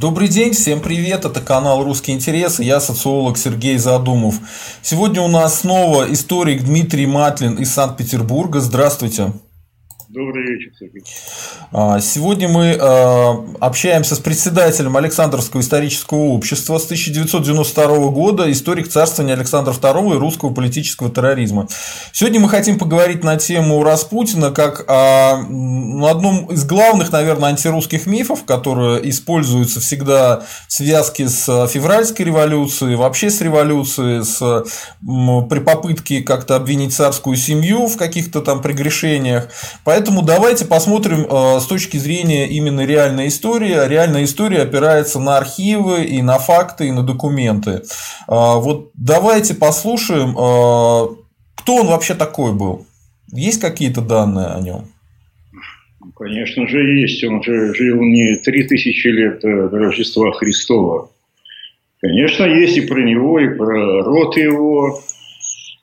Добрый день, всем привет, это канал «Русский интерес», я социолог Сергей Задумов. Сегодня у нас снова историк Дмитрий Матлин из Санкт-Петербурга. Здравствуйте. Добрый вечер, Сергей. А, сегодня мы а, общаемся с председателем Александровского исторического общества с 1992 года, историк царствования Александра II и русского политического терроризма. Сегодня мы хотим поговорить на тему Распутина как о одном из главных, наверное, антирусских мифов, которые используются всегда в связке с февральской революцией, вообще с революцией, с, при попытке как-то обвинить царскую семью в каких-то там прегрешениях. Поэтому Поэтому давайте посмотрим э, с точки зрения именно реальной истории. Реальная история опирается на архивы и на факты, и на документы. Э, вот давайте послушаем, э, кто он вообще такой был. Есть какие-то данные о нем? Конечно же есть. Он же жил не три тысячи лет до Рождества Христова. Конечно, есть и про него, и про род его.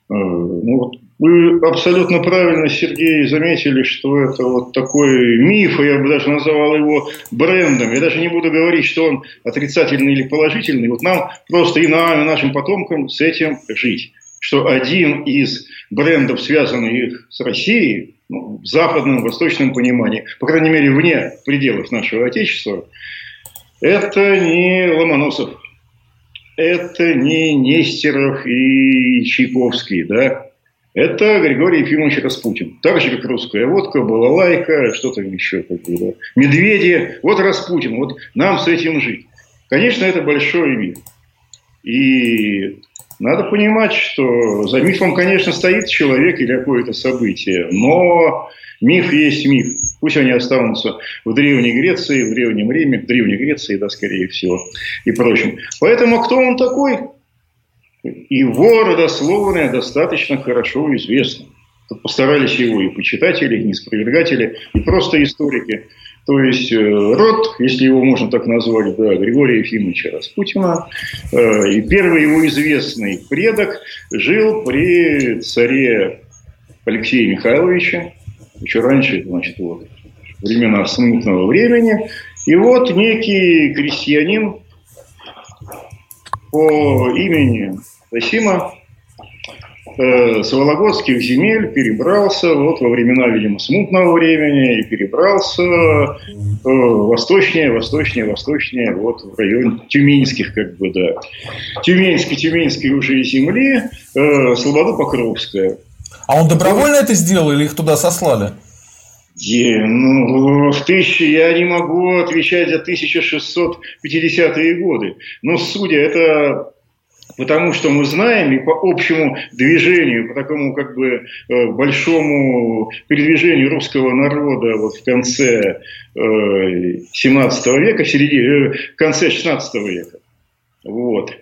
Ну, вы абсолютно правильно, Сергей, заметили, что это вот такой миф, я бы даже называл его брендом. Я даже не буду говорить, что он отрицательный или положительный. Вот нам просто и нам, и нашим потомкам с этим жить. Что один из брендов, связанных с Россией, ну, в западном, восточном понимании, по крайней мере, вне пределов нашего Отечества, это не Ломоносов, это не Нестеров и Чайковский, да, это Григорий Ефимович Распутин. Так же, как русская водка, балалайка, что то еще. Как бы, да. Медведи. Вот Распутин. Вот нам с этим жить. Конечно, это большой миф. И надо понимать, что за мифом, конечно, стоит человек или какое-то событие. Но миф есть миф. Пусть они останутся в Древней Греции, в Древнем Риме, в Древней Греции, да, скорее всего, и прочим. Поэтому кто он такой? Его родословная достаточно хорошо известна. Постарались его и почитатели, и неспровергатели, и просто историки. То есть э, род, если его можно так назвать, да, Григория Ефимовича Распутина, э, и первый его известный предок жил при царе Алексея Михайловича, еще раньше, значит, вот, времена смутного времени. И вот некий крестьянин по имени Зосима э, с Вологодских земель перебрался вот во времена, видимо, смутного времени и перебрался э, восточнее, восточнее, восточнее, вот в район Тюменских, как бы, да, Тюменской, Тюменской уже земли, э, Слободу Покровская. А он добровольно это сделал или их туда сослали? Е, ну, в тысячи я не могу отвечать за 1650-е годы. Но судя, это потому что мы знаем и по общему движению, по такому как бы э, большому передвижению русского народа вот в конце 17 э, века, в, середине, э, в конце 16 века. Вот.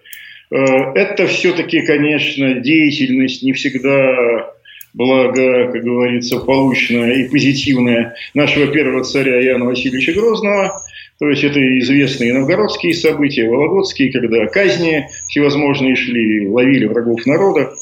Это все-таки, конечно, деятельность не всегда благо, как говорится, полученная и позитивная нашего первого царя Иоанна Васильевича Грозного – то есть это известные новгородские события, вологодские, когда казни всевозможные шли, ловили врагов народа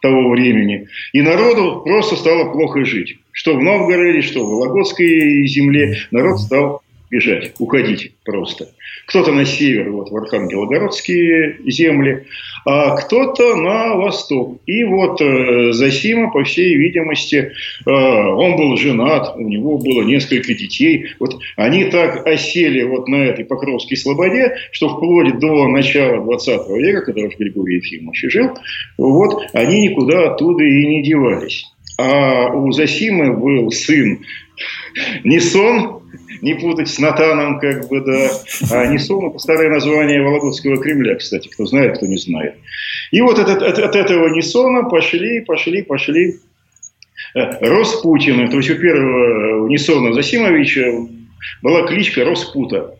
того времени. И народу просто стало плохо жить. Что в Новгороде, что в Вологодской земле народ стал бежать, уходить просто. Кто-то на север, вот в Архангелогородские земли, а кто-то на восток. И вот э, Засима, по всей видимости, э, он был женат, у него было несколько детей. Вот они так осели вот на этой Покровской слободе, что вплоть до начала 20 века, когда уж Григорий Ефимович жил, вот они никуда оттуда и не девались. А у Засимы был сын Несон, не путать с Натаном, как бы, да. А Несом – это старое название Вологодского Кремля, кстати, кто знает, кто не знает. И вот от, от, от этого Несона пошли, пошли, пошли э, Роспутины. То есть у первого Несона Засимовича была кличка Роспута.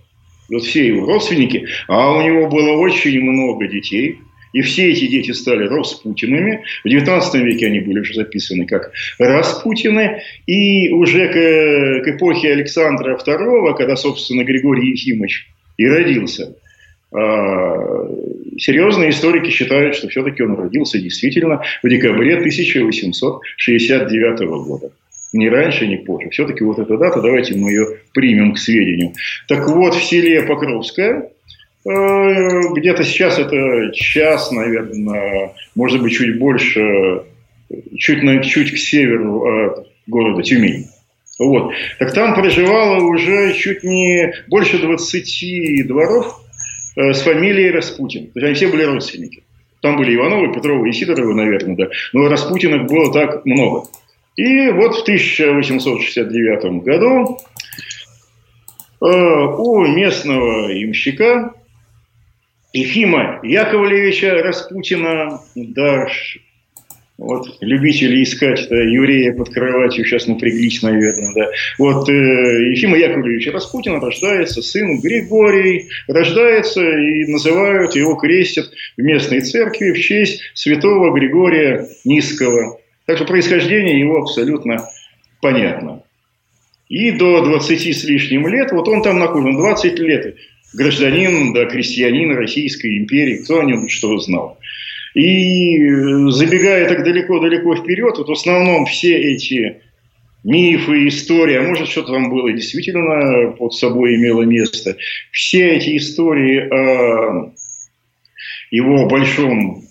Вот все его родственники. А у него было очень много детей – и все эти дети стали Роспутинами. В XIX веке они были уже записаны как Распутины. И уже к, к эпохе Александра II, когда, собственно, Григорий Ефимович и родился, а, серьезные историки считают, что все-таки он родился действительно в декабре 1869 года. Ни раньше, ни позже. Все-таки вот эта дата, давайте мы ее примем к сведению. Так вот, в селе Покровское, где-то сейчас это час, наверное, может быть, чуть больше, чуть, на, чуть к северу от города Тюмень. Вот. Так там проживало уже чуть не больше 20 дворов э, с фамилией Распутин. То есть они все были родственники. Там были Ивановы, Петровы и Сидоровы, наверное, да. Но Распутинок было так много. И вот в 1869 году э, у местного имщика Ефима Яковлевича Распутина, да, вот любители искать да, еврея под кроватью сейчас напряглись, наверное, да. Вот э, Ефима Яковлевича Распутина рождается сын Григорий, рождается и называют его, крестят в местной церкви в честь святого Григория Низкого. Так что происхождение его абсолютно понятно. И до 20 с лишним лет, вот он там накурен, 20 лет, гражданин, да, крестьянин Российской империи, кто о нем что знал. И забегая так далеко-далеко вперед, вот в основном все эти мифы, истории, а может что-то там было действительно под собой имело место, все эти истории о его большом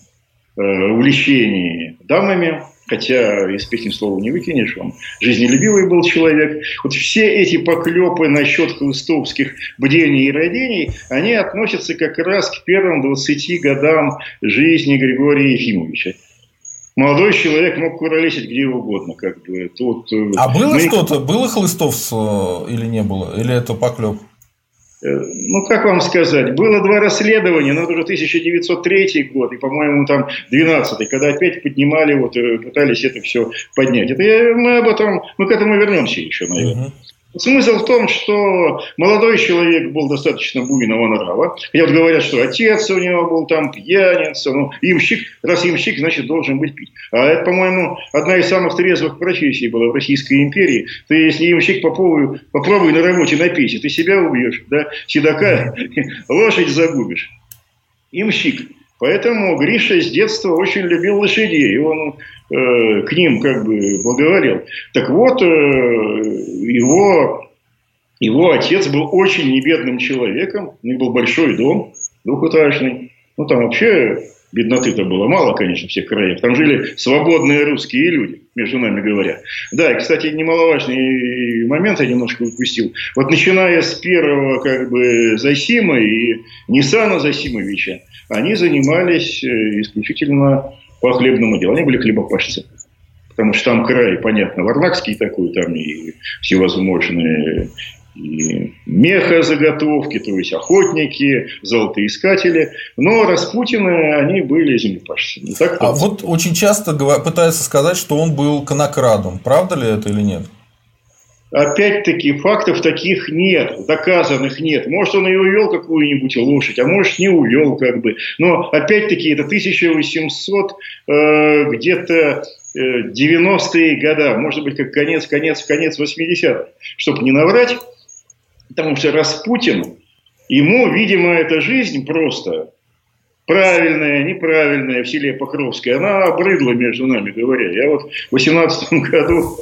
э, увлечении дамами, хотя из песни слова не выкинешь, он жизнелюбивый был человек. Вот все эти поклепы насчет хлыстовских бдений и родений, они относятся как раз к первым 20 годам жизни Григория Ефимовича. Молодой человек мог куролесить где угодно, как бы. Тут, э, а было мы... что-то, было хлыстов или не было? Или это поклеп? Э, ну, как вам сказать, было два расследования, но это уже 1903 год, и, по-моему, там 12 когда опять поднимали, вот, э, пытались это все поднять. Это я, мы об этом, мы к этому вернемся еще, наверное. Uh-huh. Смысл в том, что молодой человек был достаточно буйного нрава. Хотя вот говорят, что отец у него был там пьяница, ну, имщик, раз имщик, значит, должен быть пить. А это, по-моему, одна из самых трезвых профессий была в Российской империи. Ты, если имщик, попробуй, попробуй на работе напить, ты себя убьешь, да, седока, лошадь загубишь. Имщик. Поэтому Гриша с детства очень любил лошадей. И он э, к ним как бы благоволил. Так вот, э, его, его отец был очень небедным человеком. У них был большой дом, двухэтажный. Ну, там вообще бедноты-то было мало, конечно, всех краев. Там жили свободные русские люди, между нами говоря. Да, и, кстати, немаловажный момент я немножко упустил. Вот начиная с первого как бы Засима и Нисана Засимовича, они занимались э, исключительно по хлебному делу. Они были хлебопашцы. Потому что там край, понятно, варнакский такой, там и всевозможные и мехозаготовки, то есть охотники, золотоискатели. Но Распутины, они были землепашцами. Так а вот очень часто пытаются сказать, что он был конокрадом. Правда ли это или нет? Опять-таки, фактов таких нет, доказанных нет. Может, он и увел какую-нибудь лошадь, а может, не увел, как бы. Но, опять-таки, это 1800 э, где-то 90-е э, годы, может быть, как конец, конец, конец 80-х. Чтобы не наврать, потому что Распутин, ему, видимо, эта жизнь просто правильная, неправильная в селе Покровское, она обрыдла между нами говоря. Я вот в 18 году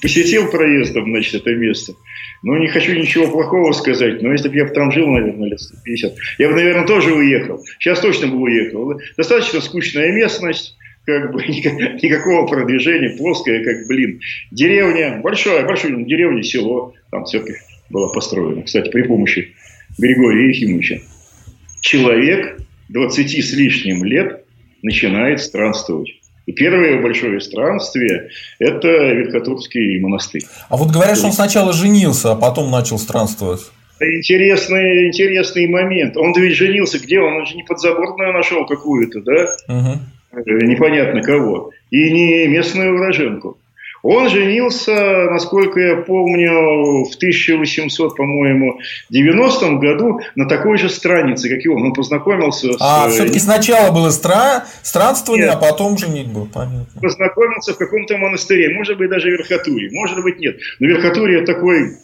посетил проездом, значит, это место. Ну, не хочу ничего плохого сказать, но если бы я там жил, наверное, лет 150, я бы, наверное, тоже уехал. Сейчас точно бы уехал. Достаточно скучная местность, как бы никакого продвижения, плоская, как блин. Деревня, большая, большая деревня, село, там церковь была построена, кстати, при помощи Григория Ефимовича. Человек 20 с лишним лет начинает странствовать. И первое большое странствие – это Верхотурский монастырь. А вот говорят, что он сначала женился, а потом начал странствовать. Интересный, интересный момент. Он ведь женился где? Он же не подзаборную нашел какую-то, да? Угу. Непонятно кого. И не местную уроженку. Он женился, насколько я помню, в 1800, по-моему, 90 году на такой же странице, как и он. Он познакомился а, с... А, все-таки сначала было стра... странствование, нет. а потом женитьба, понятно. Познакомился в каком-то монастыре, может быть, даже в Верхотуре, может быть, нет. Но Верхотуре такой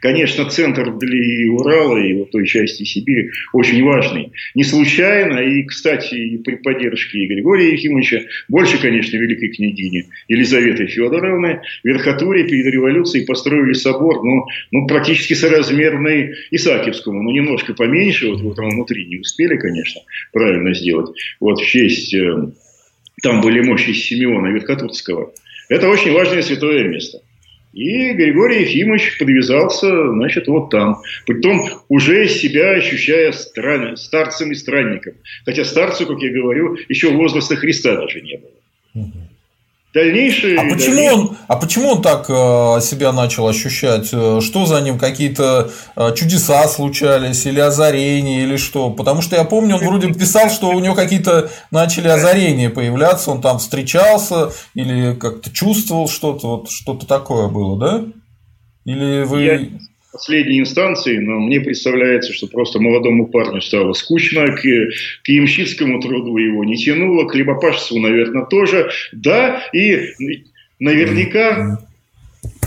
Конечно, центр для Урала и вот той части Сибири очень важный. Не случайно, и, кстати, и при поддержке Григория Ефимовича, больше, конечно, великой княгини Елизаветы Федоровны, в Верхотуре перед революцией построили собор, ну, ну практически соразмерный Исаакиевскому, но немножко поменьше, вот, вот там внутри не успели, конечно, правильно сделать. Вот в честь, э, там были мощи Симеона Верхотурского. Это очень важное святое место. И Григорий Ефимович подвязался, значит, вот там. Притом уже себя ощущая стран... старцем и странником. Хотя старцу, как я говорю, еще возраста Христа даже не было. Дальнейшие, а почему дальнейшие... он, а почему он так э, себя начал ощущать? Э, что за ним какие-то э, чудеса случались или озарения или что? Потому что я помню, он вроде писал, что у него какие-то начали озарения появляться, он там встречался или как-то чувствовал что-то, вот что-то такое было, да? Или вы? Я последней инстанции, но мне представляется, что просто молодому парню стало скучно, к, к ямщицкому труду его не тянуло, к хлебопашеству, наверное, тоже. Да, и наверняка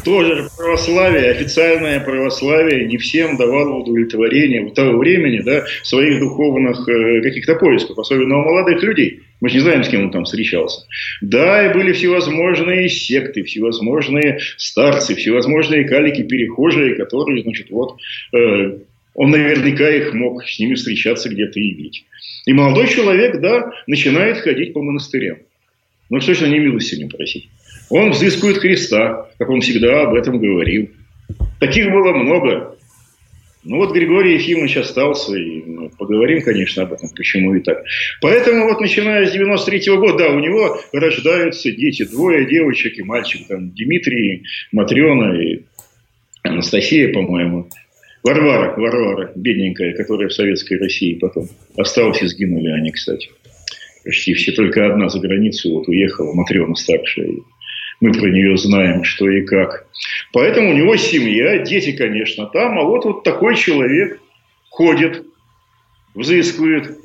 тоже православие, официальное православие не всем давало удовлетворение в того времени, да, своих духовных э, каких-то поисков, особенно у молодых людей. Мы же не знаем, с кем он там встречался. Да, и были всевозможные секты, всевозможные старцы, всевозможные калики-перехожие, которые, значит, вот, э, он наверняка их мог с ними встречаться где-то и видеть. И молодой человек, да, начинает ходить по монастырям. Но точно не милостыню просить. Он взыскует Христа, как он всегда об этом говорил. Таких было много. Ну вот Григорий Ефимович остался, и мы поговорим, конечно, об этом, почему и так. Поэтому вот начиная с 93 -го года, да, у него рождаются дети, двое девочек и мальчик, там Дмитрий, Матрена и Анастасия, по-моему. Варвара, Варвара, бедненькая, которая в Советской России потом осталась и сгинули они, кстати. Почти все, только одна за границу вот уехала, Матрена старшая мы про нее знаем, что и как. Поэтому у него семья, дети, конечно, там, а вот, вот такой человек ходит, взыскивает,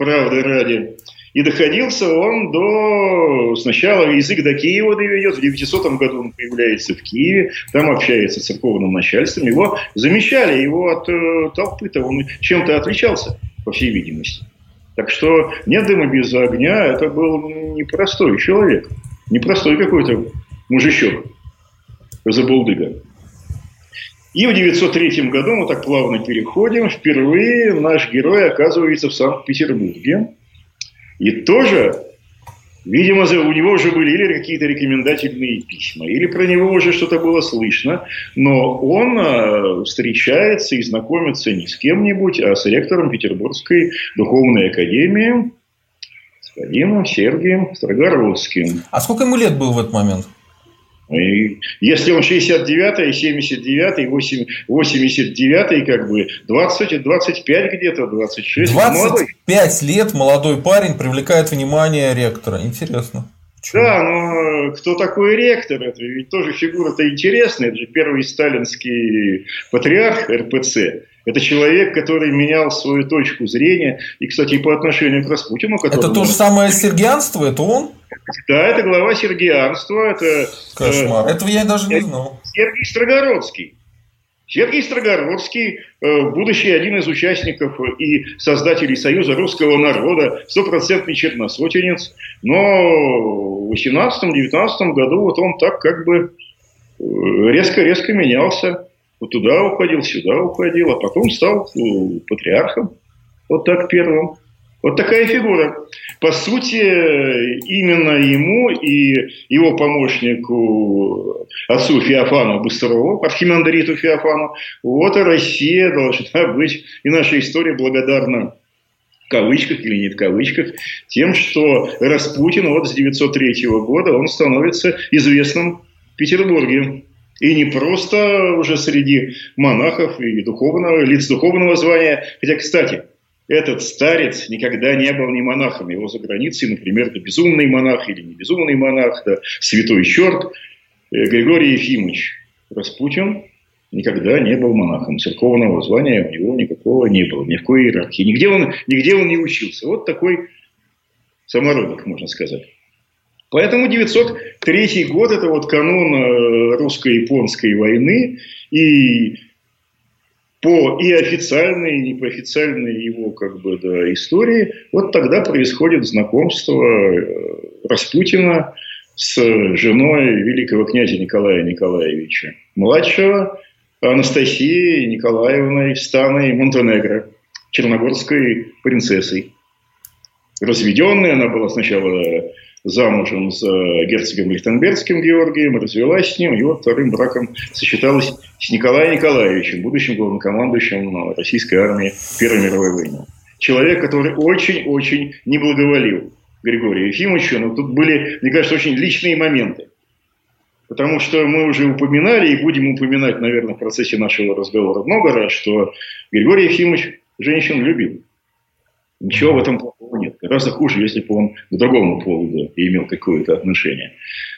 правды ради. И доходился он до... Сначала язык до Киева доведет. В 900 году он появляется в Киеве. Там общается с церковным начальством. Его замечали. Его от э, толпы-то он чем-то отличался, по всей видимости. Так что нет дыма без огня. Это был непростой человек. Непростой какой-то мужичок. Забулдыга. И в 903 году, мы так плавно переходим, впервые наш герой оказывается в Санкт-Петербурге. И тоже, видимо, у него уже были или какие-то рекомендательные письма, или про него уже что-то было слышно, но он а, встречается и знакомится не с кем-нибудь, а с ректором Петербургской духовной академии, господином Сергием Строгоровским. А сколько ему лет было в этот момент? И если он 69-й, 79-й, 89-й, как бы 20, 25 где-то, 26. 25 молодой. лет молодой парень привлекает внимание ректора. Интересно. Почему? Да, но кто такой ректор? Это ведь тоже фигура-то интересная. Это же первый сталинский патриарх РПЦ. Это человек, который менял свою точку зрения. И, кстати, по отношению к Распутину. Это то же самое сергианство? Это он? Да, это глава сергианства. Это, Кошмар. Э, Этого я даже не знал. Сергий Строгородский. Сергей Строгородский, э, будущий один из участников и создателей Союза русского народа, стопроцентный черносотенец, но в 18-19 году вот он так как бы э, резко-резко менялся. Вот туда уходил, сюда уходил, а потом стал патриархом. Вот так первым. Вот такая фигура. По сути, именно ему и его помощнику отцу Феофану Быстрову, архимандриту Феофану, вот и Россия должна быть, и наша история благодарна в кавычках или не в кавычках, тем, что Распутин вот с 903 года он становится известным в Петербурге. И не просто уже среди монахов и духовного, лиц духовного звания. Хотя, кстати, этот старец никогда не был ни монахом. Его за границей, например, это безумный монах или не безумный монах, да, святой черт э, Григорий Ефимович Распутин никогда не был монахом. Церковного звания у него никакого не было, ни в какой иерархии. Нигде он, нигде он не учился. Вот такой самородок, можно сказать. Поэтому 903 год – это вот канун э, русско-японской войны. И по и официальной, и не по официальной его как бы, да, истории, вот тогда происходит знакомство э, Распутина с женой великого князя Николая Николаевича младшего, Анастасией Николаевной Станой Монтенегро, черногорской принцессой. Разведенная, она была сначала замужем за герцогом Лихтенбергским Георгием, развелась с ним, вот вторым браком сочеталась с Николаем Николаевичем, будущим главнокомандующим российской армии Первой мировой войне. Человек, который очень-очень не благоволил Григорию Ефимовичу, но тут были, мне кажется, очень личные моменты. Потому что мы уже упоминали и будем упоминать, наверное, в процессе нашего разговора много раз, что Григорий Ефимович женщин любил. Ничего в этом плохого нет. Гораздо хуже, если бы он к другому поводу имел какое-то отношение.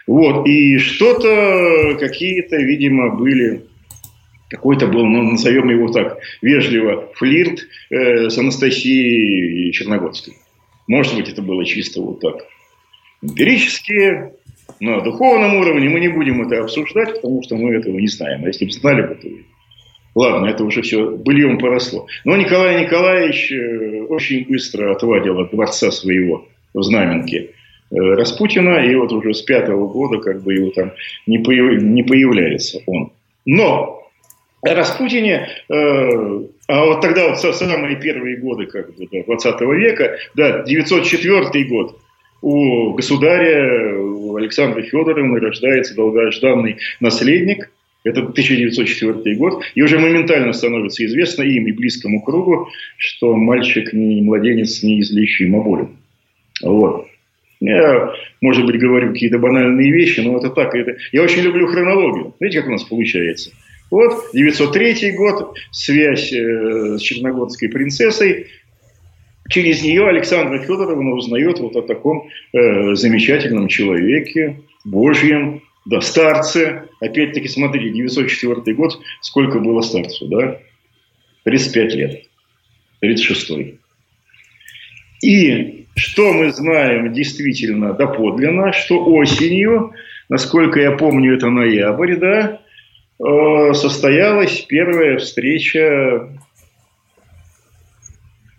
Вот. И что-то, какие-то, видимо, были какой-то был, ну, назовем его так, вежливо, флирт э, с Анастасией Черногорской. Может быть, это было чисто вот так. Эмпирически, на духовном уровне мы не будем это обсуждать, потому что мы этого не знаем. А если бы знали бы, то Ладно, это уже все быльем поросло. Но Николай Николаевич э, очень быстро отвадил от дворца своего в Знаменке э, Распутина, и вот уже с пятого года как бы его там не, появ... не появляется он. Но о Распутине, э, а вот тогда вот самые первые годы как бы, 20 века, да, 904 год, у государя, у Александра Федоровны рождается долгожданный наследник – это 1904 год. И уже моментально становится известно им и близкому кругу, что мальчик не младенец неизлечимо болен. Вот. Я, может быть, говорю какие-то банальные вещи, но это так. Это... Я очень люблю хронологию. Знаете, как у нас получается? Вот, 903 год, связь э, с черногорской принцессой. Через нее Александра Федоровна узнает вот о таком э, замечательном человеке, Божьем, да, старцы. Опять-таки, смотрите, 904 год, сколько было старцу, да? 35 лет. 36 И что мы знаем действительно доподлинно, что осенью, насколько я помню, это ноябрь, да, э, состоялась первая встреча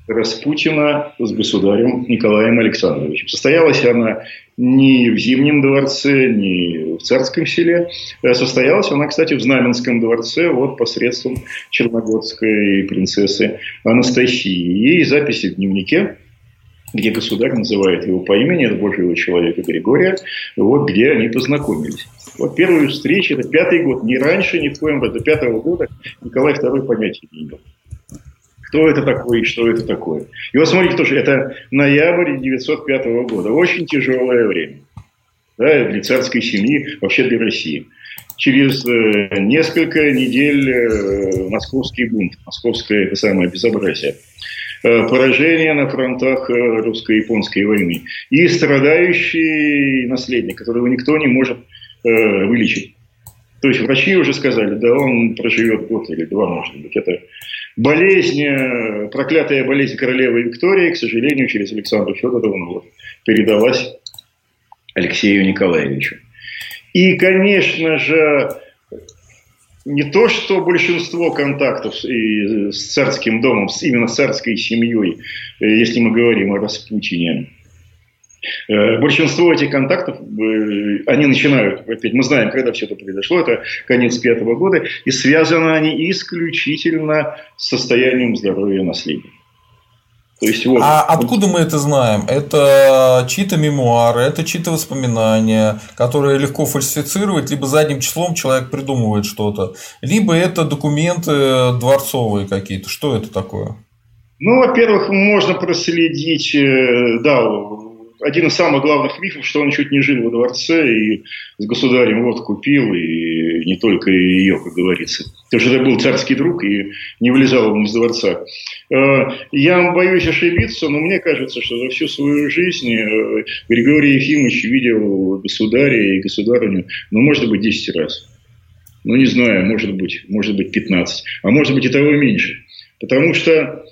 Распутина с государем Николаем Александровичем. Состоялась она не в Зимнем дворце, не в Царском селе. Э, состоялась она, кстати, в Знаменском дворце вот посредством черногорской принцессы Анастасии. И записи в дневнике, где государь называет его по имени, это Божьего человека Григория, вот где они познакомились. Вот первую встречу, это пятый год, не раньше, ни в коем до пятого года Николай II понятия не имел кто это такой и что это такое. И вот смотрите тоже, это ноябрь 1905 года. Очень тяжелое время да, для царской семьи, вообще для России. Через э, несколько недель э, московский бунт, московское это самое безобразие э, поражение на фронтах э, русско-японской войны и страдающий наследник, которого никто не может э, вылечить. То есть врачи уже сказали, да он проживет год или два, может быть. Это болезнь, э, проклятая болезнь королевы Виктории, к сожалению, через Александру Федоровну передалась Алексею Николаевичу. И, конечно же, не то, что большинство контактов с царским домом, именно с царской семьей, э, если мы говорим о Распутине, большинство этих контактов, э, они начинают, опять, мы знаем, когда все это произошло, это конец пятого года, и связаны они исключительно с состоянием здоровья наследника. То есть, вот, а откуда мы это знаем? Это чьи-то мемуары, это чьи-то воспоминания, которые легко фальсифицировать, либо задним числом человек придумывает что-то, либо это документы дворцовые какие-то. Что это такое? Ну, во-первых, можно проследить, э, да, один из самых главных мифов, что он чуть не жил во дворце и с государем вот купил, и не только ее, как говорится. Потому что это был царский друг, и не вылезал он из дворца. Э, я боюсь ошибиться, но мне кажется, что за всю свою жизнь э, Григорий Ефимович видел государя и государыню, ну, может быть, 10 раз. Ну, не знаю, может быть, может быть, 15. А может быть, и того меньше. Потому что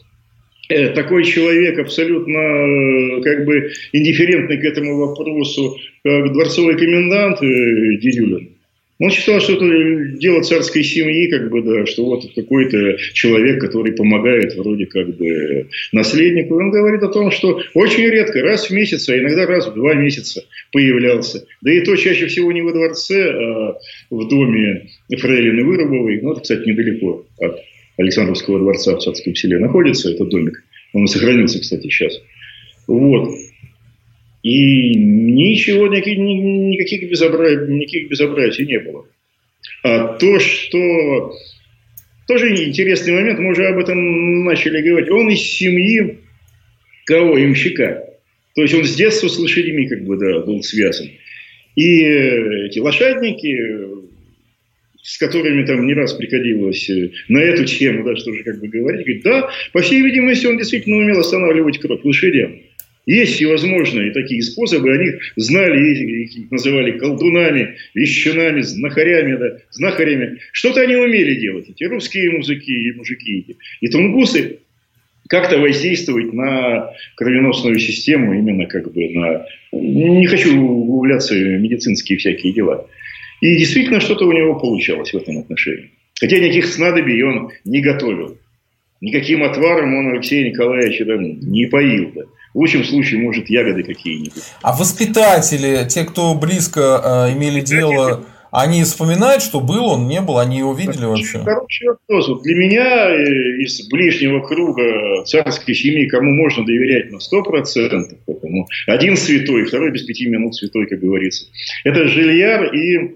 такой человек абсолютно э, как бы индифферентный к этому вопросу, как дворцовый комендант э, Дедюлин. Он считал, что это дело царской семьи, как бы, да, что вот какой-то человек, который помогает вроде как бы наследнику. Он говорит о том, что очень редко, раз в месяц, а иногда раз в два месяца появлялся. Да и то чаще всего не во дворце, а в доме Фрейлины Вырубовой. Ну, это, кстати, недалеко от Александровского дворца в Царском селе находится этот домик. Он сохранился, кстати, сейчас. Вот. И ничего, никаких, никаких, безобразий, никаких безобразий не было. А то, что... Тоже интересный момент, мы уже об этом начали говорить. Он из семьи кого? Имщика. То есть он с детства с лошадьми как бы да, был связан. И эти лошадники, с которыми там не раз приходилось э, на эту тему даже тоже как бы говорить, говорит, да, по всей видимости, он действительно умел останавливать кровь лошадям. Есть всевозможные такие способы, они знали, их называли колдунами, вещунами, знахарями, да, знахарями. Что-то они умели делать, эти русские музыки и мужики. И тунгусы как-то воздействовать на кровеносную систему, именно как бы на... Не хочу углубляться в медицинские всякие дела. И действительно что-то у него получалось в этом отношении. Хотя никаких снадобий он не готовил. Никаким отваром он Алексея Николаевича да, не поил. Да. В лучшем случае, может, ягоды какие-нибудь. А воспитатели, те, кто близко э, имели дело, они вспоминают, что был он, не был, они его видели вообще? Хороший вопрос. Вот для меня э, из ближнего круга царской семьи, кому можно доверять на 100%, потому один святой, второй без пяти минут святой, как говорится. Это Жильяр и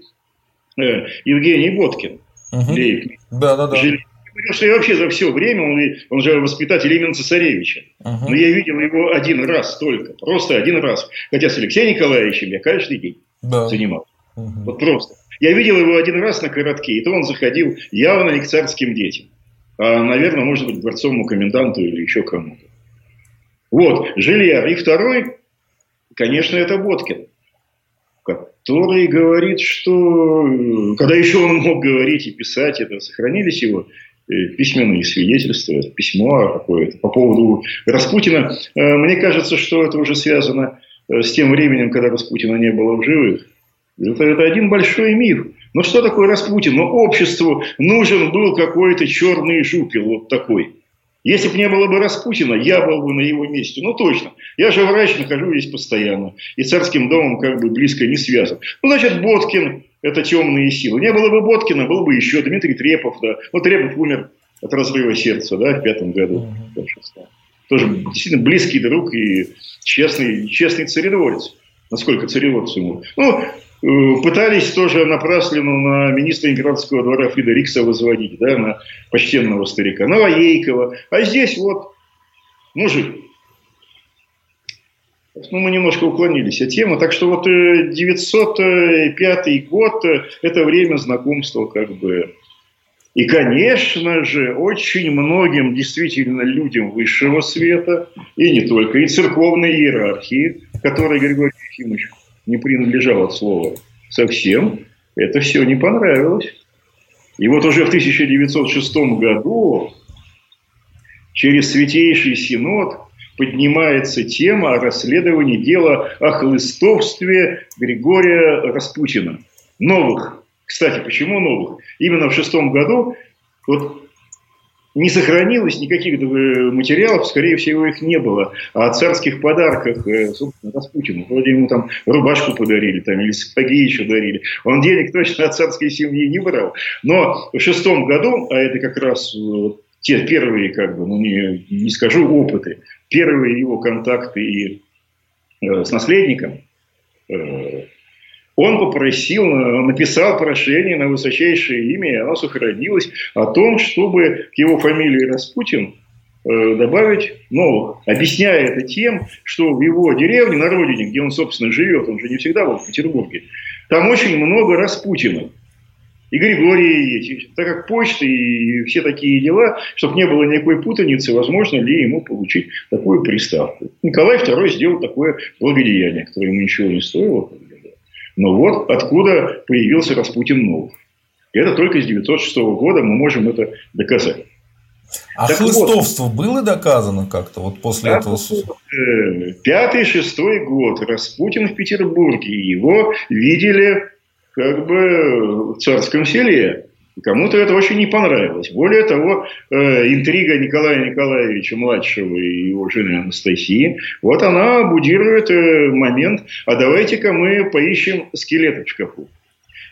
э, Евгений Боткин. Угу. Да, да, да. Говорил, что я вообще за все время, он, он же воспитатель именно цесаревича. Uh-huh. Но я видел его один раз только, просто один раз. Хотя с Алексеем Николаевичем я каждый день да. занимался. Uh-huh. Вот просто. Я видел его один раз на коротке, и то он заходил явно не к царским детям. А, наверное, может быть, дворцовому коменданту или еще кому-то. Вот, Жильяр. И второй, конечно, это Боткин который говорит, что когда еще он мог говорить и писать, это сохранились его Э, письменные свидетельства, письмо какое-то по поводу Распутина. Э, мне кажется, что это уже связано э, с тем временем, когда Распутина не было в живых. Это, это один большой миф. Но что такое Распутин? Но обществу нужен был какой-то черный жупел вот такой. Если бы не было бы Распутина, я был бы на его месте. Ну, точно. Я же врач, нахожусь здесь постоянно. И царским домом как бы близко не связан. Ну, значит, Боткин это темные силы. Не было бы Боткина, был бы еще Дмитрий Трепов. Да. Вот Трепов умер от разрыва сердца да, в пятом году. Тоже действительно близкий друг и честный, честный царедворец. Насколько царедворец ему. Ну, пытались тоже напраслину на министра императорского двора Фрида Рикса возводить, да, на почтенного старика, Новоейкова. А здесь вот мужик, ну, мы немножко уклонились от темы. Так что вот 905 э, год э, – это время знакомства как бы. И, конечно же, очень многим действительно людям высшего света, и не только, и церковной иерархии, которой Григорий Ефимович не принадлежал от слова совсем, это все не понравилось. И вот уже в 1906 году через Святейший Синод поднимается тема о расследовании дела о хлыстовстве Григория Распутина. Новых. Кстати, почему новых? Именно в шестом году вот не сохранилось никаких э, материалов, скорее всего, их не было. А о царских подарках, э, собственно, Распутину. Вроде ему там рубашку подарили, там, или сапоги еще дарили. Он денег точно от царской семьи не брал. Но в шестом году, а это как раз вот, те первые, как бы, ну не, не скажу опыты, первые его контакты и, э, с наследником, э, он попросил, э, написал прошение на высочайшее имя, и оно сохранилось, о том, чтобы к его фамилии Распутин э, добавить новых, объясняя это тем, что в его деревне, на родине, где он, собственно, живет, он же не всегда был в Петербурге, там очень много Распутинов и Григорий, так как почта и все такие дела, чтобы не было никакой путаницы, возможно ли ему получить такую приставку. Николай II сделал такое благодеяние, которое ему ничего не стоило. Но вот откуда появился Распутин Новых. И это только с 906 года мы можем это доказать. А так хлыстовство вот, было доказано как-то вот после этого? Э, пятый, шестой год Распутин в Петербурге. Его видели как бы в царском селе. Кому-то это очень не понравилось. Более того, э, интрига Николая Николаевича младшего и его жены Анастасии, вот она будирует э, момент, а давайте-ка мы поищем скелеты в шкафу.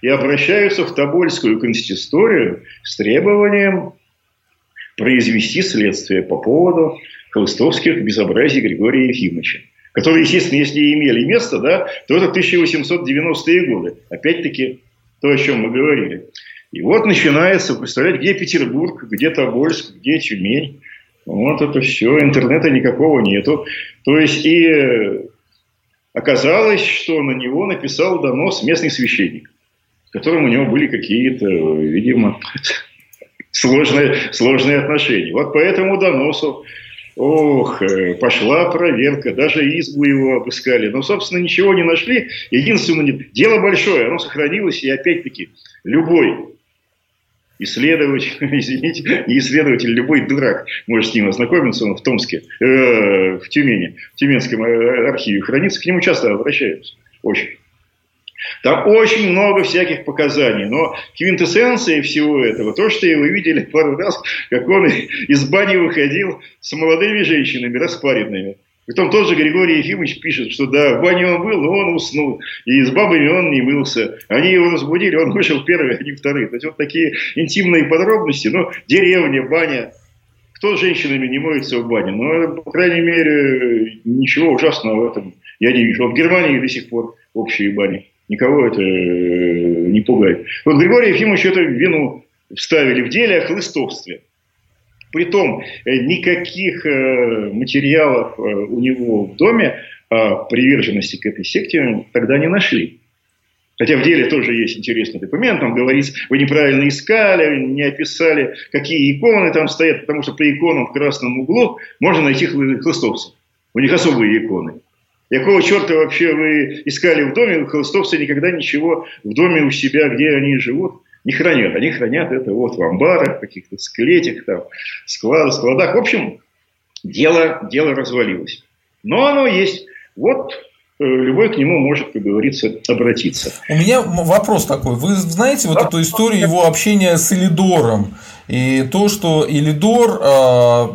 И обращаются в Тобольскую консисторию с требованием произвести следствие по поводу холстовских безобразий Григория Ефимовича которые, естественно, если и имели место, да, то это 1890-е годы. Опять-таки, то, о чем мы говорили. И вот начинается, представлять, где Петербург, где Тобольск, где Тюмень. Вот это все, интернета никакого нету. То есть, и оказалось, что на него написал донос местный священник, с которым у него были какие-то, видимо, сложные, сложные отношения. Вот по этому доносу Ох, э, пошла проверка, даже избу его обыскали. Но, собственно, ничего не нашли. Единственное, дело большое, оно сохранилось, и опять-таки, любой исследователь, извините, не исследователь, любой дурак может с ним ознакомиться, он в Томске, э, в Тюмени, в Тюменском э, архиве хранится, к нему часто обращаются, очень. Там очень много всяких показаний, но квинтэссенция всего этого, то, что вы видели пару раз, как он из бани выходил с молодыми женщинами, распаренными. Притом тот же Григорий Ефимович пишет, что да, в бане он был, но он уснул. И с бабами он не мылся. Они его разбудили, он вышел первый, а не второй. То есть вот такие интимные подробности. Но деревня, баня. Кто с женщинами не моется в бане? Ну, по крайней мере, ничего ужасного в этом я не вижу. Вот в Германии до сих пор общие бани. Никого это э, не пугает. Вот Григорий Ефимович эту вину вставили в деле о хлыстовстве. Притом э, никаких э, материалов у него в доме приверженности к этой секте тогда не нашли. Хотя в деле тоже есть интересный документ, там говорится, вы неправильно искали, не описали, какие иконы там стоят, потому что по иконам в красном углу можно найти хлыстовцев. У них особые иконы. Какого черта вообще вы искали в доме? Холостовцы никогда ничего в доме у себя, где они живут, не хранят. Они хранят это вот в амбарах, каких-то склетях, там, складах, складах. В общем, дело, дело развалилось. Но оно есть. Вот э, любой к нему может, как говорится, обратиться. У меня вопрос такой. Вы знаете вот эту историю его общения с Элидором? И то, что Элидор, а,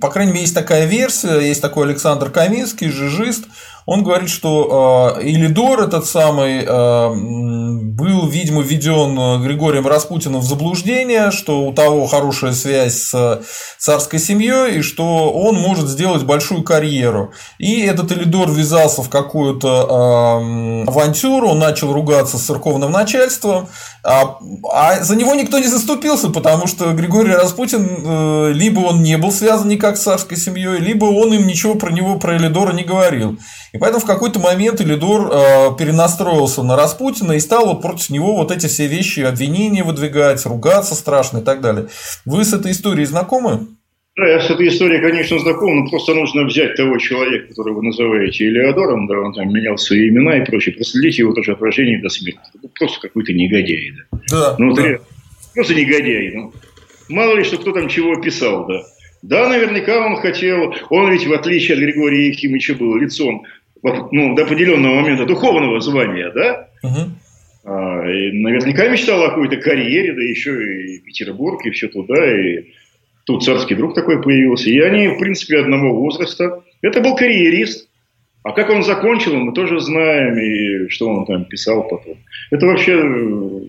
по крайней мере, есть такая версия, есть такой Александр Каминский, жижист, он говорит, что э, Илидор этот самый э, был, видимо, введен Григорием Распутиным в заблуждение, что у того хорошая связь с царской семьей и что он может сделать большую карьеру. И этот Элидор ввязался в какую-то э, авантюру, он начал ругаться с церковным начальством, а, а за него никто не заступился, потому что Григорий Распутин э, либо он не был связан никак с царской семьей, либо он им ничего про него, про Элидора не говорил. И поэтому в какой-то момент Элидор э, перенастроился на Распутина и стал вот против него вот эти все вещи, обвинения выдвигать, ругаться страшно и так далее. Вы с этой историей знакомы? Да, я с этой историей, конечно, знаком, но просто нужно взять того человека, которого вы называете Элеодором, да, он там менял свои имена и прочее, проследить его тоже от рождения до смерти. Это просто какой-то негодяй, да. Да, ну, да. Просто негодяй, ну. Мало ли, что кто там чего писал, да. Да, наверняка он хотел, он ведь, в отличие от Григория Ефимовича, был лицом ну, до определенного момента духовного звания, да, угу. а, и наверняка мечтал о какой-то карьере, да еще и Петербург, и все туда, и тут царский друг такой появился. И они, в принципе, одного возраста. Это был карьерист. А как он закончил, мы тоже знаем, и что он там писал потом. Это вообще э,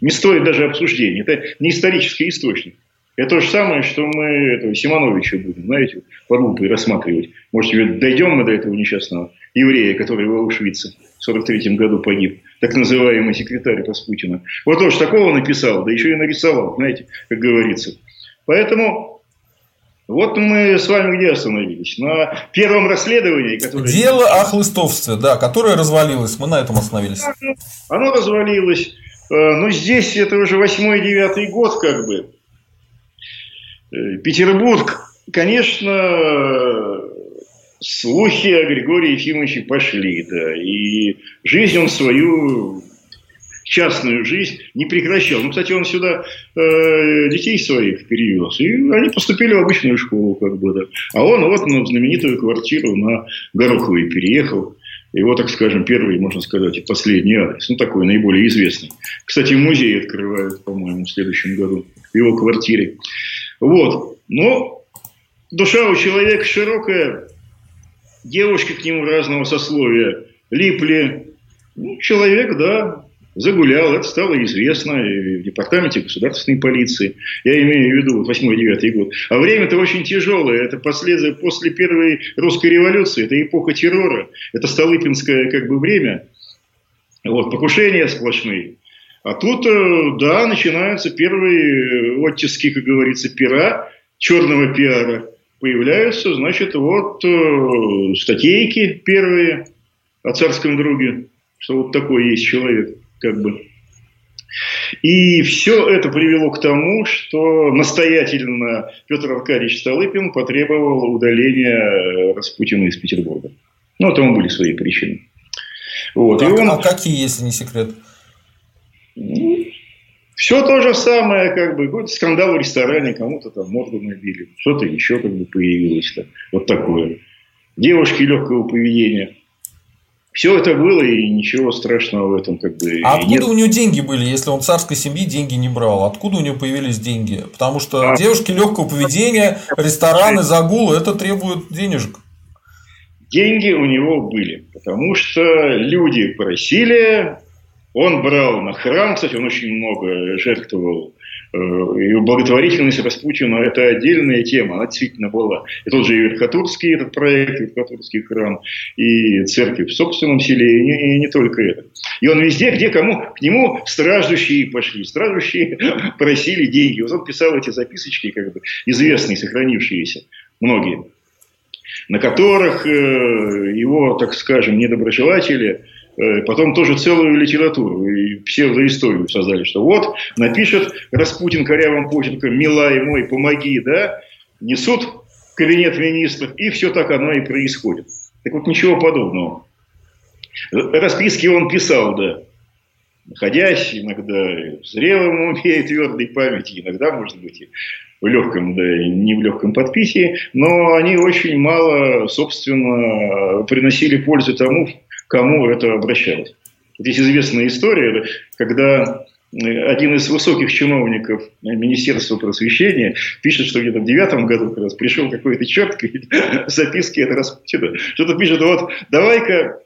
не стоит даже обсуждения. Это не исторический источник. Это то же самое, что мы этого Симоновича будем, знаете, под лупой рассматривать. Может, дойдем мы до этого несчастного еврея, который в Аушвице в 43 году погиб, так называемый секретарь Распутина. Вот тоже такого написал, да еще и нарисовал, знаете, как говорится. Поэтому вот мы с вами где остановились? На первом расследовании, которое... Дело о хлыстовстве, да, которое развалилось. Мы на этом остановились. Оно развалилось. Э, но здесь это уже восьмой-девятый год, как бы. Э, Петербург, конечно, слухи о Григории Ефимовиче пошли, да, и жизнь он свою частную жизнь не прекращал. Ну, кстати, он сюда э, детей своих перевез, и они поступили в обычную школу, как бы, да. А он вот на знаменитую квартиру на Гороховой переехал. Его, так скажем, первый, можно сказать, и последний адрес. Ну, такой наиболее известный. Кстати, музей открывают, по-моему, в следующем году в его квартире. Вот. Но душа у человека широкая. Девушки к нему разного сословия липли. Ну, человек, да, загулял, это стало известно в департаменте государственной полиции. Я имею в виду вот 8-9 год. А время-то очень тяжелое. Это после, после первой русской революции, это эпоха террора, это Столыпинское как бы время. Вот, покушения сплошные. А тут, э, да, начинаются первые оттиски, как говорится, пера, черного пиара. Появляются, значит, вот э, статейки первые о царском друге, что вот такой есть человек как бы. И все это привело к тому, что настоятельно Петр Аркадьевич Столыпин потребовал удаления Распутина из Петербурга. Ну, тому были свои причины. Вот. А, и он... а какие, если не секрет? Ну, все то же самое, как бы, какой-то скандал в ресторане, кому-то там морду набили, что-то еще как бы появилось-то. Вот такое. Девушки легкого поведения. Все это было, и ничего страшного в этом как бы А откуда нет. у него деньги были, если он царской семьи деньги не брал? Откуда у него появились деньги? Потому что а... девушки легкого поведения, рестораны, загулы, это требует денежек. Деньги у него были, потому что люди просили, он брал на храм, кстати, он очень много жертвовал и благотворительность Распутина – это отдельная тема, она действительно была. И тот же Верхотурский этот проект, Верхотурский храм, и церковь в собственном селе, и не, и не только это. И он везде, где кому, к нему страждущие пошли, страждущие просили деньги. Вот он писал эти записочки, как бы известные, сохранившиеся, многие, на которых э, его, так скажем, недоброжелатели – Э, потом тоже целую литературу и псевдоисторию создали, что вот напишет Распутин корявым почерком «Милай мой, помоги», да, несут в кабинет министров, и все так оно и происходит. Так вот, ничего подобного. Расписки он писал, да, находясь иногда в зрелом уме и твердой памяти, иногда, может быть, и в легком, да, не в легком подписии, но они очень мало, собственно, приносили пользу тому, кому это обращалось. Здесь известная история, когда один из высоких чиновников Министерства просвещения пишет, что где-то в девятом году как раз пришел какой-то черт, записки от Распутина, что-то пишет, вот давай-ка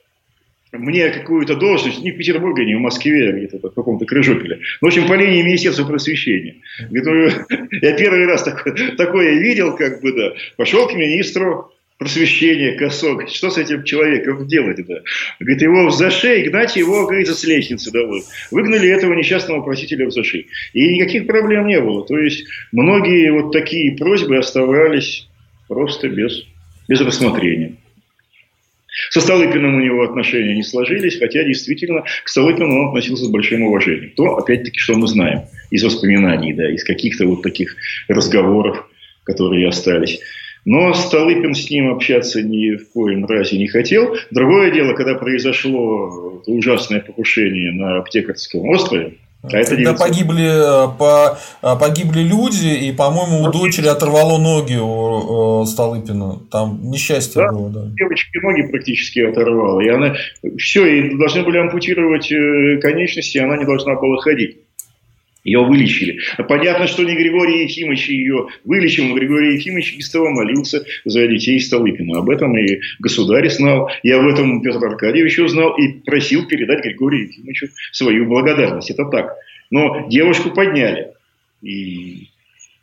мне какую-то должность, не в Петербурге, не в Москве, а где-то в каком-то Крыжопеле. В общем, по линии Министерства просвещения. Говорит, ну, я первый раз такое, такое видел, как бы, да. Пошел к министру просвещение, косок. Что с этим человеком делать-то? Говорит, его в зашей, гнать его, говорится, с лестницы домой. Выгнали этого несчастного просителя в зашей. И никаких проблем не было. То есть, многие вот такие просьбы оставались просто без, без рассмотрения. Со Столыпиным у него отношения не сложились, хотя действительно к Столыпину он относился с большим уважением. То, опять-таки, что мы знаем из воспоминаний, да, из каких-то вот таких разговоров, которые остались. Но Столыпин с ним общаться ни в коем разе не хотел. Другое дело, когда произошло ужасное покушение на Аптекарском острове, а это Когда погибли, э, по, э, погибли люди, и, по-моему, у дочери оторвало ноги у, у Столыпина. Там несчастье да, было, да. Девочки ноги практически оторвало. И она все, и должны были ампутировать э, конечности, и она не должна была ходить. Ее вылечили. Понятно, что не Григорий Ефимович ее вылечил, но Григорий Ефимович истово молился за детей Столыпина. Об этом и государь знал, и об этом Петр Аркадьевич узнал, и просил передать Григорию Ефимовичу свою благодарность. Это так. Но девушку подняли. И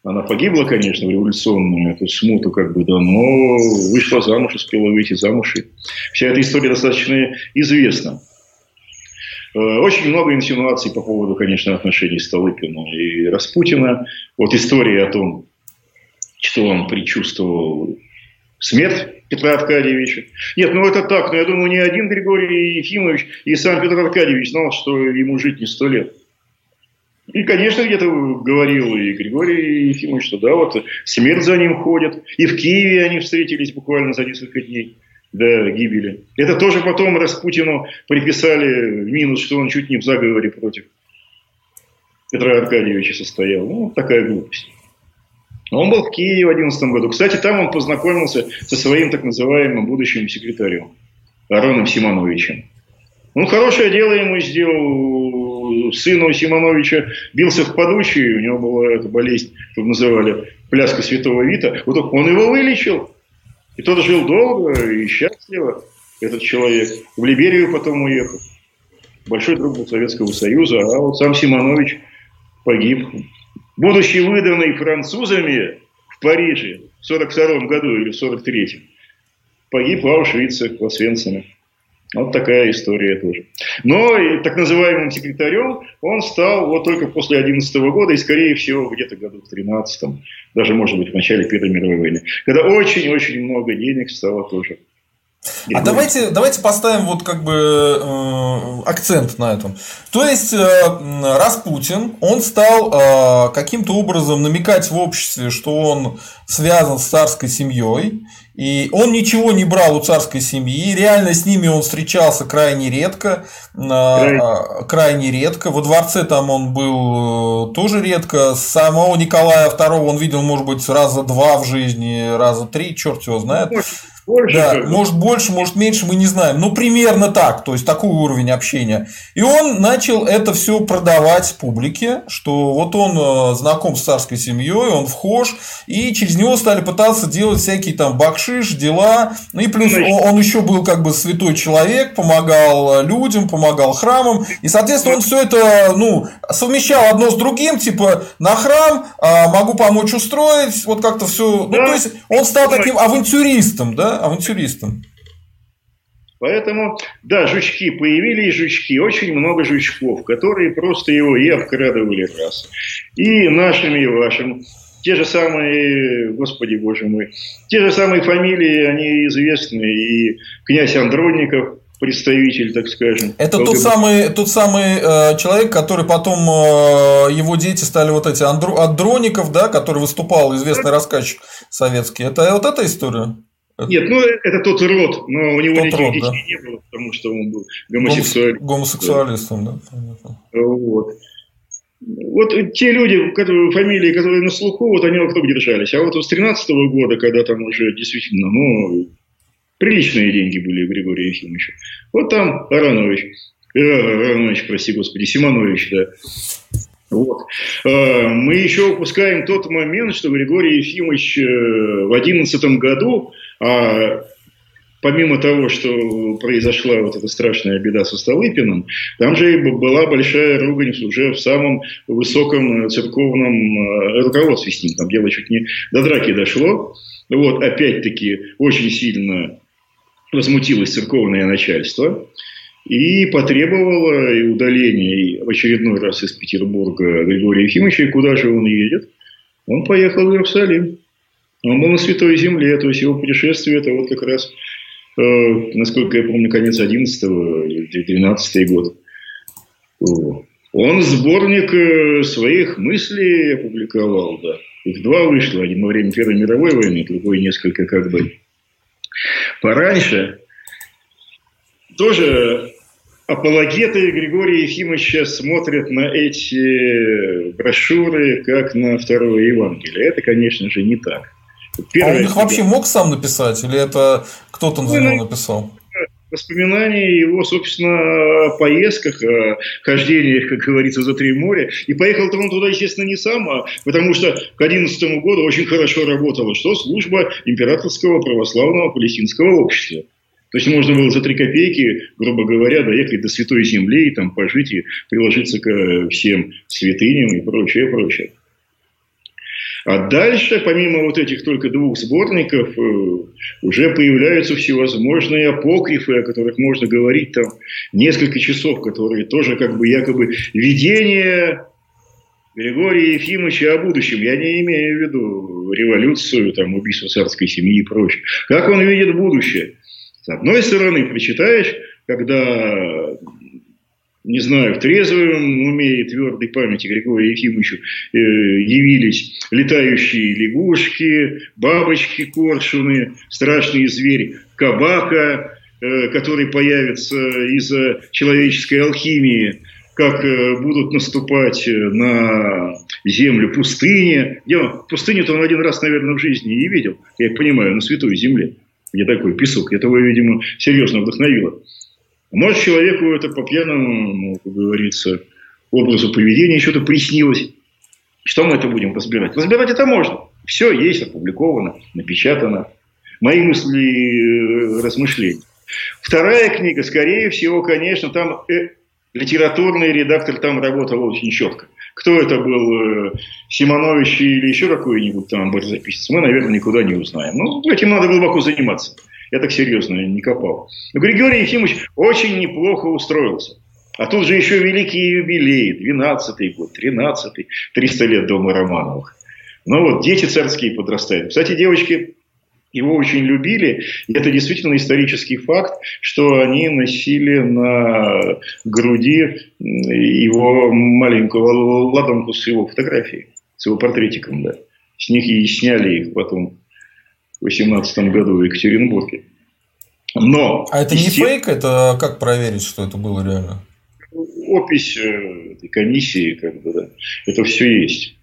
она погибла, конечно, в революционную эту смуту, как бы, да, но вышла замуж, успела выйти замуж. И вся эта история достаточно известна. Э, очень много инсинуаций по поводу, конечно, отношений Столыпина и Распутина. Вот история о том, что он предчувствовал смерть Петра Аркадьевича. Нет, ну это так, но я думаю, ни один Григорий Ефимович и сам Петр Аркадьевич знал, что ему жить не сто лет. И, конечно, где-то говорил и Григорий Ефимович, что да, вот смерть за ним ходит. И в Киеве они встретились буквально за несколько дней до гибели. Это тоже потом Распутину приписали в минус, что он чуть не в заговоре против Петра Аркадьевича состоял. Ну, такая глупость. Он был в Киеве в 2011 году. Кстати, там он познакомился со своим так называемым будущим секретарем. Ароном Симоновичем. Он хорошее дело ему сделал. Сыну Симоновича бился в подучие, у него была эта болезнь, что называли пляска святого Вита. Вот он его вылечил. И тот жил долго и счастливо, этот человек. В Либерию потом уехал. Большой друг был Советского Союза, а вот сам Симонович погиб. Будучи выданный французами в Париже в 42 году или в 43 погиб в Аушвице, в Освенциме. Вот такая история тоже. Но и так называемым секретарем он стал вот только после 11 года и, скорее всего, где-то году в 13 даже, может быть, в начале Первой мировой войны, когда очень-очень много денег стало тоже а давайте, давайте поставим вот как бы э, акцент на этом. То есть э, Распутин, он стал э, каким-то образом намекать в обществе, что он связан с царской семьей, и он ничего не брал у царской семьи, реально с ними он встречался крайне редко, крайне, крайне редко. Во дворце там он был э, тоже редко. Самого Николая II он видел, может быть, раза два в жизни, раза три, черт его знает. Больше, да, может больше, может меньше, мы не знаем. Ну, примерно так, то есть такой уровень общения. И он начал это все продавать публике, что вот он э, знаком с царской семьей, он вхож, и через него стали пытаться делать всякие там бакшиш, дела. Ну и плюс он, еще был как бы святой человек, помогал людям, помогал храмам. И, соответственно, он все это ну, совмещал одно с другим, типа на храм а, могу помочь устроить, вот как-то все. Ну, то есть он стал таким авантюристом, да? авантюристом. Поэтому, да, жучки появились, жучки, очень много жучков, которые просто его и обкрадывали раз. И нашими, и вашим. Те же самые, господи боже мой, те же самые фамилии, они известны. И князь Андронников, представитель, так скажем. Это тот самый, тот самый э, человек, который потом э, его дети стали вот эти андро, Андроников, да, который выступал, известный рассказчик советский. Это вот эта история? Нет, ну это тот род, но у него тот род, детей да. не было, потому что он был гомосексуалистом. Гомосексуалистом, да. да. Вот. Вот те люди, которые, фамилии, которые на слуху, вот они вокруг держались. А вот с 13 -го года, когда там уже действительно, ну, приличные деньги были у Григория Ефимовича. Вот там Аронович, э, Аронович, прости господи, Симонович, да. Вот. Э, мы еще упускаем тот момент, что Григорий Ефимович э, в 11 году а помимо того, что произошла вот эта страшная беда со Столыпиным, там же была большая ругань уже в самом высоком церковном э, руководстве с ним. Там дело чуть не до драки дошло. Вот, опять-таки, очень сильно возмутилось церковное начальство и потребовало и удаления в очередной раз из Петербурга Григория Ефимовича. И куда же он едет? Он поехал в Иерусалим. Он был на Святой Земле, то есть его путешествие это вот как раз, насколько я помню, конец 11 или 12 год. Он сборник э, своих мыслей опубликовал, да. Их два вышло, один во время Первой мировой войны, другой несколько как бы пораньше. Тоже апологеты Григория Ефимовича смотрят на эти брошюры как на второе Евангелие. Это, конечно же, не так. Первое, а он их вообще мог сам написать? Или это кто-то за него написал? Воспоминания его, собственно, о поездках, о хождениях, как говорится, за три моря. И поехал-то он туда, естественно, не сам, а потому что к 11 году очень хорошо работала что? Служба Императорского православного палестинского общества. То есть можно было за три копейки, грубо говоря, доехать до Святой Земли и там пожить и приложиться к всем святыням и прочее, прочее. А дальше, помимо вот этих только двух сборников, э, уже появляются всевозможные апокрифы, о которых можно говорить там несколько часов, которые тоже как бы якобы видение Григория Ефимовича о будущем. Я не имею в виду революцию, там, убийство царской семьи и прочее. Как он видит будущее? С одной стороны, прочитаешь, когда не знаю, в трезвом уме и твердой памяти Григория Ефимовича э, явились летающие лягушки, бабочки, коршуны, страшные звери, кабака, э, который появится из-за человеческой алхимии, как э, будут наступать на землю пустыни. Я пустыню-то он один раз, наверное, в жизни и видел, я понимаю, на святой земле. где такой песок. Это его, видимо, серьезно вдохновило. Может, человеку это по пьяному, ну, как говорится, образу поведения что-то приснилось. Что мы это будем разбирать? Разбирать это можно. Все есть, опубликовано, напечатано. Мои мысли, э, размышления. Вторая книга, скорее всего, конечно, там э, литературный редактор там работал очень четко. Кто это был, э, Симонович или еще какой-нибудь там записывается, мы, наверное, никуда не узнаем. Ну, этим надо глубоко заниматься. Я так серьезно не копал. Но Григорий Ефимович очень неплохо устроился. А тут же еще великие юбилеи. 12-й год, 13-й, 300 лет дома Романовых. Ну вот, дети царские подрастают. Кстати, девочки его очень любили. И это действительно исторический факт, что они носили на груди его маленького ладонку с его фотографией, с его портретиком, да. С них и сняли их потом 18 году в Екатеринбурге. Но... А это не фейк? Это как проверить, что это было реально? Опись э, этой комиссии, как бы, да. Это все есть.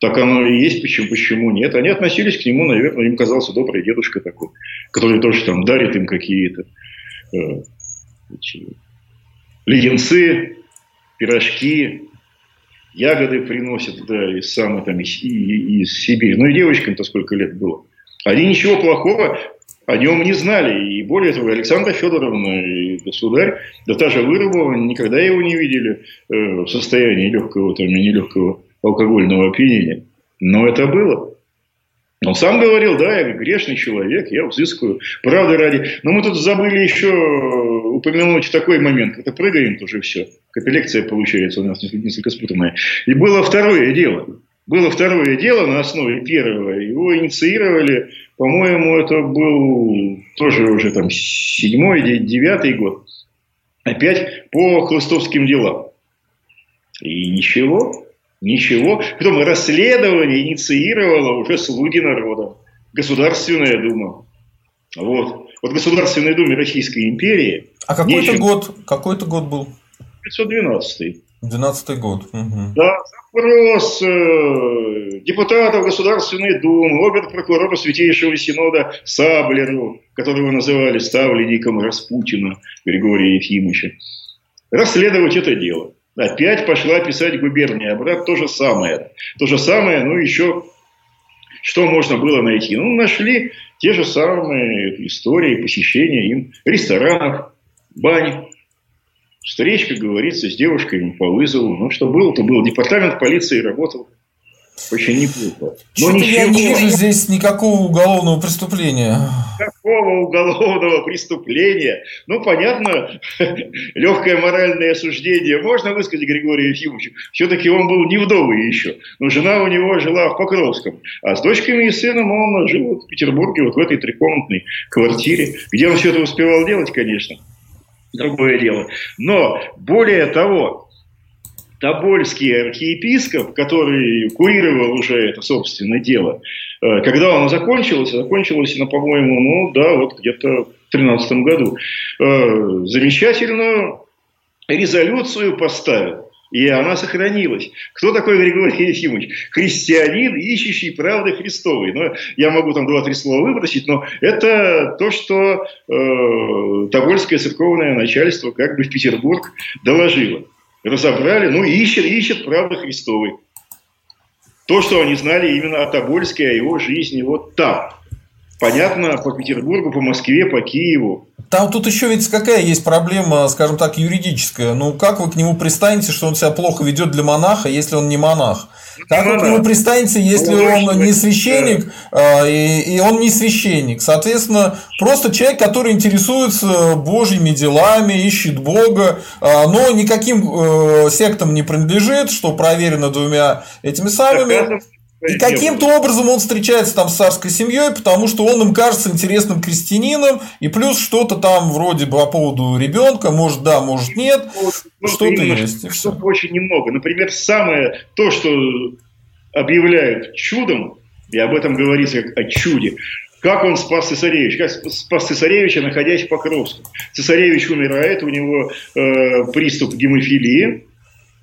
Так оно и есть, почему, почему нет. Они относились к нему, наверное, им казался добрый дедушка такой, который тоже там дарит им какие-то э, леденцы, пирожки, ягоды приносят, да, из самой там, из, из Сибири. Ну и девочкам-то сколько лет было. Они ничего плохого о нем не знали. И более того, Александра Федоровна и государь, да та же Вырубова, никогда его не видели э, в состоянии легкого там, и нелегкого алкогольного опьянения. Но это было. Он сам говорил, да, я грешный человек, я взыскаю, правда ради. Но мы тут забыли еще упомянуть такой момент, когда прыгаем тоже все. Как лекция получается у нас несколько спутанная. И было второе дело. Было второе дело на основе первого. Его инициировали, по-моему, это был тоже уже там седьмой, девятый год. Опять по хлыстовским делам. И ничего, ничего. Потом расследование инициировала уже слуги народа. Государственная дума. Вот. Вот Государственной Думе Российской империи. А какой это год? Какой это год был? 512. 12 год. Угу. Да, запрос э, депутатов Государственной Думы, обер-прокурора Святейшего Синода Саблеру, которого называли ставленником Распутина Григория Ефимовича, расследовать это дело. Опять пошла писать губерния, брат то же самое. То же самое, ну еще что можно было найти? Ну, нашли те же самые истории посещения им ресторанов, бань, встреч, как говорится, с девушкой по вызову. Ну, что было, то было. Департамент полиции работал очень неплохо. Но Что-то ничего... я не вижу здесь никакого уголовного преступления. Какого уголовного преступления? Ну, понятно, легкое моральное осуждение можно высказать Григорию Ефимовичу. Все-таки он был не вдовый еще. Но жена у него жила в Покровском. А с дочками и сыном он жил в Петербурге, вот в этой трехкомнатной квартире. Где он все это успевал делать, конечно другое дело. Но более того, Тобольский архиепископ, который курировал уже это собственное дело, э, когда оно закончилось, закончилось, ну, по-моему, ну да, вот где-то в 2013 году, э, замечательную резолюцию поставил. И она сохранилась. Кто такой Григорий Ефимович? Христианин, ищущий правды Христовой. Ну, я могу там два-три слова выбросить, но это то, что э, Тобольское церковное начальство как бы в Петербург доложило. Разобрали, ну, ищет, ищет правды Христовой. То, что они знали именно о Тобольске, о его жизни вот там понятно по Петербургу, по Москве, по Киеву. Там тут еще ведь какая есть проблема, скажем так, юридическая. Ну, как вы к нему пристанете, что он себя плохо ведет для монаха, если он не монах? Как вы к нему пристанете, если ну, он не священник, да. и, и он не священник? Соответственно, просто человек, который интересуется Божьими делами, ищет Бога, а, но никаким э, сектам не принадлежит, что проверено двумя этими самыми. И каким-то образом он встречается там с царской семьей, потому что он им кажется интересным крестьянином, и плюс что-то там вроде бы по поводу ребенка, может да, может нет, ну, что-то есть. Что очень немного. Например, самое то, что объявляют чудом, и об этом говорится как о чуде, как он спас цесаревич, как спас цесаревича, находясь в Покровском. Цесаревич умирает, у него э, приступ гемофилии,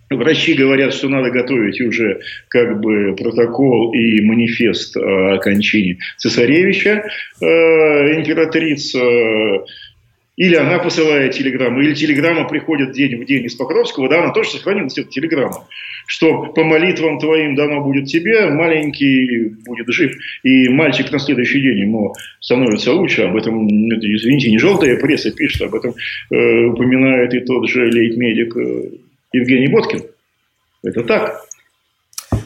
Врачи говорят, что надо готовить уже как бы протокол и манифест о кончине цесаревича. Э, императрица или она посылает телеграмму, или телеграмма приходит день в день из Покровского, да, она тоже сохранилась, эта телеграмма, что по молитвам твоим дано будет тебе, маленький будет жив, и мальчик на следующий день ему становится лучше, об этом, извините, не желтая пресса пишет, об этом э, упоминает и тот же лейт-медик э, Евгений Боткин. Это так.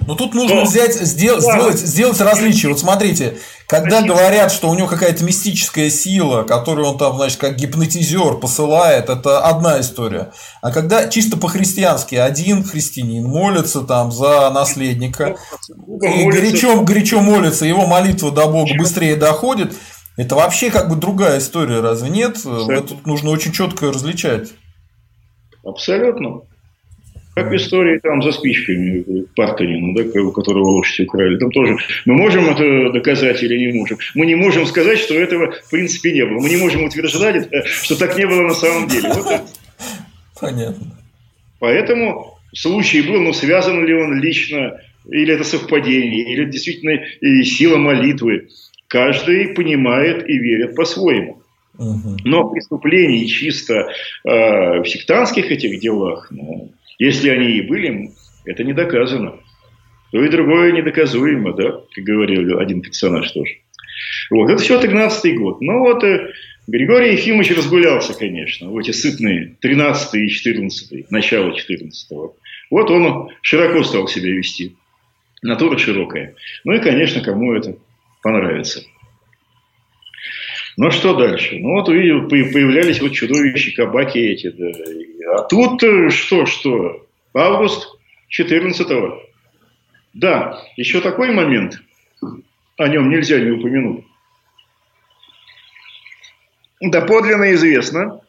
Но тут нужно Но... взять, сдел, да. сделать, сделать различие. Вот смотрите, когда Спасибо. говорят, что у него какая-то мистическая сила, которую он там, значит, как гипнотизер посылает, это одна история. А когда чисто по-христиански один христианин молится там за наследника, и горячо, горячо молится, его молитва до Бога быстрее доходит, это вообще как бы другая история, разве нет? Это тут нужно очень четко различать. Абсолютно. Как в истории там за спичками Партонину, да, у которого лошадь украли. Там тоже мы можем это доказать или не можем. Мы не можем сказать, что этого в принципе не было. Мы не можем утверждать, что так не было на самом деле. Вот это. Понятно. Поэтому случай был, но связан ли он лично, или это совпадение, или действительно сила молитвы. Каждый понимает и верит по-своему. Но преступлений чисто э, в сектантских этих делах, ну, если они и были, это не доказано. То и другое недоказуемо, да, как говорил один персонаж тоже. Вот, это все 13 год. Ну вот э, Григорий Ефимович разгулялся, конечно, в эти сытные 13 и 14 начало 14 -го. Вот он широко стал себя вести. Натура широкая. Ну и, конечно, кому это понравится. Ну, что дальше? Ну, вот увидел, появлялись вот чудовища, кабаки эти. Да. А тут э, что, что? Август 14-го. Да, еще такой момент, о нем нельзя не упомянуть. Доподлинно известно,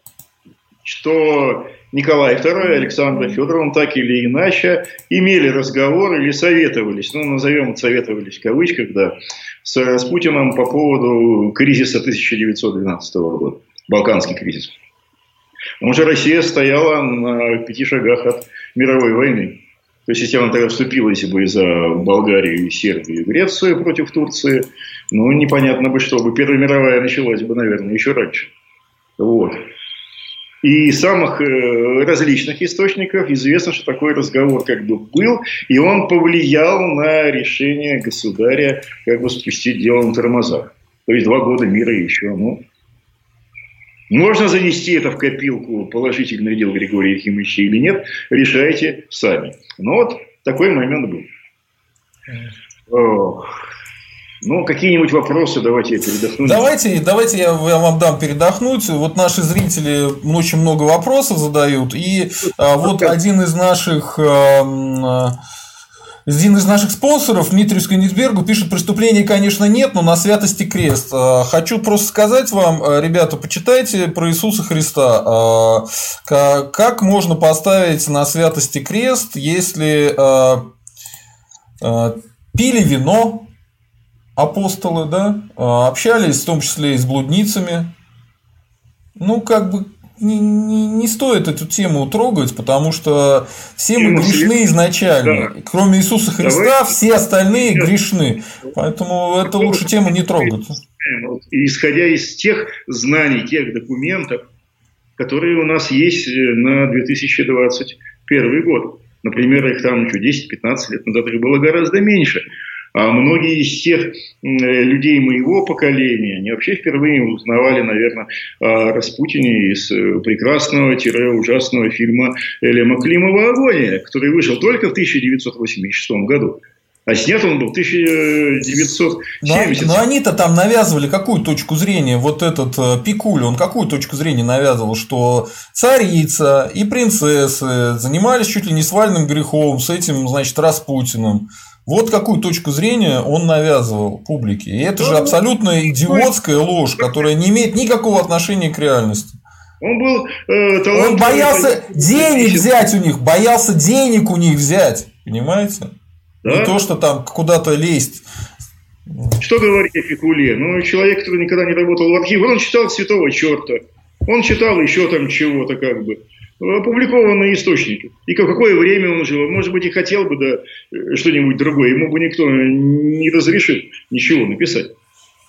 что Николай II и Александр Федоровна так или иначе имели разговор или советовались, ну, назовем советовались в кавычках, да, с, с Путиным по поводу кризиса 1912 года, Балканский кризис. Потому что Россия стояла на пяти шагах от мировой войны. То есть, если она тогда вступилась бы за Болгарию, Сербию и Грецию против Турции, ну, непонятно бы, что бы. Первая мировая началась бы, наверное, еще раньше. Вот. И из самых э, различных источников известно, что такой разговор как бы был, и он повлиял на решение государя как бы спустить дело на тормозах. То есть два года мира еще. Ну, можно занести это в копилку положительных дел Григория Ефимовича или нет, решайте сами. Но вот такой момент был. Ну, какие-нибудь вопросы давайте я передохну. Давайте, давайте я, вам дам передохнуть. Вот наши зрители очень много вопросов задают. И а, вот один из наших а, один из наших спонсоров, Дмитрий Сканисбергу, пишет, преступлений, конечно, нет, но на святости крест. А, хочу просто сказать вам, ребята, почитайте про Иисуса Христа. Как можно поставить на святости крест, если пили вино, апостолы, да, а, общались в том числе и с блудницами. Ну, как бы не, не, не стоит эту тему трогать, потому что все мы грешны изначально. Да. Кроме Иисуса Христа, Давай. все остальные грешны. Поэтому это лучше тему не трогать. Исходя из тех знаний, тех документов, которые у нас есть э, на 2021 год. Например, их там еще 10-15 лет назад их было гораздо меньше. А многие из тех людей моего поколения, они вообще впервые узнавали, наверное, о Распутине из э, прекрасного-ужасного фильма Элема Климова «Агония», который вышел только в 1986 году. А снят он был в 1970. Но, но они-то там навязывали какую точку зрения, вот этот э, Пикуль, он какую точку зрения навязывал, что царица и принцессы занимались чуть ли не свальным грехом с этим, значит, Распутиным. Вот какую точку зрения он навязывал публике. И это же абсолютно идиотская ложь, которая не имеет никакого отношения к реальности. Он был э, Он боялся денег взять у них, боялся денег у них взять. Понимаете? Да? Не то, что там куда-то лезть. Что говорить о Фикуле? Ну, человек, который никогда не работал в архиве, он читал святого черта. Он читал еще там чего-то как бы. Опубликованные источники. И в какое время он жил. Может быть, и хотел бы да, что-нибудь другое. Ему бы никто не разрешил ничего написать.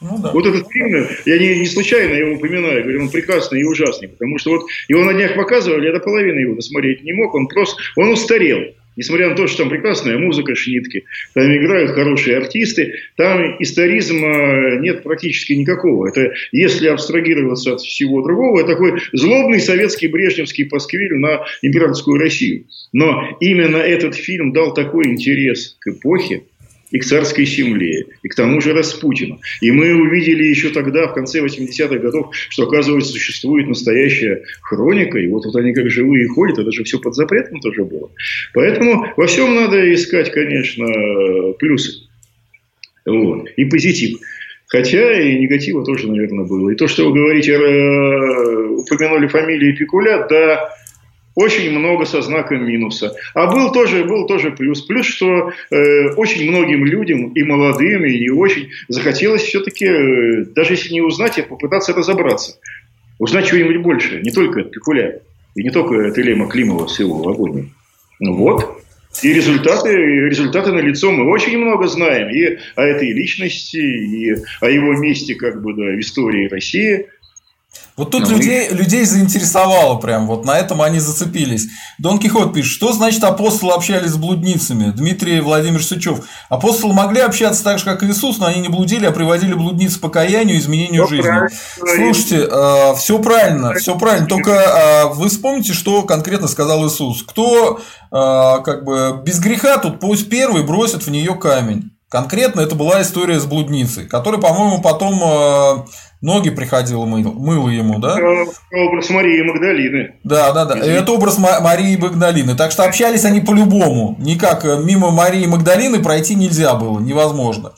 Ну, да. Вот этот фильм, я не, не случайно его упоминаю, говорю, он прекрасный и ужасный, потому что вот его на днях показывали, я до половины его досмотреть не мог, он просто, он устарел. Несмотря на то, что там прекрасная музыка, шнитки, там играют хорошие артисты, там историзма нет практически никакого. Это, если абстрагироваться от всего другого, это такой злобный советский брежневский пасквиль на императорскую Россию. Но именно этот фильм дал такой интерес к эпохе, и к царской земле, и к тому же Распутину. И мы увидели еще тогда, в конце 80-х годов, что, оказывается, существует настоящая хроника, и вот, вот они как живые ходят, это же все под запретом тоже было. Поэтому во всем надо искать, конечно, плюсы вот, и позитив. Хотя и негатива тоже, наверное, было. И то, что вы говорите, э, упомянули фамилии Пикуля, да, очень много со знаком минуса. А был тоже, был тоже плюс. Плюс, что э, очень многим людям, и молодым, и не очень, захотелось все-таки, э, даже если не узнать, а попытаться разобраться. Узнать чего-нибудь больше. Не только Пикуля. И не только Телема Климова с его огонью. Ну вот. И результаты, результаты на лицо мы очень много знаем. И о этой личности, и о его месте как бы, да, в истории России – вот тут ну, людей, мы... людей заинтересовало прям, вот на этом они зацепились. Дон Кихот пишет, что значит апостолы общались с блудницами? Дмитрий Владимир Сычев. Апостолы могли общаться так же, как и Иисус, но они не блудили, а приводили блудниц к покаянию и изменению все жизни. Слушайте, э, все правильно, все правильно. Только э, вы вспомните, что конкретно сказал Иисус. Кто э, как бы без греха, тут пусть первый бросит в нее камень. Конкретно это была история с блудницей, которая, по-моему, потом э, ноги приходило мыло, мыло ему, да? Образ Марии Магдалины. Да, да, да. Это образ Марии Магдалины. Так что общались они по-любому. Никак э, мимо Марии Магдалины пройти нельзя было, невозможно.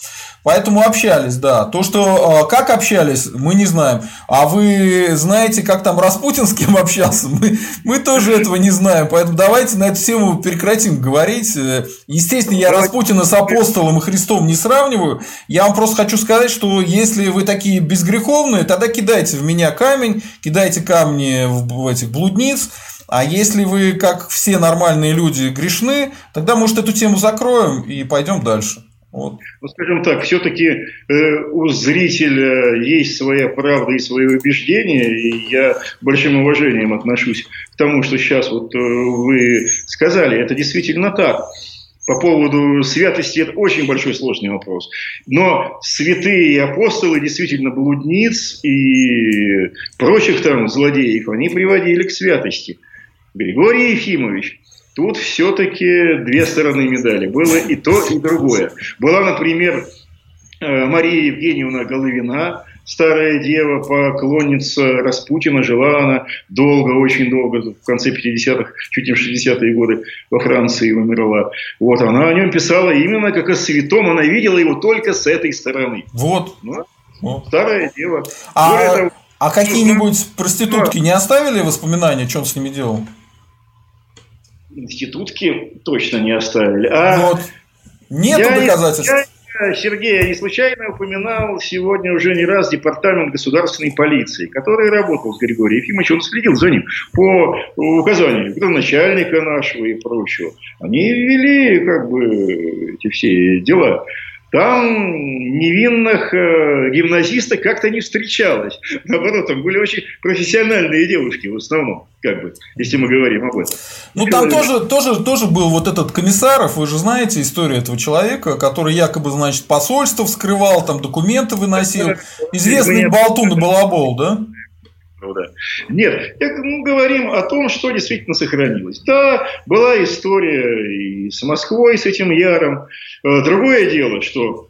Поэтому общались, да. То, что э, как общались, мы не знаем. А вы знаете, как там Распутин с кем общался? Мы, мы тоже этого не знаем. Поэтому давайте на эту тему прекратим говорить. Э, естественно, я Распутина с апостолом и Христом не сравниваю. Я вам просто хочу сказать, что если вы такие безгреховные, тогда кидайте в меня камень, кидайте камни в этих блудниц. А если вы, как все нормальные люди, грешны, тогда, может, эту тему закроем и пойдем дальше. Вот. Ну, скажем так, все-таки э, у зрителя есть своя правда и свои убеждения, и я большим уважением отношусь к тому, что сейчас вот э, вы сказали. Это действительно так. По поводу святости это очень большой сложный вопрос. Но святые апостолы действительно блудниц и прочих там злодеев, они приводили к святости. Григорий Ефимович Тут все-таки две стороны медали. Было и то, и другое. Была, например, э, Мария Евгеньевна Головина, старая дева, поклонница Распутина, жила она долго, очень долго, в конце 50-х, чуть не в 60-е годы во Франции умерла. Вот, она о нем писала именно как о святом, она видела его только с этой стороны. Вот. Ну, вот. Старая дева. А, этого... а какие-нибудь проститутки не оставили воспоминания, что он с ними делал? институтки точно не оставили. А вот. Нет доказательств. Я, Сергей, я не случайно упоминал сегодня уже не раз департамент государственной полиции, который работал с Григорием Ефимовичем, он следил за ним по указанию начальника нашего и прочего. Они вели как бы эти все дела. Там невинных э, гимназисток как-то не встречалось. Наоборот, там были очень профессиональные девушки в основном, как бы, если мы говорим об этом. Ну, там тоже, тоже, тоже был вот этот комиссаров, вы же знаете историю этого человека, который якобы, значит, посольство вскрывал, там документы выносил. Известный болтун и балабол, да? Ну, да. Нет, мы говорим о том, что действительно сохранилось. Да, была история и с Москвой, с этим Яром. Э, другое дело, что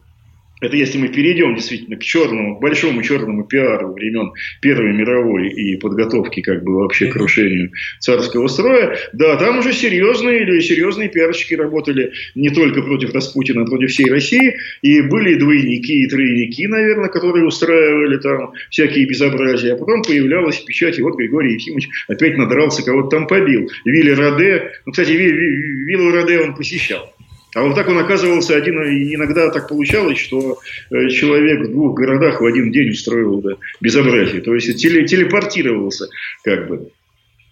это если мы перейдем действительно к черному, к большому черному пиару времен Первой мировой и подготовки как бы вообще к крушению царского строя, да, там уже серьезные или серьезные пиарщики работали не только против Распутина, а против всей России, и были двойники и тройники, наверное, которые устраивали там всякие безобразия, а потом появлялась печать, и вот Григорий Ефимович опять надрался, кого-то там побил. Вилли Раде, ну, кстати, Виллу Раде он посещал. А вот так он оказывался один, иногда так получалось, что э, человек в двух городах в один день устроил да, безобразие. То есть теле, телепортировался как бы.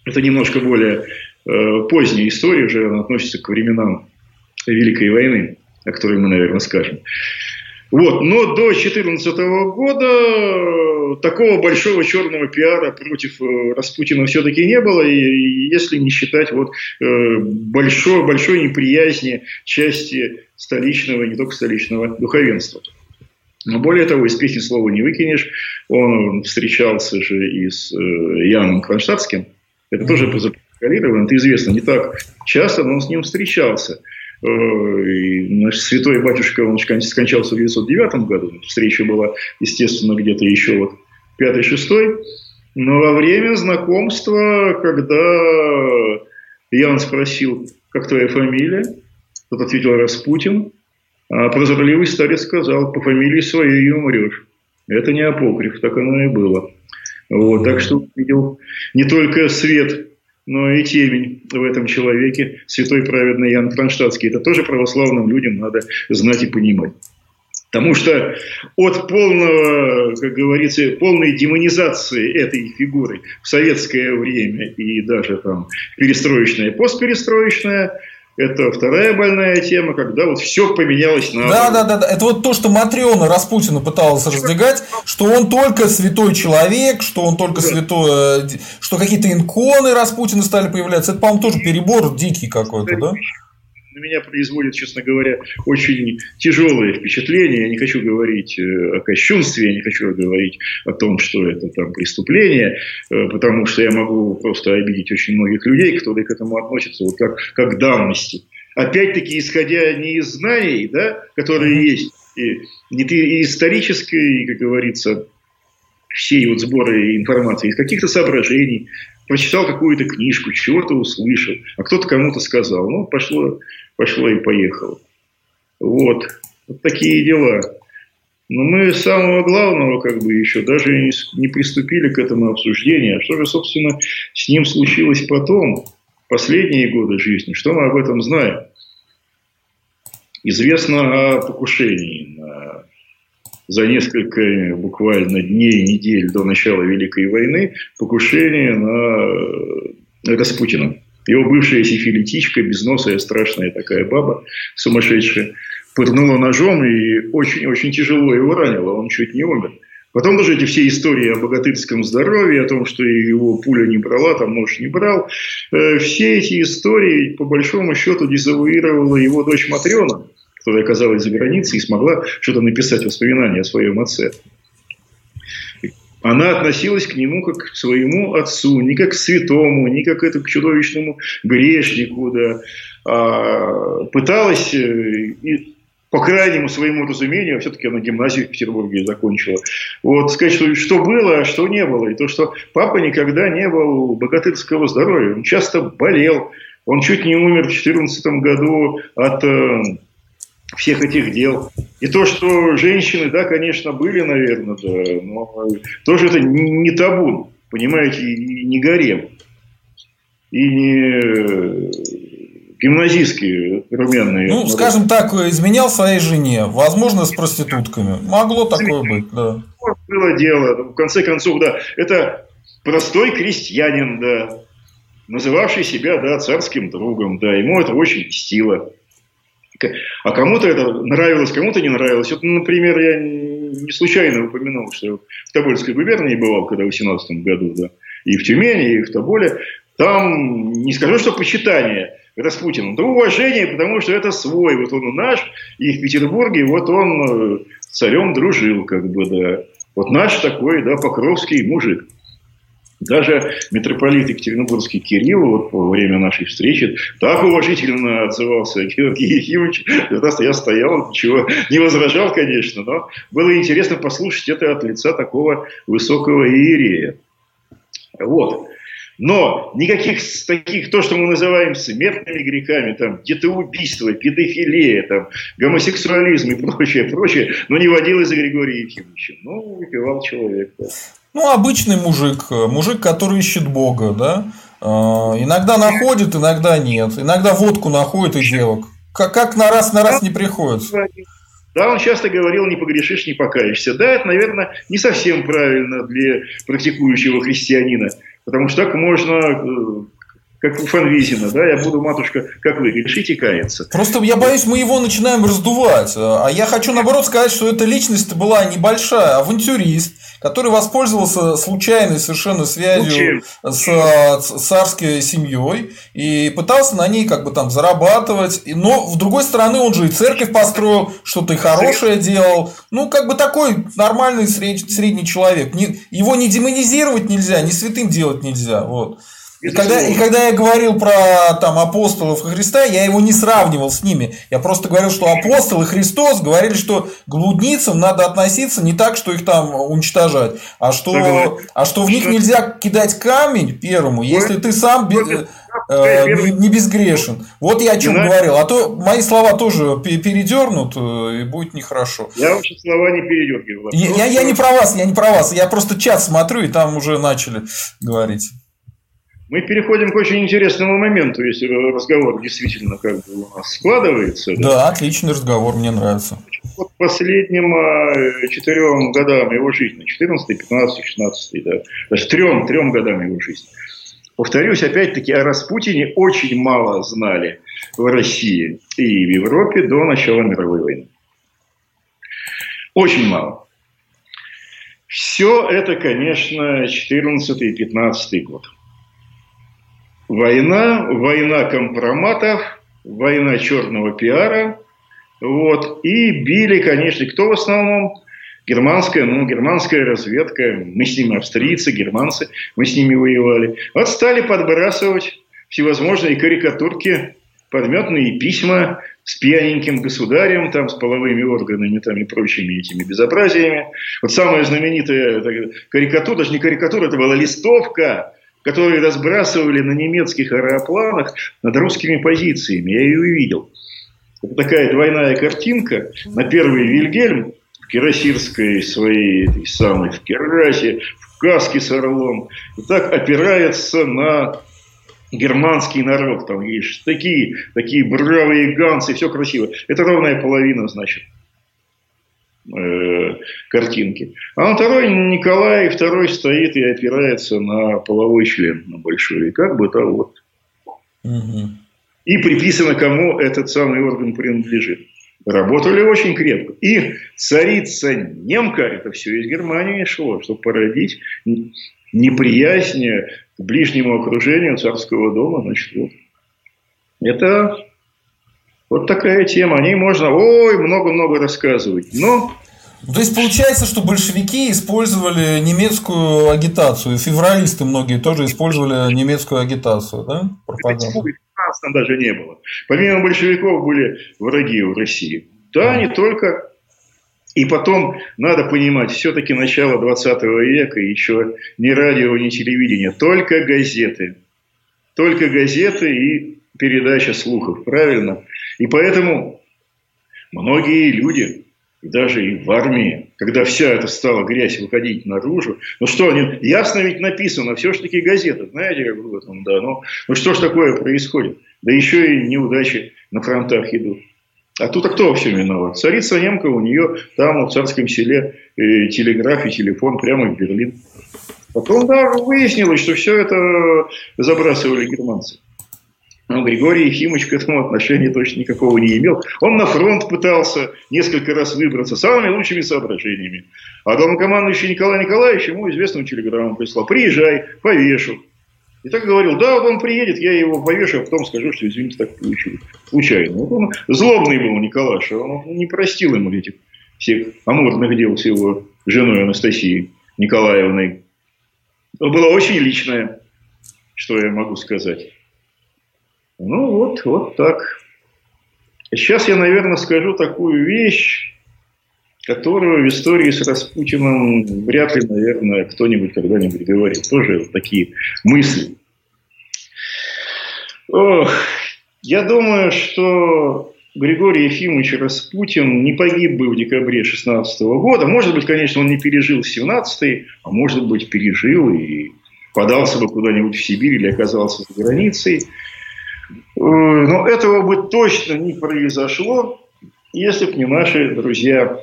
Это немножко более э, поздняя история, уже она относится к временам Великой войны, о которой мы, наверное, скажем. Вот. Но до 2014 года такого большого черного пиара против э, Распутина все-таки не было, и если не считать вот э, большой, большой неприязни части столичного, не только столичного духовенства. Но более того, из песни слова не выкинешь. Он встречался же и с э, Яном Кронштадтским. Это тоже запротоколировано, это известно не так часто, но он с ним встречался. Э, и, значит, святой батюшка, он скончался в 1909 году. Встреча была, естественно, где-то еще вот 5-6. Но во время знакомства, когда Ян спросил, как твоя фамилия, тот ответил Распутин, а прозорливый старец сказал, по фамилии своей и умрешь. Это не апокриф, так оно и было. Вот, так что видел не только свет но и темень в этом человеке, святой праведный Ян Кронштадтский. Это тоже православным людям надо знать и понимать. Потому что от полного, как говорится, полной демонизации этой фигуры в советское время и даже там перестроечное, постперестроечное – это вторая больная тема, когда вот все поменялось на... Да, да, да, да. Это вот то, что Матриона Распутина пыталась раздвигать, что он только святой человек, что он только да. святой... Э, что какие-то инконы Распутина стали появляться. Это, по-моему, тоже перебор дикий какой-то, да? На меня производит, честно говоря, очень тяжелое впечатление. Я не хочу говорить э, о кощунстве, я не хочу говорить о том, что это там преступление, э, потому что я могу просто обидеть очень многих людей, которые к этому относятся вот как, как к давности. Опять-таки, исходя не из знаний, да, которые есть, и, и исторической, как говорится, всей вот сборы информации, из каких-то соображений, прочитал какую-то книжку, чего-то услышал, а кто-то кому-то сказал. Ну, пошло, пошло и поехало. Вот. Вот такие дела. Но мы самого главного как бы еще даже не, приступили к этому обсуждению. А что же, собственно, с ним случилось потом, последние годы жизни? Что мы об этом знаем? Известно о покушении на за несколько буквально дней, недель до начала Великой войны покушение на Распутина. Его бывшая сифилитичка, безносая, страшная такая баба, сумасшедшая, пырнула ножом и очень-очень тяжело его ранила. Он чуть не умер. Потом даже эти все истории о богатырском здоровье, о том, что его пуля не брала, там нож не брал. Э, все эти истории, по большому счету, дезавуировала его дочь Матрена которая оказалась за границей и смогла что-то написать воспоминания о своем отце. Она относилась к нему как к своему отцу, не как к святому, не как это, к чудовищному грешнику, да. а пыталась э, и по крайнему своему разумению, все-таки она гимназию в Петербурге закончила, вот сказать, что, что было, а что не было. И то, что папа никогда не был богатырского здоровья, он часто болел, он чуть не умер в 2014 году от э, всех этих дел. И то, что женщины, да, конечно, были, наверное, да, но тоже это не табу, понимаете, и не гарем. И не гимназистки румяные. Ну, скажем так, изменял своей жене, возможно, с проститутками. Могло такое быть, да. Было дело. В конце концов, да, это простой крестьянин, да, называвший себя, да, царским другом, да, ему это очень льстило. А кому-то это нравилось, кому-то не нравилось. Вот, например, я не случайно упомянул, что в Тобольской губернии бывал, когда в 18 году, да, и в Тюмени, и в Тоболе. Там, не скажу, что почитание Распутину, но уважение, потому что это свой. Вот он наш, и в Петербурге вот он э, царем дружил, как бы, да. Вот наш такой, да, покровский мужик. Даже митрополит Екатеринбургский Кирилл вот во время нашей встречи так уважительно отзывался Георгий Ефимович. Я стоял, ничего не возражал, конечно, но было интересно послушать это от лица такого высокого иерея. Вот. Но никаких таких, то, что мы называем смертными грехами, там, детоубийство, педофилия, там, гомосексуализм и прочее, прочее, но не водилось за Григория Ефимовича. Ну, выпивал человек. Да. Ну, обычный мужик, мужик, который ищет Бога, да. А, иногда находит, иногда нет. Иногда водку находит и девок. Как, как на раз на раз не приходится. Да, он часто говорил, не погрешишь, не покаешься. Да, это, наверное, не совсем правильно для практикующего христианина. Потому что так можно э, как у Фанвизина, да, я буду, матушка, как вы, решите каяться. Просто я боюсь, мы его начинаем раздувать. А я хочу, наоборот, сказать, что эта личность была небольшая, авантюрист, который воспользовался случайной совершенно связью с царской семьей и пытался на ней как бы там зарабатывать. Но, с другой стороны, он же и церковь построил, что-то и хорошее делал. Ну, как бы такой нормальный средний человек. Его не демонизировать нельзя, не святым делать нельзя. Вот. И когда, и когда я говорил про там, апостолов и Христа, я его не сравнивал с ними. Я просто говорил, что апостол и Христос говорили, что к блудницам надо относиться не так, что их там уничтожать, а что, а что в них нельзя кидать камень первому, если ты сам э, не безгрешен. Вот я о чем говорил. А то мои слова тоже передернут, э, и будет нехорошо. Я вообще слова не передергивал. Я, я, я не про вас, я не про вас. Я просто чат смотрю, и там уже начали говорить. Мы переходим к очень интересному моменту, если разговор действительно как бы у нас складывается. Да, да отличный разговор, мне нравится. Вот последним э, четырем годам его жизни, 14, 15, 16, да, даже трем, трем годам его жизни. Повторюсь, опять-таки, о Распутине очень мало знали в России и в Европе до начала мировой войны. Очень мало. Все это, конечно, 14 и 15 год. Война, война компроматов, война черного пиара. Вот. И били, конечно, кто в основном? Германская, ну, германская разведка. Мы с ними австрийцы, германцы, мы с ними воевали. Вот стали подбрасывать всевозможные карикатурки, подметные письма с пьяненьким государем, там, с половыми органами там, и прочими этими безобразиями. Вот самая знаменитая карикатура, даже не карикатура, это была листовка которые разбрасывали на немецких аэропланах над русскими позициями. Я ее увидел. Это такая двойная картинка. На первый Вильгельм в кирасирской своей этой самой, в керасе, в каске с орлом. И так опирается на германский народ. Там есть такие, такие бравые ганцы, все красиво. Это ровная половина, значит, э, картинки. А на второй Николай второй стоит и опирается на половой член, на большой. И как бы то вот. Угу. И приписано, кому этот самый орган принадлежит. Работали очень крепко. И царица немка, это все из Германии шло, чтобы породить неприязнь к ближнему окружению царского дома. Значит, вот. Это вот такая тема. О ней можно ой, много-много рассказывать. Но то есть получается, что большевики использовали немецкую агитацию, февралисты многие тоже использовали немецкую агитацию, да? Пропаганду. там даже не было. Помимо большевиков были враги у России. Да, не только. И потом надо понимать, все-таки начало 20 века, еще ни радио, ни телевидение, только газеты. Только газеты и передача слухов, правильно? И поэтому многие люди даже и в армии, когда вся эта стала грязь выходить наружу, ну что, они, ясно ведь написано, все же таки газеты, знаете, как в этом, да, ну, ну что ж такое происходит? Да еще и неудачи на фронтах идут. А тут а кто вообще виноват? Царица немка, у нее там в царском селе э, телеграф и телефон прямо в Берлин. Потом, да, выяснилось, что все это забрасывали германцы. Но Григорий Ефимович к этому отношения точно никакого не имел. Он на фронт пытался несколько раз выбраться самыми лучшими соображениями. А главнокомандующий Николай Николаевич ему известную телеграмму прислал. Приезжай, повешу. И так говорил, да, вот он приедет, я его повешу, а потом скажу, что, извините, так получилось. Случайно. Вот он злобный был Николаша, он не простил ему этих всех амурных дел с его женой Анастасией Николаевной. Это было очень личное, что я могу сказать. Ну, вот, вот так. Сейчас я, наверное, скажу такую вещь, которую в истории с Распутиным вряд ли, наверное, кто-нибудь когда-нибудь говорил. Тоже вот такие мысли. Ох, я думаю, что Григорий Ефимович Распутин не погиб бы в декабре 16 года. Может быть, конечно, он не пережил 17 а может быть, пережил и подался бы куда-нибудь в Сибирь или оказался за границей. Но этого бы точно не произошло, если бы не наши друзья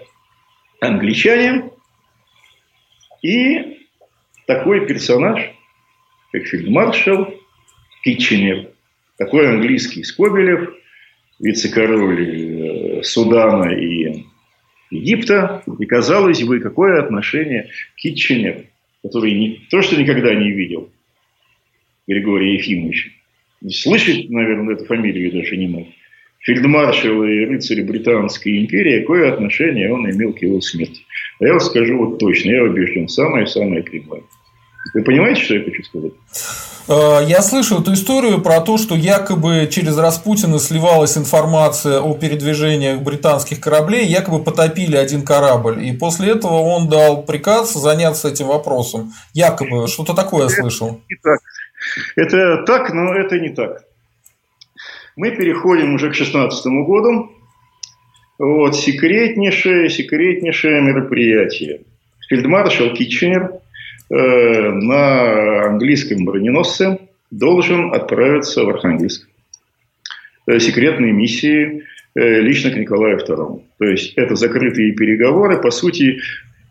англичане и такой персонаж, как фельдмаршал Китченер, такой английский Скобелев, вице-король э, Судана и Египта. И, казалось бы, какое отношение Китченер, который не, то, что никогда не видел Григория Ефимовича. Слышать, наверное, эту фамилию даже не мог. Фельдмаршал и рыцарь Британской империи, какое отношение он имел к его смерти. А я вам скажу вот точно, я убежден, самое-самое прямое. Вы понимаете, что я хочу сказать? Э, я слышал эту историю про то, что якобы через Распутина сливалась информация о передвижениях британских кораблей, якобы потопили один корабль. И после этого он дал приказ заняться этим вопросом. Якобы, что-то такое я слышал. Это, так. но это не так. Мы переходим уже к 16 году. Вот, секретнейшее, секретнейшее мероприятие. Фельдмаршал Китченер – Э, на английском броненосце должен отправиться в Архангельск. Э, секретные миссии э, лично к Николаю II. То есть это закрытые переговоры, по сути,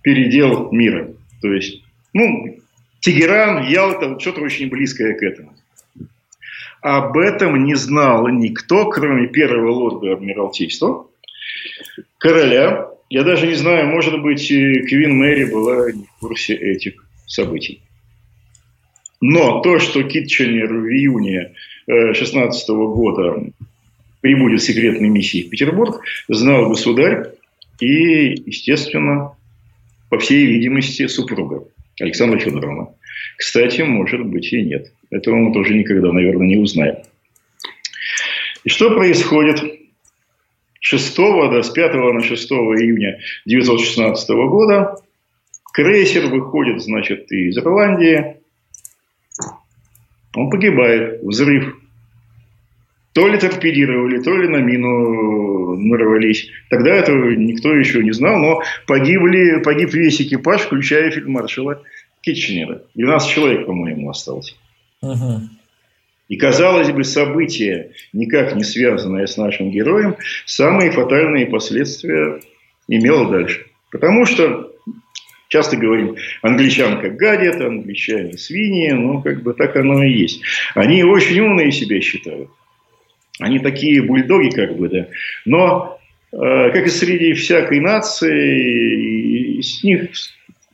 передел мира. То есть, ну, Тегеран, Ялта, что-то очень близкое к этому. Об этом не знал никто, кроме первого лорда Адмиралтейства, короля. Я даже не знаю, может быть, Квин Мэри была не в курсе этих событий. Но то, что Китченер в июне 2016 э, года прибудет секретной миссии в Петербург, знал государь и, естественно, по всей видимости, супруга Александра Федоровна. Кстати, может быть и нет. Этого мы тоже никогда, наверное, не узнаем. И что происходит 6, да, с 5 на 6 июня 1916 года Крейсер выходит, значит, из Ирландии. Он погибает. Взрыв. То ли торпедировали, то ли на мину нарвались. Тогда этого никто еще не знал, но погибли, погиб весь экипаж, включая фельдмаршала Китченера. 12 человек, по-моему, осталось. Угу. И, казалось бы, событие, никак не связанное с нашим героем, самые фатальные последствия имело дальше. Потому что Часто говорим, англичанка гадит, англичане свиньи, ну, как бы так оно и есть. Они очень умные себя считают. Они такие бульдоги, как бы, да. Но, э, как и среди всякой нации, с них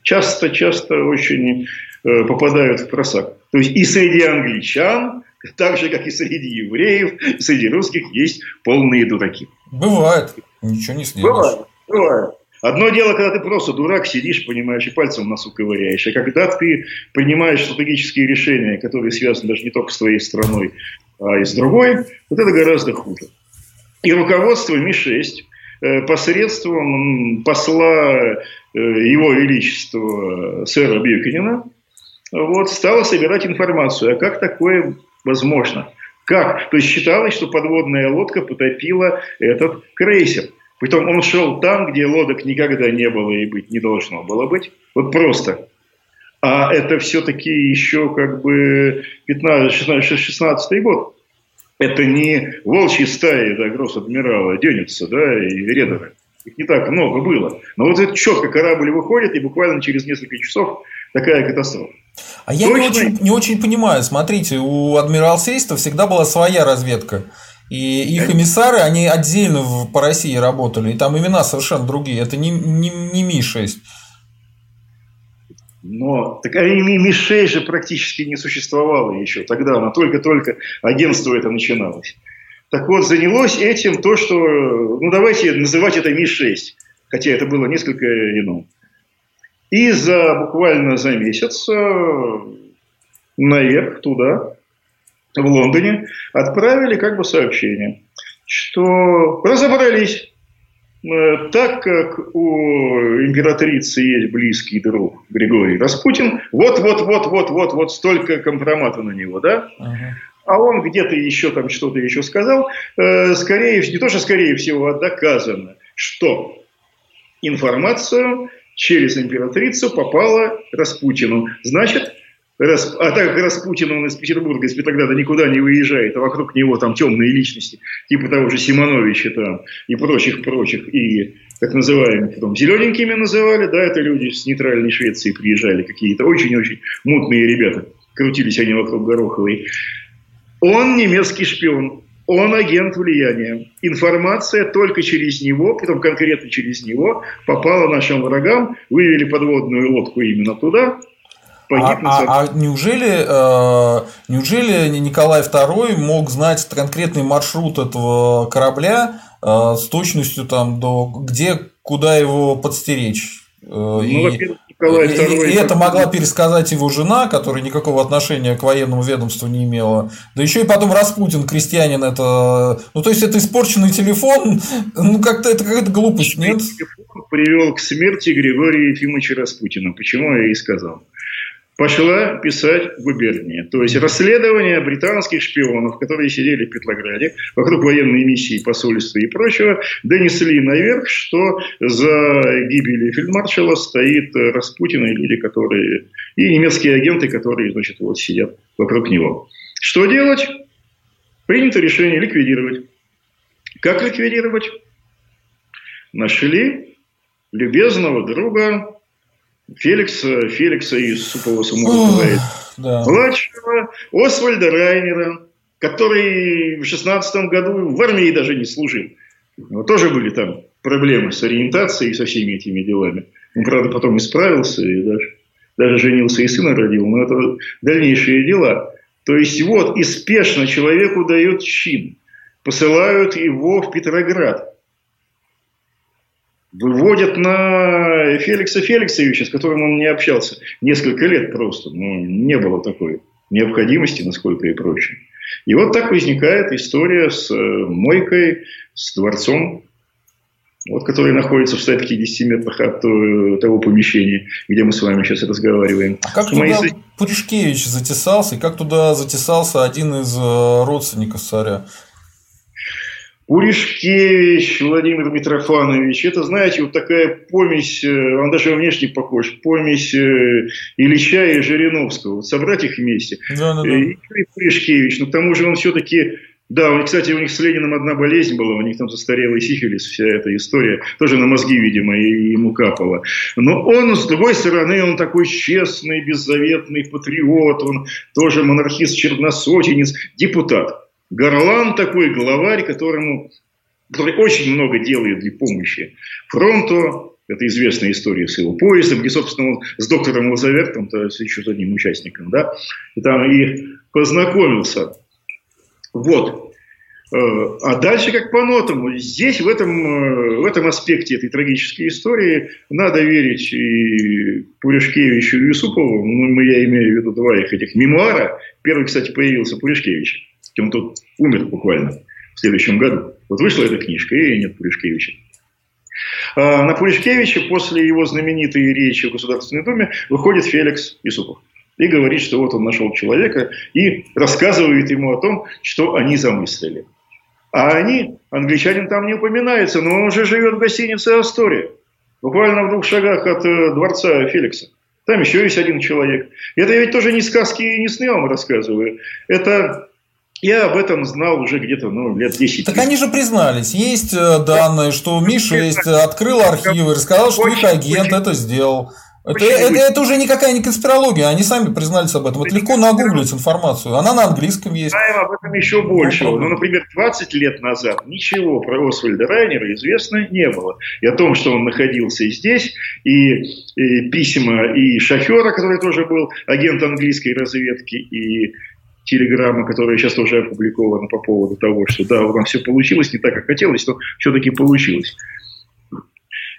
часто-часто очень э, попадают в просак. То есть и среди англичан, так же, как и среди евреев, и среди русских есть полные дураки. Бывает. Ничего не сделаешь. Бывает. Бывает. Одно дело, когда ты просто дурак, сидишь, понимаешь, и пальцем в носу ковыряешь. А когда ты принимаешь стратегические решения, которые связаны даже не только с твоей страной, а и с другой, вот это гораздо хуже. И руководство Ми-6 э, посредством посла э, Его Величества сэра Бьюкинина вот, стало собирать информацию. А как такое возможно? Как? То есть считалось, что подводная лодка потопила этот крейсер. Притом он шел там, где лодок никогда не было и быть не должно было быть. Вот просто. А это все-таки еще как бы 15-16 год. Это не волчьи стаи, да, гросс-адмирала денются, да, и редеры. Их не так много было. Но вот это четко корабль выходит, и буквально через несколько часов такая катастрофа. А я не очень, не очень понимаю. Смотрите, у Адмиралтейства всегда была своя разведка. И их эмиссары, они отдельно по России работали, и там имена совершенно другие. Это не, не, не Ми-6. Но так Ми-6 же практически не существовало еще тогда, но только-только агентство это начиналось. Так вот, занялось этим то, что, ну давайте называть это Ми-6, хотя это было несколько ино. И за буквально за месяц э, наверх туда в Лондоне отправили как бы сообщение, что разобрались. Э, так как у императрицы есть близкий друг Григорий Распутин, вот-вот-вот-вот-вот-вот столько компромата на него, да? А он где-то еще там что-то еще сказал. Э, скорее, не то, что скорее всего, а доказано, что информацию через императрицу попала Распутину. Значит, Раз, а так как Распутин, он из Петербурга, из Петрограда никуда не выезжает, а вокруг него там темные личности, типа того же Симоновича там и прочих-прочих, и так называемых потом зелененькими называли, да, это люди с нейтральной Швеции приезжали, какие-то очень-очень мутные ребята, крутились они вокруг Гороховой. Он немецкий шпион, он агент влияния. Информация только через него, потом конкретно через него, попала нашим врагам, вывели подводную лодку именно туда, а, а, а неужели, э, неужели Николай II мог знать конкретный маршрут этого корабля э, с точностью там до где, куда его подстеречь? Э, ну, и, Николай II. И, и это могла пересказать его жена, которая никакого отношения к военному ведомству не имела. Да еще и потом Распутин, крестьянин, это. Ну, то есть это испорченный телефон. Ну, как-то это какая-то глупость, нет? Телефон привел к смерти Григория Ефимовича Распутина. Почему я и сказал пошла писать губерния. То есть расследование британских шпионов, которые сидели в Петрограде, вокруг военной миссии, посольства и прочего, донесли наверх, что за гибелью фельдмаршала стоит Распутин и люди, которые... и немецкие агенты, которые, значит, вот сидят вокруг него. Что делать? Принято решение ликвидировать. Как ликвидировать? Нашли любезного друга Феликса, Феликса из Супова да. младшего Освальда Райнера, который в 16 году в армии даже не служил. Но тоже были там проблемы с ориентацией и со всеми этими делами. Он, правда, потом исправился и даже, даже женился и сына родил, но это дальнейшие дела. То есть вот, и спешно человеку дают чин. Посылают его в Петроград выводят на Феликса Феликсовича, с которым он не общался несколько лет просто. Ну, не было такой необходимости, насколько и прочее. И вот так возникает история с э, мойкой, с дворцом, вот, который находится в 150 метрах от э, того помещения, где мы с вами сейчас разговариваем. А как Мои... туда Пуришкевич затесался, и как туда затесался один из э, родственников царя? Пуришкевич, Владимир Митрофанович, это, знаете, вот такая помесь, э, он даже внешне похож, помесь э, Ильича и Жириновского. Вот собрать их вместе. Да, да, да. И Пуришкевич, но к тому же он все-таки да, кстати, у них с Лениным одна болезнь была, у них там застарелый сифилис, вся эта история, тоже на мозги, видимо, и ему капала. Но он, с другой стороны, он такой честный, беззаветный патриот, он тоже монархист-черносотенец, депутат. Горлан такой главарь, которому, который очень много делает для помощи фронту. Это известная история с его поездом, где, собственно, он с доктором Лазавертом, то есть еще с одним участником, да, и там и познакомился. Вот. Э, а дальше как по нотам. Здесь, в этом, э, в этом аспекте этой трагической истории, надо верить и Пуришкевичу и Юсупову. Ну, я имею в виду два их этих мемуара. Первый, кстати, появился Пуришкевич. Он тут умер буквально в следующем году. Вот вышла эта книжка, и нет Пуришкевича. А на Пуришкевича после его знаменитой речи в Государственной Думе выходит Феликс Юсупов и говорит, что вот он нашел человека и рассказывает ему о том, что они замыслили. А они, англичанин там не упоминается, но он уже живет в гостинице «Астория», буквально в двух шагах от э, дворца Феликса. Там еще есть один человек. Это я ведь тоже не сказки и не сны вам рассказываю. Это я об этом знал уже где-то ну, лет 10. Так они же признались. Есть э, данные, что Миша есть, открыл архивы и рассказал, что их агент это сделал. Это, это, это уже никакая не конспирология, они сами признались об этом. Вот легко нагуглить информацию, она на английском есть. Знаем об этом еще больше. Ну, например, 20 лет назад ничего про Освальда Райнера известно не было. И о том, что он находился здесь, и, и письма и шофера, который тоже был агент английской разведки, и телеграмма, которая сейчас тоже опубликована по поводу того, что да, у нас все получилось не так, как хотелось, но все-таки получилось.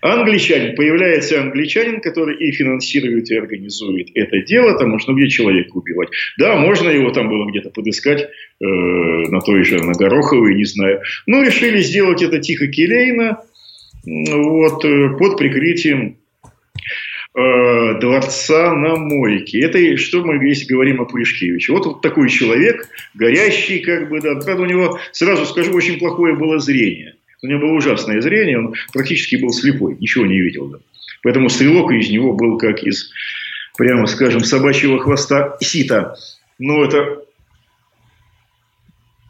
Англичанин, появляется англичанин, который и финансирует, и организует это дело, потому что ну, где человека убивать. Да, можно его там было где-то подыскать, э, на той же, на Гороховой, не знаю. Но решили сделать это тихо келейно, вот, э, под прикрытием Э, дворца на мойке. Это что мы если говорим о Пуришкевиче. Вот, вот такой человек, горящий, как бы, да. Правда, у него, сразу скажу, очень плохое было зрение. У него было ужасное зрение, он практически был слепой, ничего не видел. Да. Поэтому стрелок из него был как из, прямо скажем, собачьего хвоста сита. Но это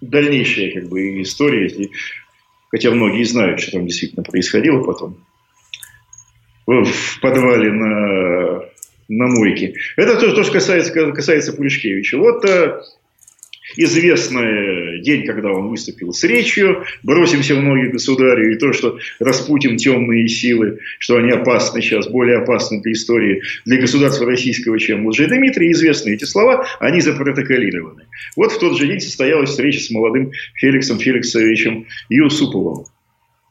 дальнейшая как бы история, хотя многие знают, что там действительно происходило потом в подвале на на мойке. Это то, что касается, касается Пулешкевича. Вот известный день, когда он выступил с речью, бросимся в ноги государю, и то, что Распутин темные силы, что они опасны сейчас, более опасны для истории, для государства российского, чем Лжедмитрий, известны эти слова, они запротоколированы. Вот в тот же день состоялась встреча с молодым Феликсом Феликсовичем Юсуповым.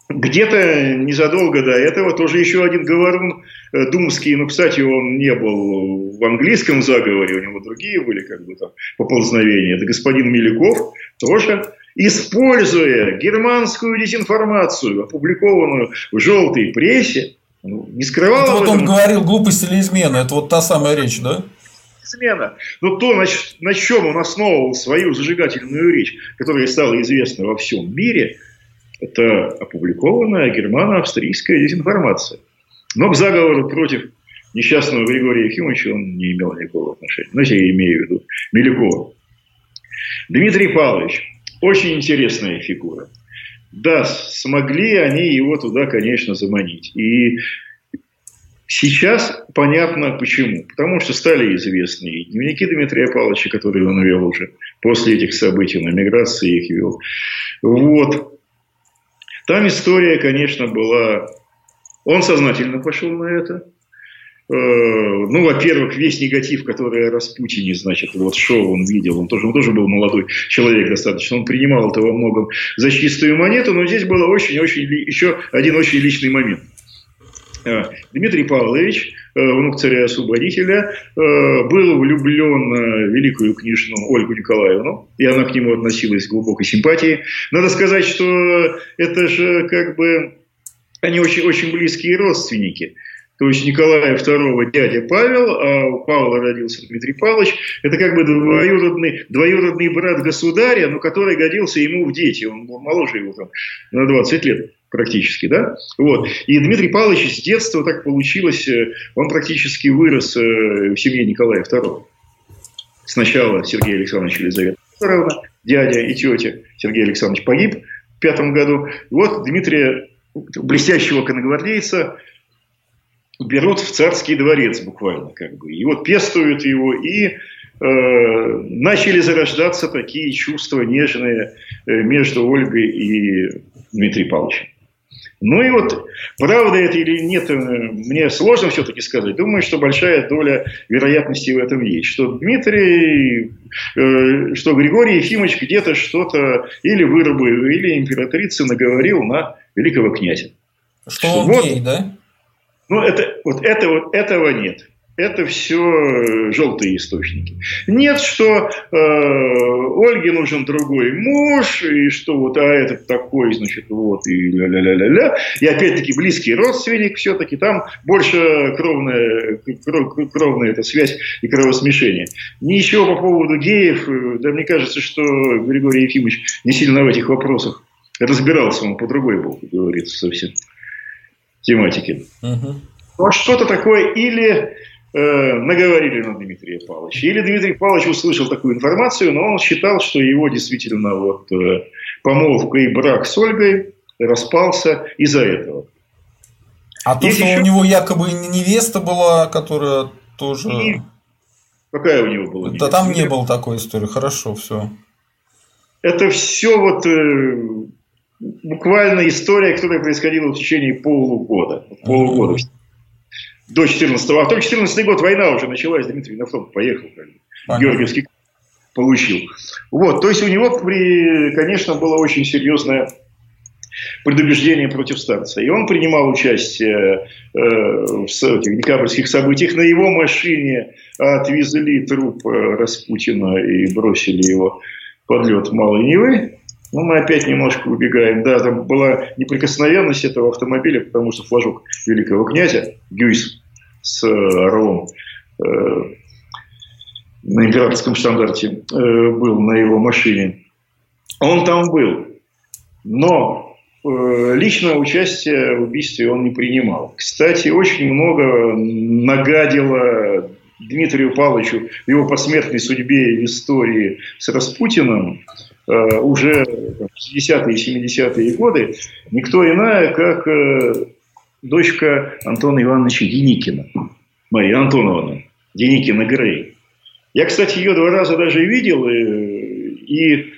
Где-то незадолго до этого тоже еще один говорун э, думский, но, кстати, он не был в английском заговоре, у него другие были как бы там поползновения. Это господин Меляков тоже, используя германскую дезинформацию, опубликованную в желтой прессе, ну, не скрывал Это вот он говорил глупость или измена, это вот та самая речь, да? измена. Но то, на, на чем он основывал свою зажигательную речь, которая стала известна во всем мире – это опубликованная германо-австрийская дезинформация. Но к заговору против несчастного Григория Ефимовича он не имел никакого отношения. Знаете, я имею в виду Мелякова. Дмитрий Павлович, очень интересная фигура. Да, смогли они его туда, конечно, заманить. И сейчас понятно почему. Потому что стали известны и дневники Дмитрия Павловича, которые он вел уже после этих событий, на миграции их вел. Вот. Там история, конечно, была... Он сознательно пошел на это. Э, ну, во-первых, весь негатив, который о Распутине, значит, вот шоу он видел, он тоже, он тоже был молодой человек достаточно, он принимал это во многом за чистую монету, но здесь был очень-очень еще один очень личный момент. Э, Дмитрий Павлович Э, внук царя-освободителя, э, был влюблен в великую книжную Ольгу Николаевну, и она к нему относилась с глубокой симпатией. Надо сказать, что это же как бы они очень, очень близкие родственники. То есть Николая II дядя Павел, а у Павла родился Дмитрий Павлович. Это как бы двоюродный, двоюродный брат государя, но который годился ему в дети. Он был моложе его там на 20 лет практически, да? Вот. И Дмитрий Павлович с детства так получилось, э, он практически вырос э, в семье Николая II. Сначала Сергей Александрович Елизавета Федоровна, дядя и тетя Сергей Александрович погиб в пятом году. Вот Дмитрия, блестящего коногвардейца, берут в царский дворец буквально, как бы. И вот пестуют его, и э, начали зарождаться такие чувства нежные э, между Ольгой и Дмитрием Павловичем. Ну и вот, правда это или нет, э, мне сложно все-таки сказать. Думаю, что большая доля вероятности в этом есть. Что Дмитрий, э, что Григорий Ефимович где-то что-то или выработал, или императрица наговорил на великого князя. Что он вот, гей, да? Ну, это, вот, это, вот этого нет это все э, желтые источники. Нет, что э, Ольге нужен другой муж, и что вот, а этот такой, значит, вот, и ля-ля-ля-ля-ля. И опять-таки близкий родственник все-таки, там больше кровная, кров, кровная эта связь и кровосмешение. Ничего по поводу геев, э, да мне кажется, что Григорий Ефимович не сильно в этих вопросах разбирался, он по другой был, как говорится, совсем тематике. Угу. Ну, что-то такое или Э, наговорили на Дмитрия Павловича. Или Дмитрий Павлович услышал такую информацию, но он считал, что его действительно вот э, помолвка и брак с Ольгой распался из-за этого. А то, что еще... у него якобы невеста была, которая тоже... И... Какая у него была невеста? Да там не было такой истории. Хорошо, все. Это все вот э, буквально история, которая происходила в течение полугода. Полугода. Mm-hmm до 14 А потом 14 год война уже началась, Дмитрий на фронт поехал, как бы, Георгиевский получил. Вот, то есть у него, при, конечно, было очень серьезное предубеждение против старца. И он принимал участие э, в этих декабрьских событиях. На его машине отвезли труп э, Распутина и бросили его под лед Малой Невы. Ну, мы опять немножко убегаем. Да, там была неприкосновенность этого автомобиля, потому что флажок великого князя Гюйс с орлом э, на императорском стандарте э, был на его машине. Он там был. Но э, личное участие в убийстве он не принимал. Кстати, очень много нагадило Дмитрию Павловичу в его посмертной судьбе в истории с Распутиным – Э, уже в 60-е и 70-е годы никто иная, как э, дочка Антона Ивановича Деникина, Мария Антоновна. Деникина Грей. Я, кстати, ее два раза даже видел, и, э, и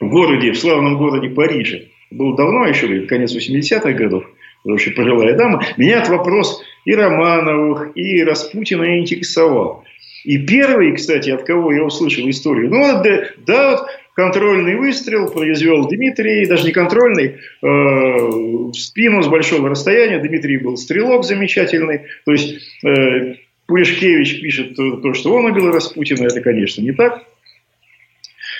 в городе, в славном городе Париже. Было давно еще, конец 80-х годов, очень пожилая дама. Меня этот вопрос и Романовых, и Распутина интересовал. И первый, кстати, от кого я услышал историю, ну, да, да вот контрольный выстрел произвел Дмитрий, даже не контрольный, э, в спину с большого расстояния. Дмитрий был стрелок замечательный. То есть э, Пулешкевич пишет то, то, что он убил Распутина, это, конечно, не так.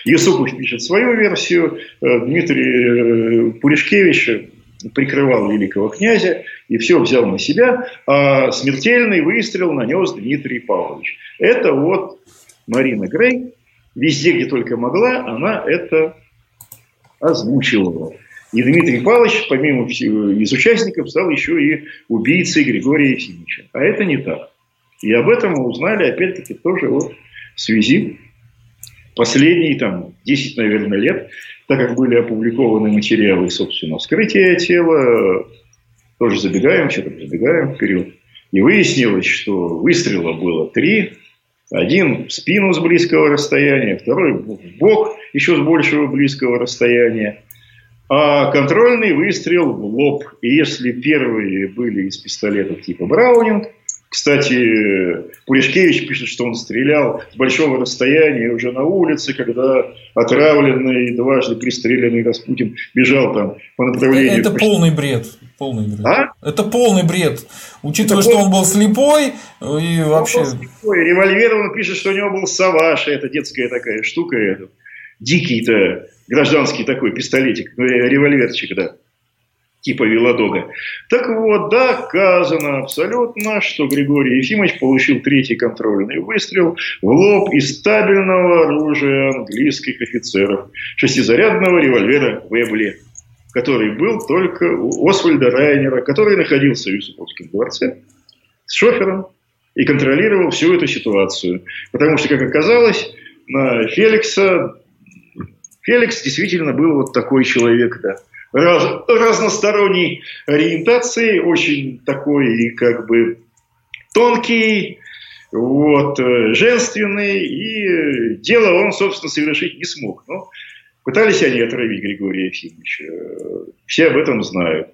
Юсупов пишет свою версию, э, Дмитрий э, Пулешкевич прикрывал великого князя и все взял на себя, а смертельный выстрел нанес Дмитрий Павлович. Это вот Марина Грей, везде, где только могла, она это озвучивала. И Дмитрий Павлович, помимо из участников, стал еще и убийцей Григория Ефимовича. А это не так. И об этом мы узнали, опять-таки, тоже вот в связи последние там 10, наверное, лет, так как были опубликованы материалы, собственно, вскрытия тела, тоже забегаем, что-то забегаем вперед. И выяснилось, что выстрела было три. Один в спину с близкого расстояния, второй в бок еще с большего близкого расстояния. А контрольный выстрел в лоб. И если первые были из пистолетов типа Браунинг, кстати, Пуришкевич пишет, что он стрелял с большого расстояния уже на улице, когда отравленный, дважды пристреленный Распутин бежал там по направлению... Это полный бред. Полный бред. А? Это полный бред. Учитывая, это что он был слепой и вообще... Он был слепой. Револьвер, он пишет, что у него был Саваш, это детская такая штука, это, дикий-то гражданский такой пистолетик, ну, револьверчик, да типа Виладога. Так вот, доказано абсолютно, что Григорий Ефимович получил третий контрольный выстрел в лоб из стабильного оружия английских офицеров, шестизарядного револьвера Вебли, который был только у Освальда Райнера, который находился в Юсуповском дворце с шофером и контролировал всю эту ситуацию. Потому что, как оказалось, на Феликса Феликс действительно был вот такой человек, да раз, разносторонней ориентации, очень такой как бы тонкий, вот, э, женственный, и дело он, собственно, совершить не смог. Но пытались они отравить Григория Ефимовича. Все об этом знают.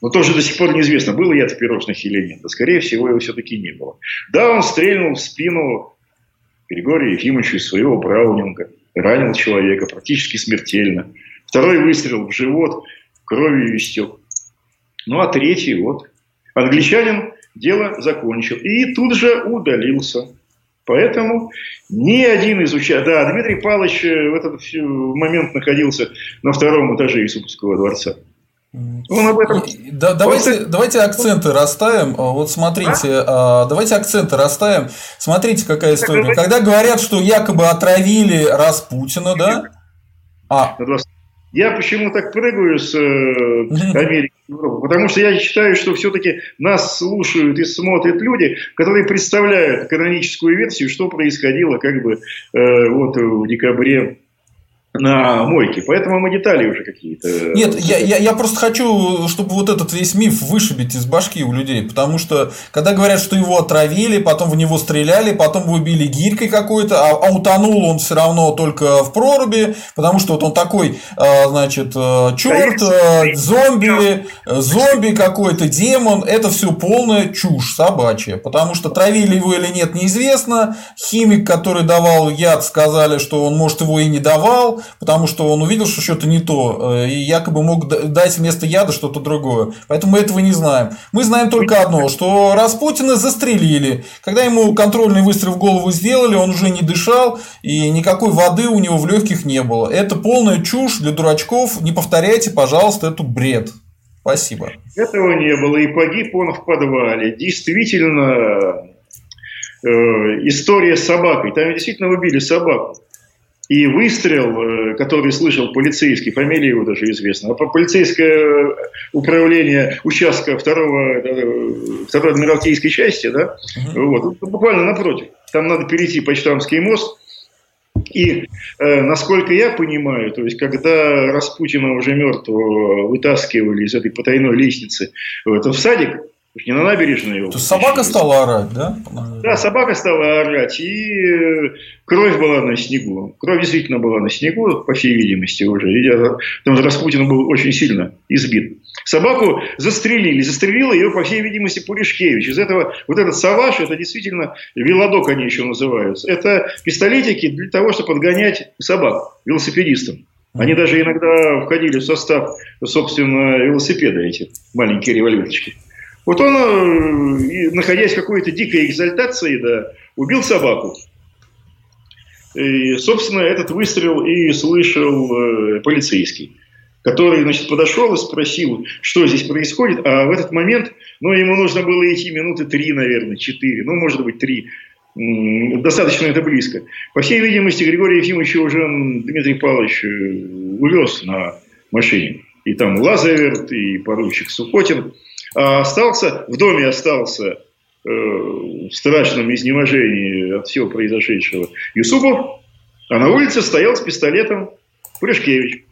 Но тоже до сих пор неизвестно, было яд в пирожных или нет. Да, скорее всего, его все-таки не было. Да, он стрельнул в спину Григория Ефимовича из своего браунинга. Ранил человека практически смертельно. Второй выстрел в живот, кровью истек. Ну, а третий вот. Англичанин дело закончил. И тут же удалился. Поэтому ни один из участников... Да, Дмитрий Павлович в этот момент находился на втором этаже Исупского дворца. Он об этом... Да, давайте, давайте акценты расставим. Вот смотрите, а? давайте акценты расставим. Смотрите, какая история. Когда говорят, что якобы отравили Распутина, да? А. Я почему так прыгаю с э, Америки в Европу? Потому что я считаю, что все-таки нас слушают и смотрят люди, которые представляют каноническую версию, что происходило как бы э, вот в декабре на мойке. Поэтому мы детали уже какие-то. Нет, я, я, я просто хочу, чтобы вот этот весь миф вышибить из башки у людей. Потому что, когда говорят, что его отравили, потом в него стреляли, потом его убили гирькой какой-то, а, а утонул он все равно только в проруби, потому что вот он такой, а, значит, э, черт, э, зомби, зомби какой-то, демон. Это все полная чушь собачья. Потому что травили его или нет, неизвестно. Химик, который давал яд, сказали, что он, может, его и не давал потому что он увидел, что что-то не то, э, и якобы мог дать вместо яда что-то другое. Поэтому мы этого не знаем. Мы знаем только одно, что Распутина застрелили. Когда ему контрольный выстрел в голову сделали, он уже не дышал, и никакой воды у него в легких не было. Это полная чушь для дурачков. Не повторяйте, пожалуйста, эту бред. Спасибо. Этого не было, и погиб он в подвале. Действительно, э, история с собакой. Там действительно убили собаку. И выстрел, э, который слышал полицейский, фамилия его даже известна, а полицейское управление участка второго, э, второй адмиралтейской части, да, uh-huh. вот, буквально напротив. Там надо перейти Почтамский мост, и, э, насколько я понимаю, то есть, когда Распутина уже мертвого вытаскивали из этой потайной лестницы в, этот, в садик, Не на набережной его. То собака стала орать, да? Да, собака стала орать, и э, кровь была на снегу. Кровь действительно была на снегу, по всей видимости, уже. Потому что Распутин был очень сильно избит. Собаку застрелили. Застрелила ее, по всей видимости, Пуришкевич. Из этого вот этот саваш, это действительно велодок они еще называются. Это пистолетики для того, чтобы подгонять собак велосипедистам. Они даже иногда входили в состав, собственно, велосипеда, эти маленькие револьверчики. Вот он, э, находясь в какой-то дикой экзальтации, да, убил собаку. И, собственно, этот выстрел и слышал э, полицейский, который, значит, подошел и спросил, что здесь происходит. А в этот момент, ну, ему нужно было идти минуты три, наверное, четыре, ну, может быть, три. Достаточно это близко. По всей видимости, Григорий Ефимович уже Дмитрий Павлович э, увез на машине. И там Лазаверт, и поручик Сухотин – а остался, в доме остался э, в страшном изнеможении от всего произошедшего Юсупов, а на улице стоял с пистолетом Пуришкевич.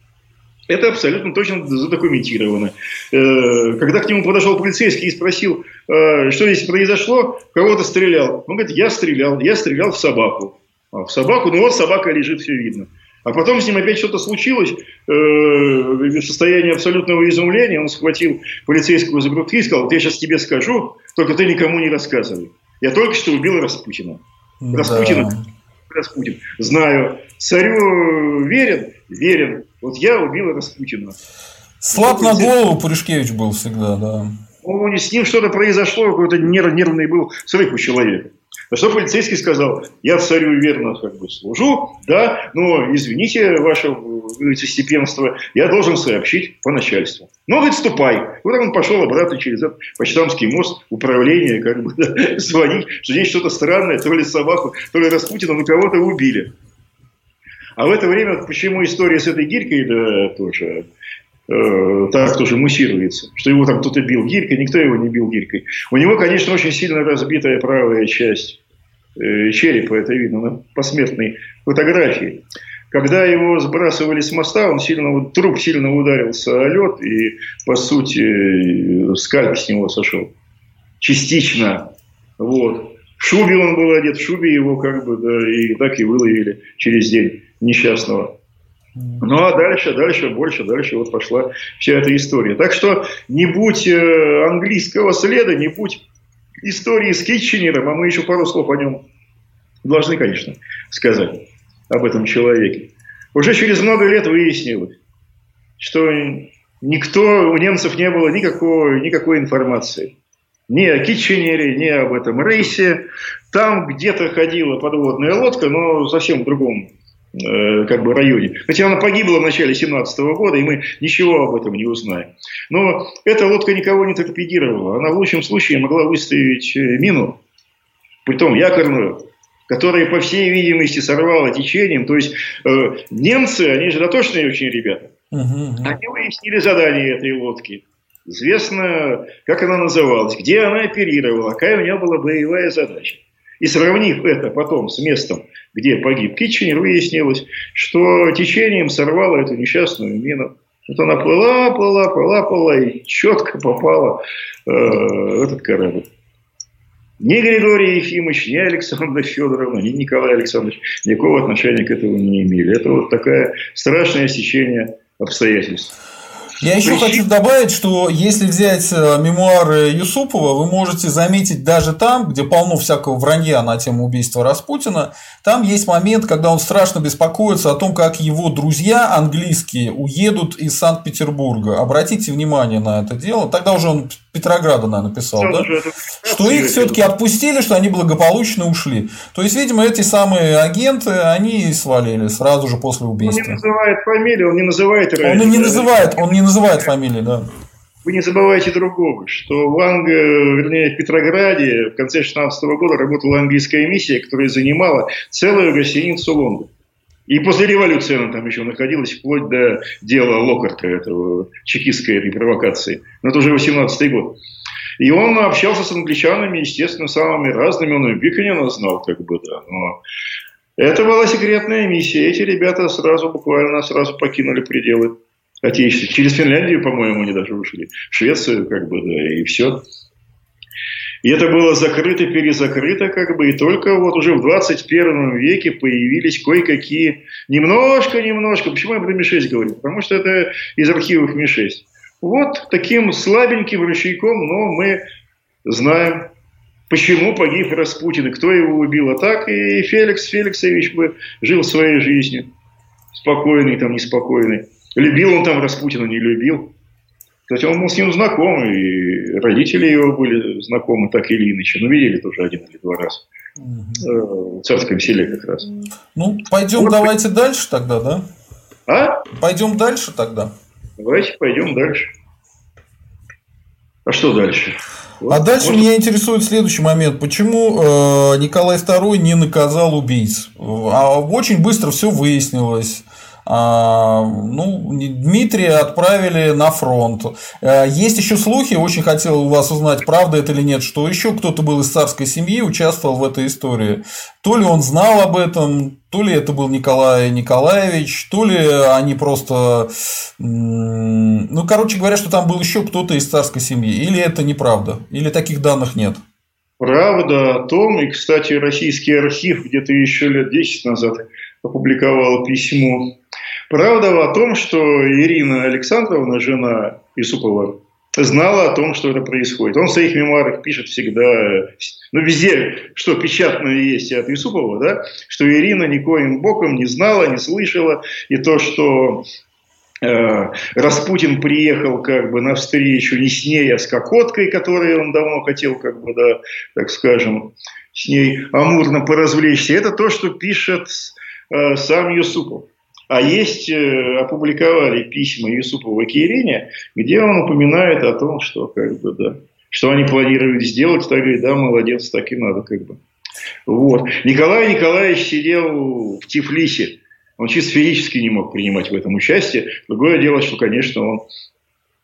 Это абсолютно точно задокументировано. Э, когда к нему подошел полицейский и спросил, э, что здесь произошло, кого-то стрелял. Он говорит, я стрелял, я стрелял в собаку. А в собаку, ну вот собака лежит, все видно. А потом с ним опять что-то случилось, э, в состоянии абсолютного изумления, он схватил полицейского за грудки и сказал, вот я сейчас тебе скажу, только ты никому не рассказывай. Я только что убил Распутина. Да. Распутина, Распутин. Знаю. Царю верен? Верен. Вот я убил Распутина. Слаб на голову Пуришкевич был всегда, да. Ну, с ним что-то произошло, какой-то нервный был срыв у человека. На что полицейский сказал, я царю верно как бы служу, да, но извините, ваше степенство, я должен сообщить по начальству. Ну, говорит, ступай. Вот он пошел обратно через этот Почтамский мост, управление, как бы, да, звонить, что здесь что-то странное, то ли собаку, то ли Распутина, ну, кого-то убили. А в это время, почему история с этой гирькой, да, тоже, э, так тоже муссируется, что его там кто-то бил гирькой, никто его не бил гирькой. У него, конечно, очень сильно разбитая правая часть э, черепа, это видно на посмертной фотографии. Когда его сбрасывали с моста, он сильно, труп сильно ударился о лед, и, по сути, скальп с него сошел. Частично. Вот. В шубе он был одет, в шубе его как бы, да, и так и выловили через день несчастного. Ну а дальше, дальше, больше, дальше вот пошла вся эта история. Так что не будь э, английского следа, не будь истории с Китченером, а мы еще пару слов о нем должны, конечно, сказать об этом человеке. Уже через много лет выяснилось, что никто, у немцев не было никакой, никакой информации. Ни о Китченере, ни об этом рейсе. Там где-то ходила подводная лодка, но совсем в другом как бы районе. Хотя она погибла в начале 17 года, и мы ничего об этом не узнаем. Но эта лодка никого не торпедировала. Она в лучшем случае могла выставить э, мину, притом якорную, которая, по всей видимости, сорвала течением. То есть э, немцы, они же дотошные очень ребята. Угу, Они выяснили задание этой лодки. Известно, как она называлась, где она оперировала, какая у нее была боевая задача. И сравнив это потом с местом, где погиб Китченер, выяснилось, что течением сорвало эту несчастную мину. Вот она плыла, плыла, плыла, плыла и четко попала э, в этот корабль. Ни Григорий Ефимович, ни Александра Федоровна, ни Николай Александрович никакого отношения к этому не имели. Это вот такое страшное сечение обстоятельств. Я еще хочу добавить, что если взять э, мемуары Юсупова, вы можете заметить даже там, где полно всякого вранья на тему убийства Распутина, там есть момент, когда он страшно беспокоится о том, как его друзья английские уедут из Санкт-Петербурга. Обратите внимание на это дело. Тогда уже он Петрограда, наверное, написал, да? Что их все-таки отпустили, что они благополучно ушли. То есть, видимо, эти самые агенты, они свалили сразу же после убийства. Он не называет фамилию, он не называет Он не называет, он не называет фамилии, да. Вы не забывайте другого, что в Анг... вернее, в Петрограде в конце 16 года работала английская миссия, которая занимала целую гостиницу Лондон. И после революции она там еще находилась, вплоть до дела Локарта, этого чекистской этой провокации. Но это уже 18 год. И он общался с англичанами, естественно, самыми разными. Он и Биконина знал, как бы, да. Но это была секретная миссия. Эти ребята сразу, буквально сразу покинули пределы Отечества. Через Финляндию, по-моему, они даже ушли. В Швецию, как бы, да, и все. И это было закрыто-перезакрыто, как бы, и только вот уже в 21 веке появились кое-какие, немножко-немножко, почему я про Ми-6 говорю? Потому что это из архивов Ми-6. Вот таким слабеньким ручейком, но мы знаем, почему погиб Распутин и кто его убил. А так и Феликс Феликсович бы жил своей жизнью. Спокойный, там, неспокойный. Любил он там Распутина, не любил. Кстати, он был с ним знаком, и родители его были знакомы так или иначе. Ну, видели тоже один или два раза. Угу. В царском селе как раз. Ну, пойдем вот. давайте дальше тогда, да? А? Пойдем дальше тогда. Давайте пойдем дальше. А что дальше? Вот, а дальше может... меня интересует следующий момент. Почему э, Николай II не наказал убийц? А очень быстро все выяснилось. А, ну, Дмитрия отправили на фронт. Э, есть еще слухи, очень хотел у вас узнать, правда это или нет, что еще кто-то был из царской семьи, участвовал в этой истории. То ли он знал об этом, то ли это был Николай Николаевич, то ли они просто... Ну, короче говоря, что там был еще кто-то из царской семьи. Или это неправда? Или таких данных нет? Правда о том, и, кстати, российский архив где-то еще лет 10 назад опубликовал письмо Правда о том, что Ирина Александровна, жена Исупова, знала о том, что это происходит. Он в своих мемуарах пишет всегда, ну, везде, что печатное есть от Исупова, да, что Ирина никоим боком не знала, не слышала, и то, что э, Распутин приехал как бы навстречу не с ней, а с Кокоткой, которой он давно хотел, как бы, да, так скажем, с ней амурно поразвлечься. Это то, что пишет сам Юсупов. А есть, э, опубликовали письма Юсупова к Ирине, где он упоминает о том, что как бы, да, что они планируют сделать, так говорит, да, молодец, так и надо, как бы. Вот. Николай Николаевич сидел в Тифлисе. Он чисто физически не мог принимать в этом участие. Другое дело, что, конечно, он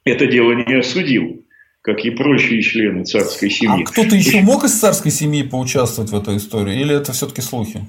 это дело не осудил, как и прочие члены царской семьи. А кто-то еще мог из царской семьи поучаствовать в этой истории? Или это все-таки слухи?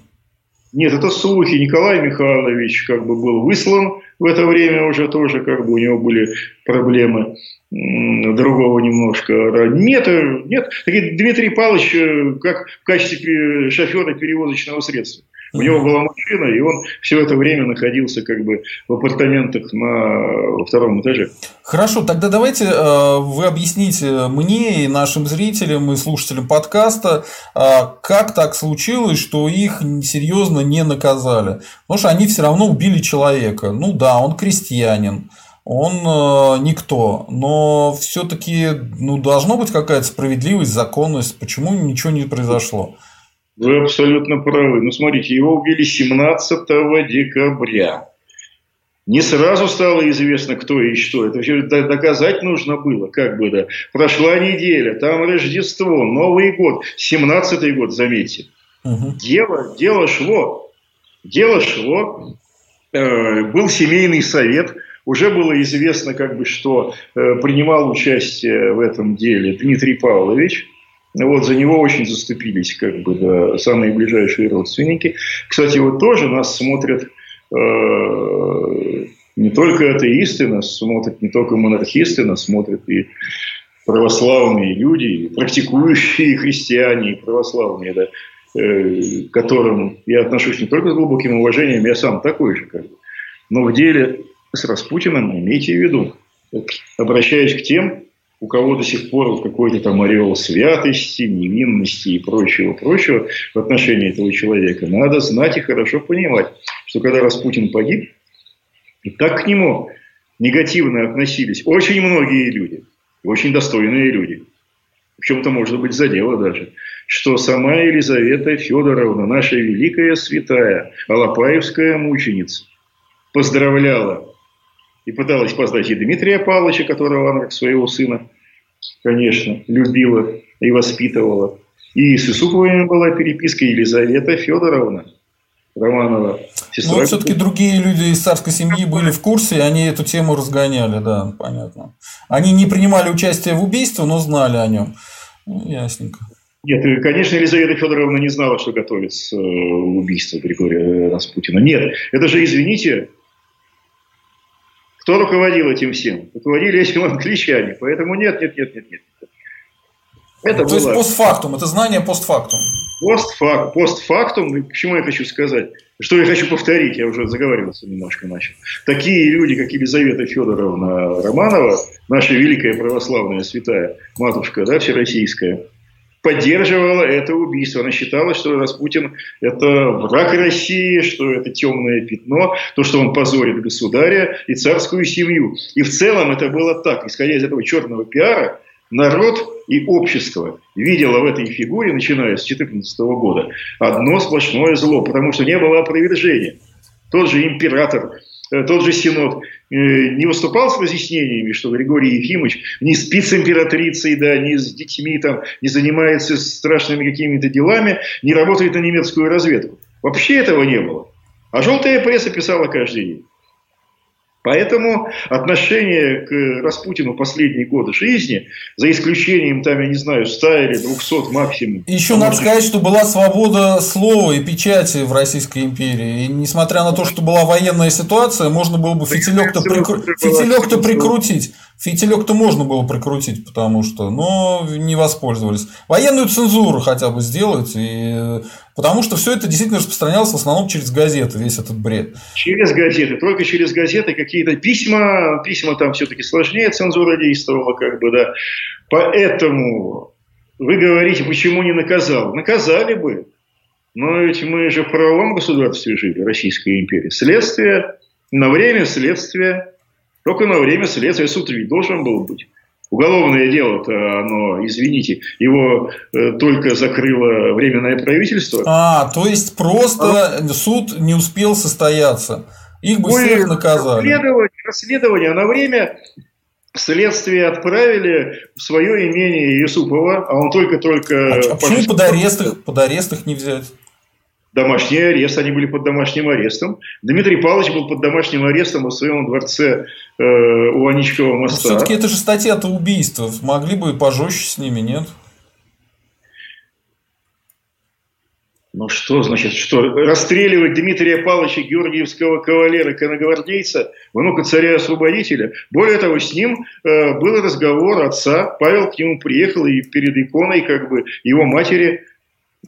Нет, это слухи. Николай Михайлович как бы был выслан в это время уже тоже, как бы у него были проблемы другого немножко. Нет, нет. Дмитрий Павлович э, как в качестве шофера перевозочного средства. У него была машина, и он все это время находился как бы в апартаментах на втором этаже. Хорошо, тогда давайте э, вы объясните мне и нашим зрителям и слушателям подкаста, э, как так случилось, что их серьезно не наказали. Потому что они все равно убили человека. Ну да, он крестьянин он э, никто, но все-таки ну, должна быть какая-то справедливость, законность, почему ничего не произошло. Вы абсолютно правы. Ну, смотрите, его убили 17 декабря. Не сразу стало известно, кто и что. Это все доказать нужно было, как бы, да. Прошла неделя, там Рождество, Новый год, 17-й год, заметьте. Угу. Дело, дело шло. Дело шло. Э, был семейный совет. Уже было известно, как бы, что э, принимал участие в этом деле Дмитрий Павлович. Вот за него очень заступились как бы да, самые ближайшие родственники. Кстати, вот тоже нас смотрят э, не только атеисты, нас смотрят не только монархисты, нас смотрят и православные люди, и практикующие христиане, и православные, да, э, к которым я отношусь не только с глубоким уважением, я сам такой же, как бы. Но в деле с Распутиным имейте в виду, обращаясь к тем, у кого до сих пор какой-то там ореол святости, невинности и прочего-прочего в отношении этого человека, надо знать и хорошо понимать, что когда Распутин погиб, и так к нему негативно относились очень многие люди, очень достойные люди, в чем-то, может быть, задело даже, что сама Елизавета Федоровна, наша великая святая, Алапаевская мученица, поздравляла и пыталась поздать и Дмитрия Павловича, которого она как своего сына, конечно, любила и воспитывала. И с Исуповыми была переписка Елизавета Федоровна Романова. Сестра... Ну, все-таки другие люди из царской семьи были в курсе, и они эту тему разгоняли, да, понятно. Они не принимали участие в убийстве, но знали о нем. Ну, ясненько. Нет, конечно, Елизавета Федоровна не знала, что готовится э, убийство Григория Распутина. Нет, это же, извините, кто руководил этим всем? Руководили этим англичане. Поэтому нет, нет, нет, нет, нет. Это То была... есть постфактум, это знание постфактум. Постфак, постфактум, почему я хочу сказать? Что я хочу повторить, я уже заговариваться немножко начал. Такие люди, как Елизавета Федоровна Романова, наша великая православная святая матушка, да, всероссийская, поддерживала это убийство. Она считала, что Распутин – это враг России, что это темное пятно, то, что он позорит государя и царскую семью. И в целом это было так. Исходя из этого черного пиара, народ и общество видело в этой фигуре, начиная с 2014 года, одно сплошное зло, потому что не было опровержения. Тот же император Э, тот же Синод не выступал с разъяснениями, что Григорий Ефимович не спит с императрицей, да, не с детьми, там, не занимается страшными какими-то делами, не работает на немецкую разведку. Вообще этого не было. А желтая пресса писала каждый день. Поэтому отношение к Распутину последние годы жизни, за исключением, там, я не знаю, 100 или 200 максимум. Еще надо сказать, что была свобода слова и печати в Российской империи. И несмотря на то, что была военная ситуация, можно было бы фитилек-то прикру... фитилек прикрутить. Фитилек-то можно было прикрутить, потому что, но не воспользовались. Военную цензуру хотя бы сделать, и... потому что все это действительно распространялось в основном через газеты, весь этот бред. Через газеты, только через газеты, какие-то письма, письма там все-таки сложнее цензура действовала, как бы, да. Поэтому вы говорите, почему не наказал? Наказали бы. Но ведь мы же в правовом государстве жили, Российской империи. Следствие, на время следствия только на время следствия суд ведь должен был быть. Уголовное дело-то, оно, извините, его э, только закрыло Временное правительство. А, то есть просто а? суд не успел состояться. Их бы Ой, всех наказали. Расследование, расследование на время следствие отправили в свое имение Юсупова, а он только-только... А, а почему под арест, их, под арест их не взять? Домашний арест, они были под домашним арестом. Дмитрий Павлович был под домашним арестом в своем дворце э, у Аничкова моста. Но все-таки это же статья-то убийства. Могли бы пожестче с ними, нет? Ну что значит, что расстреливать Дмитрия Павловича Георгиевского кавалера коногвардейца, внука царя-освободителя. Более того, с ним э, был разговор отца. Павел к нему приехал и перед иконой как бы его матери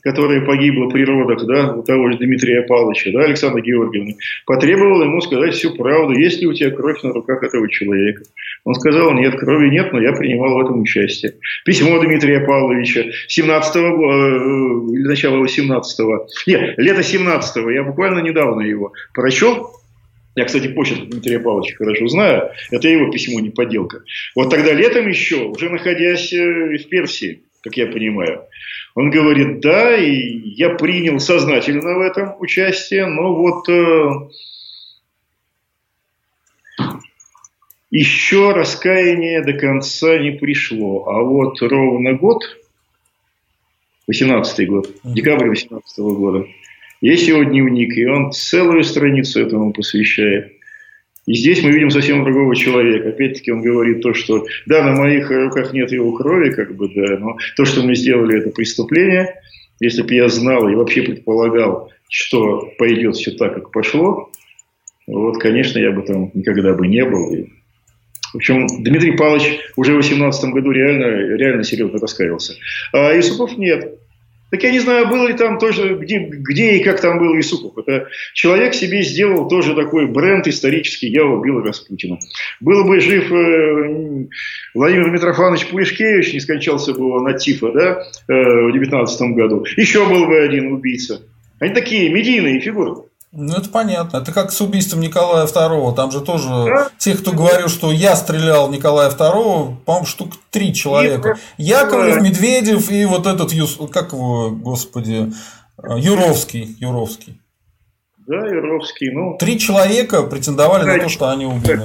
которая погибла при родах, да, у того же Дмитрия Павловича, да, Александра Георгиевна, потребовала ему сказать всю правду, есть ли у тебя кровь на руках этого человека. Он сказал, нет, крови нет, но я принимал в этом участие. Письмо Дмитрия Павловича 17-го э, начала 18-го, нет, лето 17-го, я буквально недавно его прочел, я, кстати, почерк Дмитрия Павловича хорошо знаю. Это его письмо, не подделка. Вот тогда летом еще, уже находясь э, в Персии, как я понимаю, он говорит, да, и я принял сознательно в этом участие, но вот э, еще раскаяние до конца не пришло. А вот ровно год, 18 год, декабрь 18 года, есть его дневник, и он целую страницу этому посвящает. И здесь мы видим совсем другого человека. Опять-таки он говорит то, что да, на моих руках нет его крови, как бы, да, но то, что мы сделали, это преступление. Если бы я знал и вообще предполагал, что пойдет все так, как пошло, вот, конечно, я бы там никогда бы не был. И, в общем, Дмитрий Павлович уже в 18 году реально, реально серьезно раскаялся. А Юсупов нет. Так я не знаю, было ли там тоже, где, где и как там был Исупов. Это человек себе сделал тоже такой бренд исторический «Я убил Распутина». Был бы жив э, Владимир Митрофанович Пулешкевич, не скончался бы он от тифа да, э, в 19 году. Еще был бы один убийца. Они такие медийные фигуры. Ну, это понятно. Это как с убийством Николая II. Там же тоже да? те, кто говорил, что я стрелял Николая II, по-моему, штук три человека. Яковлев, Медведев и вот этот, как его, господи, Юровский. Юровский. Да, Яровский. Ну, Три человека претендовали да, на то, что они убили.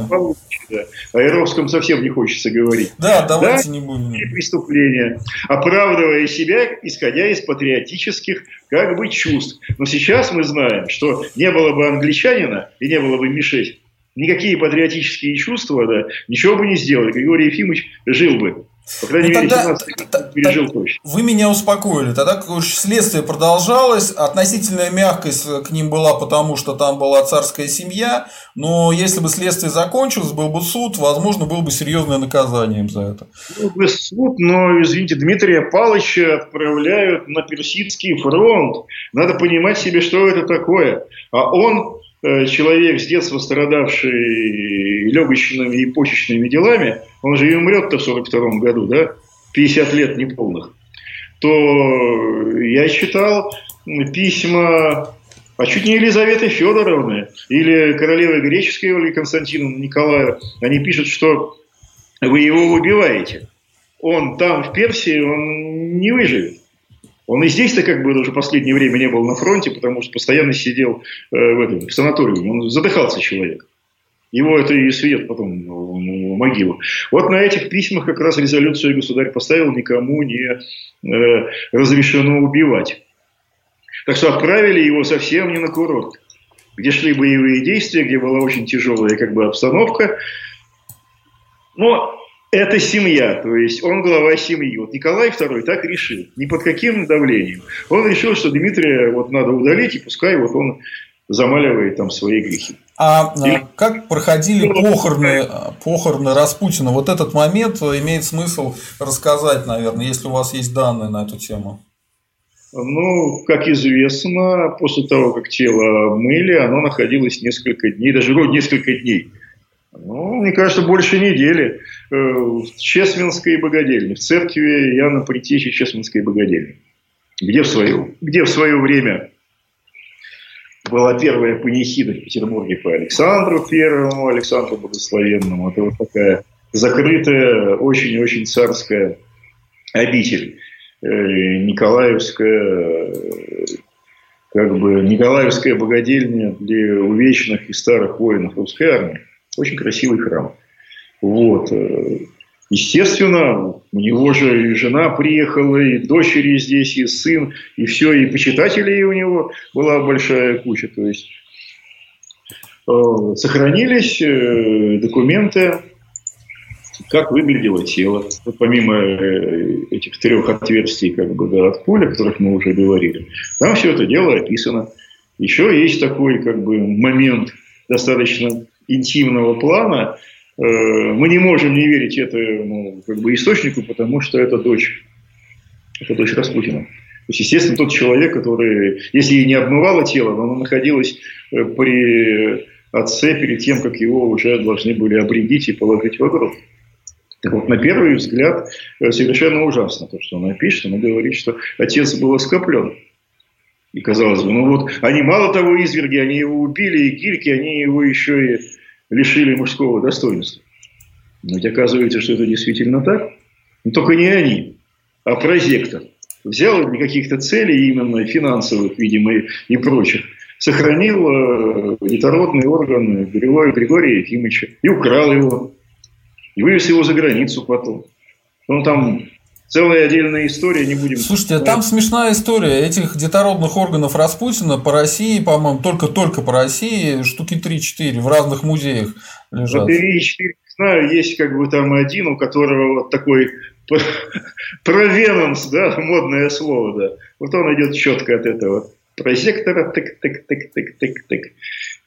Да. О Яровском совсем не хочется говорить. Да, давайте да? не будем. преступления, оправдывая себя, исходя из патриотических как бы чувств. Но сейчас мы знаем, что не было бы англичанина и не было бы Мишель, никакие патриотические чувства да, ничего бы не сделали. Григорий Ефимович жил бы По крайней ну, мере, тогда, пережил точно. Вы меня успокоили. Тогда следствие продолжалось. Относительная мягкость к ним была, потому что там была царская семья. Но если бы следствие закончилось, был бы суд, возможно, было бы серьезное наказание им за это. Был бы суд, но, извините, Дмитрия Павловича отправляют на Персидский фронт. Надо понимать себе, что это такое. А он Э, человек с детства страдавший легочными и почечными делами, он же и умрет-то в 42 году, да, 50 лет неполных, то я читал письма а чуть не Елизаветы Федоровны или королевы греческой Ольги Константиновны Николая, они пишут, что вы его убиваете. Он там, в Персии, он не выживет. Он и здесь-то как бы уже последнее время не был на фронте, потому что постоянно сидел э, в, этом, в санаториуме. Он задыхался человек. Его это и свет потом в могилу. Вот на этих письмах как раз резолюцию государь поставил, никому не э, разрешено убивать. Так что отправили его совсем не на курорт, где шли боевые действия, где была очень тяжелая как бы обстановка. Но это семья, то есть он глава семьи. Вот Николай II так решил, ни под каким давлением. Он решил, что Дмитрия вот надо удалить, и пускай вот он замаливает там свои грехи. А Или... как проходили ну, похороны, похороны Распутина? Вот этот момент имеет смысл рассказать, наверное, если у вас есть данные на эту тему. Ну, как известно, после того, как тело мыли, оно находилось несколько дней, даже несколько дней ну, мне кажется, больше недели э, в Чесменской богадельне, в церкви Яна Притечи Чесменской богадельни, где в свое, где в свое время была первая панихида в Петербурге по Александру Первому, Александру Благословенному. Это вот такая закрытая, очень-очень царская обитель. Э, Николаевская, как бы Николаевская богадельня для увечных и старых воинов русской армии. Очень красивый храм. Вот. Э, естественно, у него же и жена приехала, и дочери здесь, и сын, и все, и почитателей у него была большая куча. То есть э, сохранились э, документы, как выглядело тело. Вот помимо этих трех отверстий как бы, да, от пули, о которых мы уже говорили, там все это дело описано. Еще есть такой как бы, момент достаточно интимного плана, э, мы не можем не верить этому как бы, источнику, потому что это дочь. Это дочь Распутина. То есть, естественно, тот человек, который, если и не обмывало тело, но оно находилось э, при отце перед тем, как его уже должны были обредить и положить в гроб. Так вот, на первый взгляд, э, совершенно ужасно то, что она пишет. Она говорит, что отец был оскоплен. И казалось бы, ну вот, они мало того изверги, они его убили, и гильки, они его еще и лишили мужского достоинства. Но ведь оказывается, что это действительно так. Но только не они, а прозектор. Взял для каких-то целей, именно финансовых, видимо, и, прочих, сохранил э, детородный орган Григория, Григория Ефимовича и украл его. И вывез его за границу потом. Он там целая отдельная история, не будем... Слушайте, там смешная история. Этих детородных органов Распутина по России, по-моему, только-только по России штуки 3-4 в разных музеях лежат. 3-4 знаю, есть как бы там один, у которого вот такой провенанс, да, модное слово, да. Вот он идет четко от этого прозектора, тык-тык-тык-тык-тык-тык.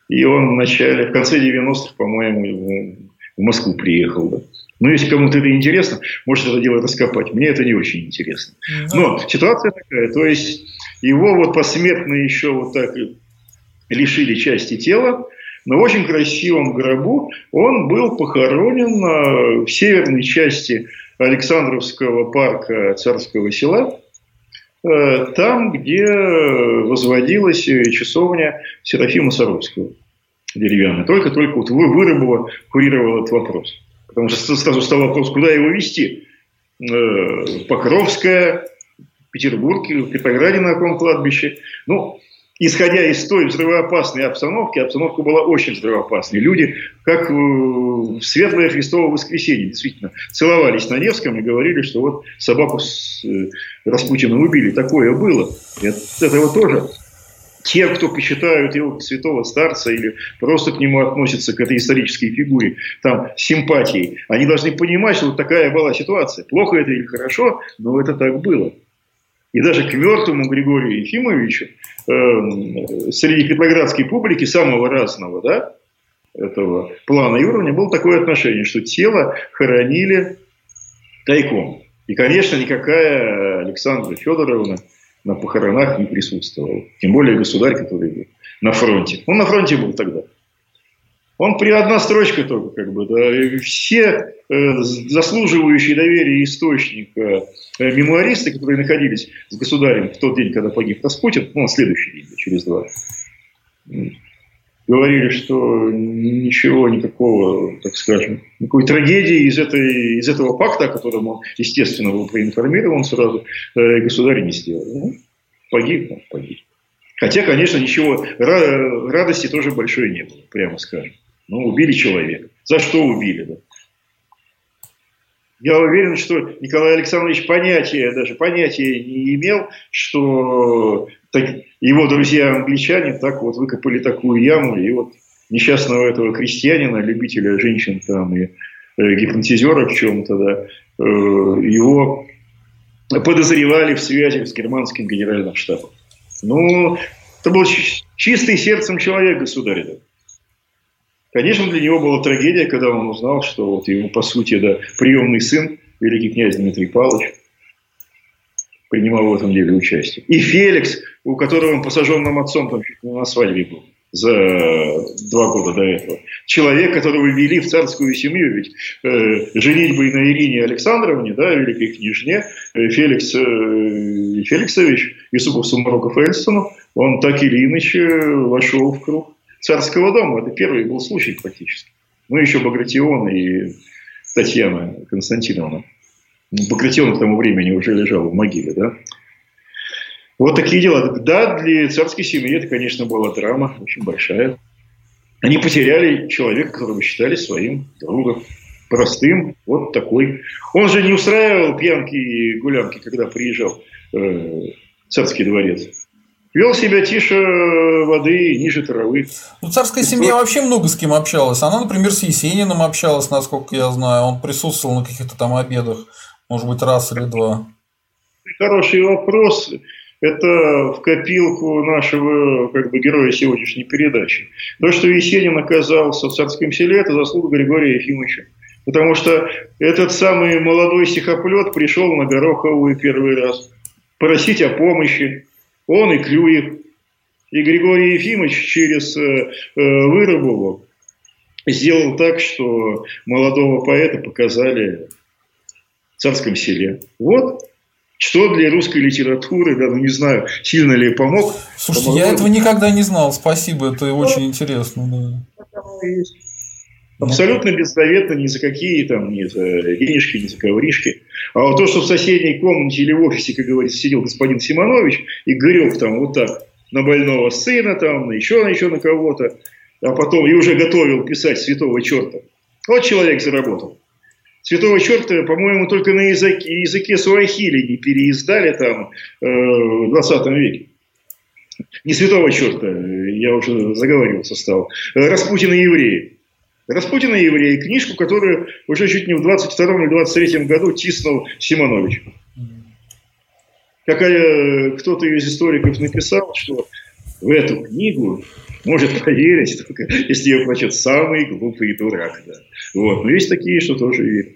И он в начале, в конце 90-х, по-моему, в Москву приехал, да. Но если кому-то это интересно, может это дело раскопать. Мне это не очень интересно. Но ситуация такая, то есть его вот посмертно еще вот так лишили части тела, но в очень красивом гробу он был похоронен в северной части Александровского парка Царского села, э, там, где возводилась часовня Серафима Саровского деревянная. Только-только вот Вырыбова курировал этот вопрос. Потому что сразу стал вопрос, куда его вести. Э, Покровская, Петербург, в Петрограде на каком кладбище. Ну, исходя из той взрывоопасной обстановки, обстановка была очень взрывоопасной. Люди, как в светлое Христово воскресенье, действительно, целовались на Невском и говорили, что вот собаку с э, Распутиным убили. Такое было. От этого тоже те, кто почитают его святого старца или просто к нему относятся, к этой исторической фигуре, там, симпатией, они должны понимать, что вот такая была ситуация. Плохо это или хорошо, но это так было. И даже к мертвому Григорию Ефимовичу э, среди петроградской публики самого разного, да, этого плана и уровня было такое отношение, что тело хоронили тайком. И, конечно, никакая Александра Федоровна на похоронах не присутствовал. Тем более государь, который был на фронте. Он на фронте был тогда. Он при одна строчка только, как бы, да, все э, заслуживающие доверия источника э, мемуаристы, которые находились с государем в тот день, когда погиб Распутин, ну, на следующий день, через два, говорили, что ничего, никакого, так скажем, никакой трагедии из, этой, из этого пакта, о котором он, естественно, был проинформирован сразу, э, государь не сделал. Ну, погиб, ну, погиб. Хотя, конечно, ничего, радости тоже большой не было, прямо скажем. Ну, убили человека. За что убили, да? Я уверен, что Николай Александрович понятия, даже понятия не имел, что так, его друзья-англичане так вот выкопали такую яму, и вот несчастного этого крестьянина, любителя женщин там и э, гипнотизера в чем-то, да, э, его подозревали в связи с германским генеральным штабом. Ну, это был чистый сердцем человек, государь. Да. Конечно, для него была трагедия, когда он узнал, что вот его, по сути, да, приемный сын, великий князь Дмитрий Павлович, принимал в этом деле участие. И Феликс, у которого он посаженным отцом там на свадьбе был за два года до этого. Человек, которого ввели в царскую семью, ведь э, женить бы на Ирине Александровне, да, великой княжне, э, Феликс э, Феликсович, Юсупов Сумароков Эльстонов, он так или иначе вошел в круг царского дома. Это первый был случай практически. Ну, еще Багратион и Татьяна Константиновна. Багратион к тому времени уже лежал в могиле, да. Вот такие дела. Да, для царской семьи это, конечно, была драма очень большая. Они потеряли человека, которого считали своим другом. Простым, вот такой. Он же не устраивал пьянки и гулянки, когда приезжал э, царский дворец. Вел себя тише воды, ниже травы. Ну, царская семья вообще много с кем общалась. Она, например, с Есениным общалась, насколько я знаю. Он присутствовал на каких-то там обедах, может быть, раз или два. Хороший вопрос это в копилку нашего как бы, героя сегодняшней передачи. То, что Есенин оказался в царском селе, это заслуга Григория Ефимовича. Потому что этот самый молодой стихоплет пришел на Гороховую первый раз просить о помощи. Он и Клюев. И Григорий Ефимович через э, э, Вырубову сделал так, что молодого поэта показали царском селе. Вот что для русской литературы, да, ну не знаю, сильно ли помог. Слушайте, помогло. я этого никогда не знал. Спасибо, это ну, очень интересно. Да. Абсолютно беззаветно ни за какие там, ни за денежки, ни за ковришки. А вот то, что в соседней комнате или в офисе, как говорится, сидел господин Симонович и греб там вот так на больного сына, там, на еще, на еще на кого-то, а потом и уже готовил писать святого черта. Вот человек заработал. Святого черта, по-моему, только на языке, языке суахили не переиздали там э, в 20 веке. Не святого черта, я уже заговариваться стал. Распутина евреи. Распутина евреи, книжку, которую уже чуть не в 22 или 23 году тиснул Симонович. Какая кто-то из историков написал, что в эту книгу может поверить, только если ее прочет самый глупый дурак. Да. Вот. Но есть такие, что тоже верят.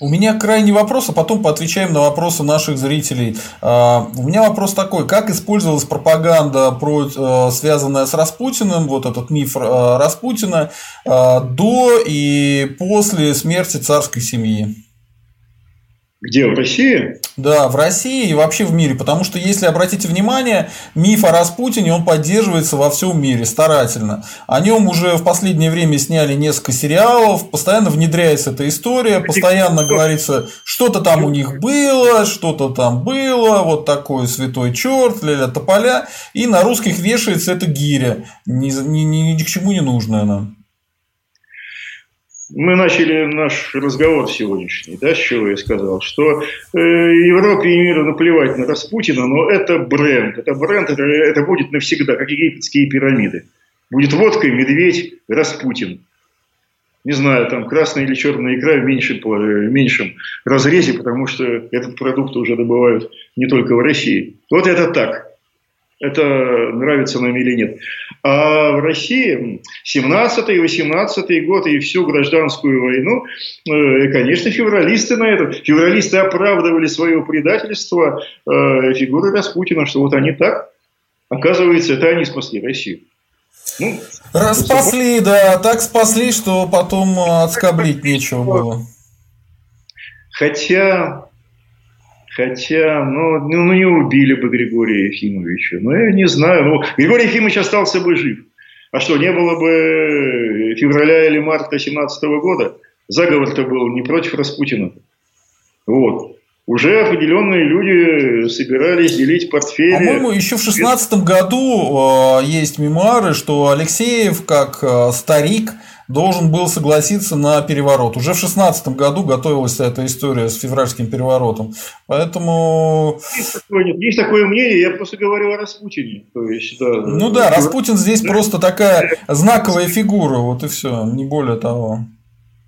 У меня крайний вопрос, а потом поотвечаем на вопросы наших зрителей. А, у меня вопрос такой: как использовалась пропаганда, про, связанная с Распутиным, вот этот миф Распутина, до и после смерти царской семьи? Где, в России? Да, в России и вообще в мире. Потому что, если обратите внимание, миф о Распутине, он поддерживается во всем мире старательно. О нем уже в последнее время сняли несколько сериалов, постоянно внедряется эта история, постоянно говорится, что-то там у них было, что-то там было, вот такой святой черт, ля-ля тополя, и на русских вешается эта гиря, ни, ни, ни, ни к чему не нужная нам. Мы начали наш разговор сегодняшний, да, с чего я сказал, что э, Европе и миру наплевать на Распутина, но это бренд, это бренд, это, это будет навсегда, как египетские пирамиды. Будет водка, медведь, Распутин. Не знаю, там красная или черная икра в меньшем, в меньшем разрезе, потому что этот продукт уже добывают не только в России. Вот это так это нравится нам или нет. А в России 17-й, 18-й год и всю гражданскую войну, э, конечно, февралисты на это, февралисты оправдывали свое предательство э, фигуры Распутина, что вот они так, оказывается, это они спасли Россию. Ну, спасли, да, так спасли, что потом отскоблить нечего было. Хотя Хотя, ну, ну, ну, не убили бы Григория Ефимовича. Ну, я не знаю. Ну, Григорий Ефимович остался бы жив. А что, не было бы февраля или марта 17 года? Заговор-то был не против Распутина. Вот. Уже определенные люди собирались делить портфели. По-моему, еще в 16 году э, есть мемуары, что Алексеев, как э, старик, должен был согласиться на переворот. Уже в 16 году готовилась эта история с февральским переворотом. Поэтому... Есть такое, нет, есть такое мнение, я просто говорю о Распутине. То есть, да, ну да, Распутин здесь да. просто такая знаковая фигура, вот и все, не более того.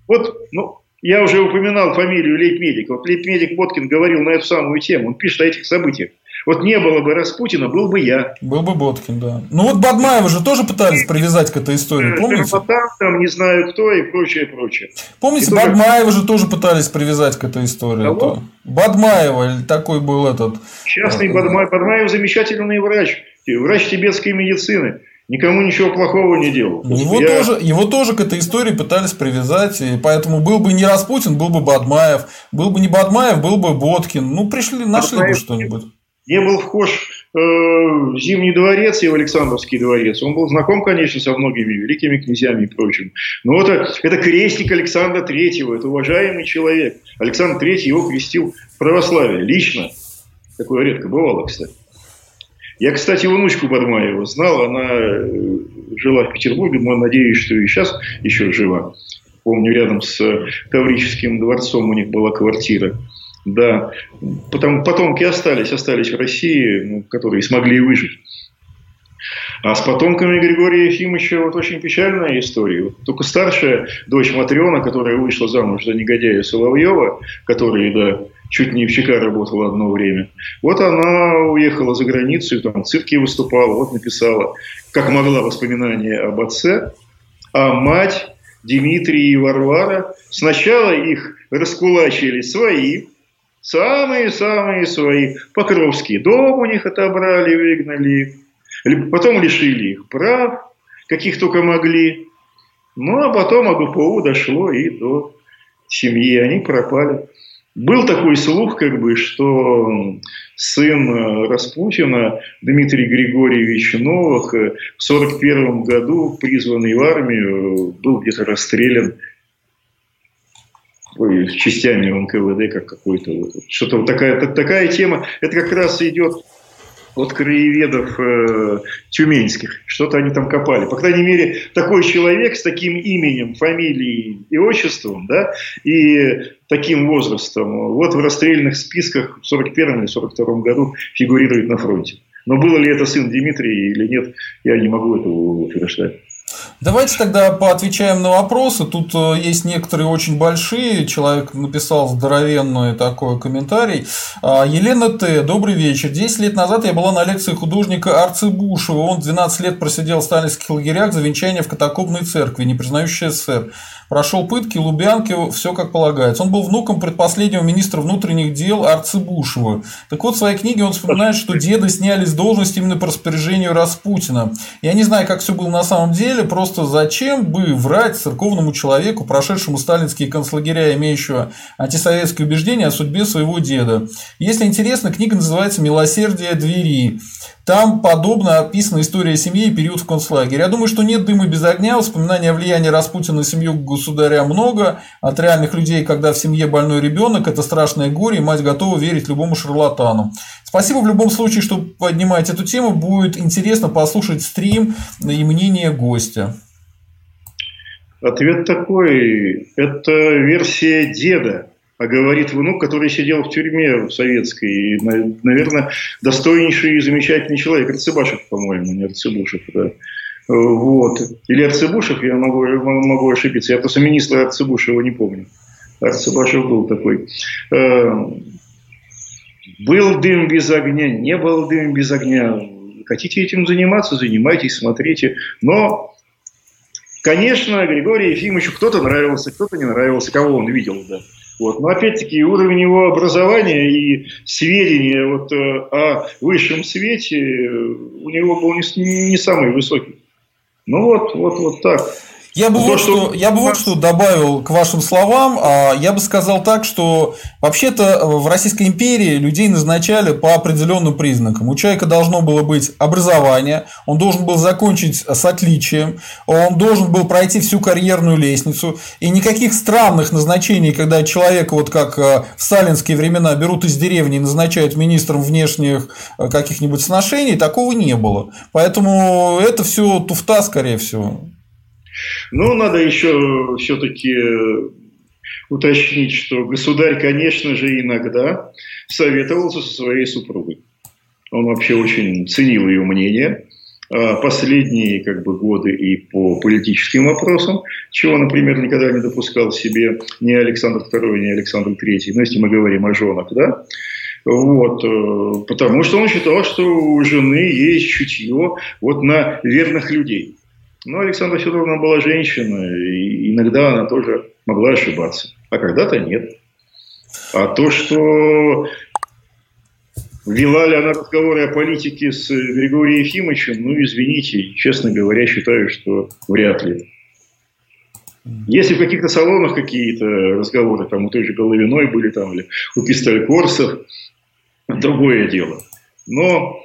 Вот, ну, я уже упоминал фамилию лейб-медика. Вот лейб-медик Боткин говорил на эту самую тему. Он пишет о этих событиях. Вот не было бы Распутина, был бы я. Был бы Боткин, да. Ну вот Бадмаева же тоже пытались привязать к этой истории, помните? Там, там, не знаю кто и прочее, прочее. Помните, и Бадмаева тоже... же тоже пытались привязать к этой истории. Кого? Бадмаева, такой был этот... Частный э, Бадмаев. Бадмаев замечательный врач. Врач тибетской медицины никому ничего плохого не делал. Его, я... тоже, его тоже к этой истории пытались привязать, и поэтому был бы не Распутин, был бы Бадмаев, был бы не Бадмаев, был бы Боткин. Ну, пришли, нашли Бадмаев... бы что-нибудь не был вхож э, в Зимний дворец и в Александровский дворец. Он был знаком, конечно, со многими великими князьями и прочим. Но это, это крестник Александра Третьего, это уважаемый человек. Александр Третий его крестил в православие лично. Такое редко бывало, кстати. Я, кстати, внучку Бадмаева знал, она э, жила в Петербурге, но надеюсь, что и сейчас еще жива. Помню, рядом с Таврическим дворцом у них была квартира. Да, потом, потомки остались, остались в России, ну, которые смогли выжить. А с потомками Григория Ефимовича вот очень печальная история. Только старшая дочь Матрена, которая вышла замуж за негодяя Соловьева, который, да, чуть не в ЧК работала одно время. Вот она уехала за границу, там в цирке выступала, вот написала, как могла, воспоминания об отце. А мать Дмитрий и Варвара сначала их раскулачили свои, Самые-самые свои. Покровский дом у них отобрали, выгнали. Потом лишили их прав, каких только могли. Ну, а потом АГПУ дошло и до семьи. Они пропали. Был такой слух, как бы, что сын Распутина, Дмитрий Григорьевич Новых, в 1941 году, призванный в армию, был где-то расстрелян с частями НКВД, как какой-то вот. Что-то вот такая, такая тема. Это как раз идет от краеведов э, тюменских. Что-то они там копали. По крайней мере, такой человек с таким именем, фамилией и отчеством, да, и таким возрастом, вот в расстрельных списках в 41 или 42 году фигурирует на фронте. Но было ли это сын Дмитрия или нет, я не могу этого утверждать. Давайте тогда поотвечаем на вопросы. Тут э, есть некоторые очень большие. Человек написал здоровенный такой комментарий. А, Елена Т. Добрый вечер. Десять лет назад я была на лекции художника Арцебушева. Он 12 лет просидел в сталинских лагерях за венчание в катакомной церкви, не признающей СССР. Прошел пытки, Лубянки, все как полагается. Он был внуком предпоследнего министра внутренних дел Арцебушева. Так вот, в своей книге он вспоминает, что деды сняли с должности именно по распоряжению Распутина. Я не знаю, как все было на самом деле, просто зачем бы врать церковному человеку, прошедшему сталинские концлагеря, имеющего антисоветские убеждения о судьбе своего деда. Если интересно, книга называется «Милосердие двери». Там подобно описана история семьи и период в концлагере. Я думаю, что нет дыма без огня. Воспоминания о влиянии Распутина на семью государя много. От реальных людей, когда в семье больной ребенок, это страшное горе, и мать готова верить любому шарлатану. Спасибо в любом случае, что поднимаете эту тему. Будет интересно послушать стрим и мнение гостя. Ответ такой, это версия деда, а говорит внук, который сидел в тюрьме в советской, и, наверное, достойнейший и замечательный человек, Арцебашев, по-моему, не Арцебушев, да. Вот. Или Арцебушев, я могу, могу ошибиться, я просто министра Арцебушева не помню. Арцебашев был такой. Э, был дым без огня, не был дым без огня. Хотите этим заниматься, занимайтесь, смотрите. Но Конечно, Григорию Ефимовичу кто-то нравился, кто-то не нравился, кого он видел, да. Вот. Но опять-таки уровень его образования и сведения вот, э, о высшем свете у него был не, не самый высокий. Ну вот, вот, вот так. Я бы, вот что, я бы вот что добавил к вашим словам. А, я бы сказал так, что вообще-то в Российской империи людей назначали по определенным признакам. У человека должно было быть образование, он должен был закончить с отличием, он должен был пройти всю карьерную лестницу. И никаких странных назначений, когда человека, вот как э, в сталинские времена, берут из деревни и назначают министром внешних э, каких-нибудь сношений, такого не было. Поэтому это все туфта, скорее всего. Но надо еще все-таки э, уточнить, что государь, конечно же, иногда советовался со своей супругой. Он вообще очень ценил ее мнение. А последние как бы, годы и по политическим вопросам, чего, например, никогда не допускал себе ни Александр II, ни Александр III, ну, если мы говорим о женах, да, вот, э, потому что он считал, что у жены есть чутье вот на верных людей. Но Александра Федоровна была женщина, и иногда она тоже могла ошибаться. А когда-то нет. А то, что вела ли она разговоры о политике с Григорием Ефимовичем, ну, извините, честно говоря, считаю, что вряд ли. Если в каких-то салонах какие-то разговоры, там у той же Головиной были, там, или у Пистолькорсов, другое дело. Но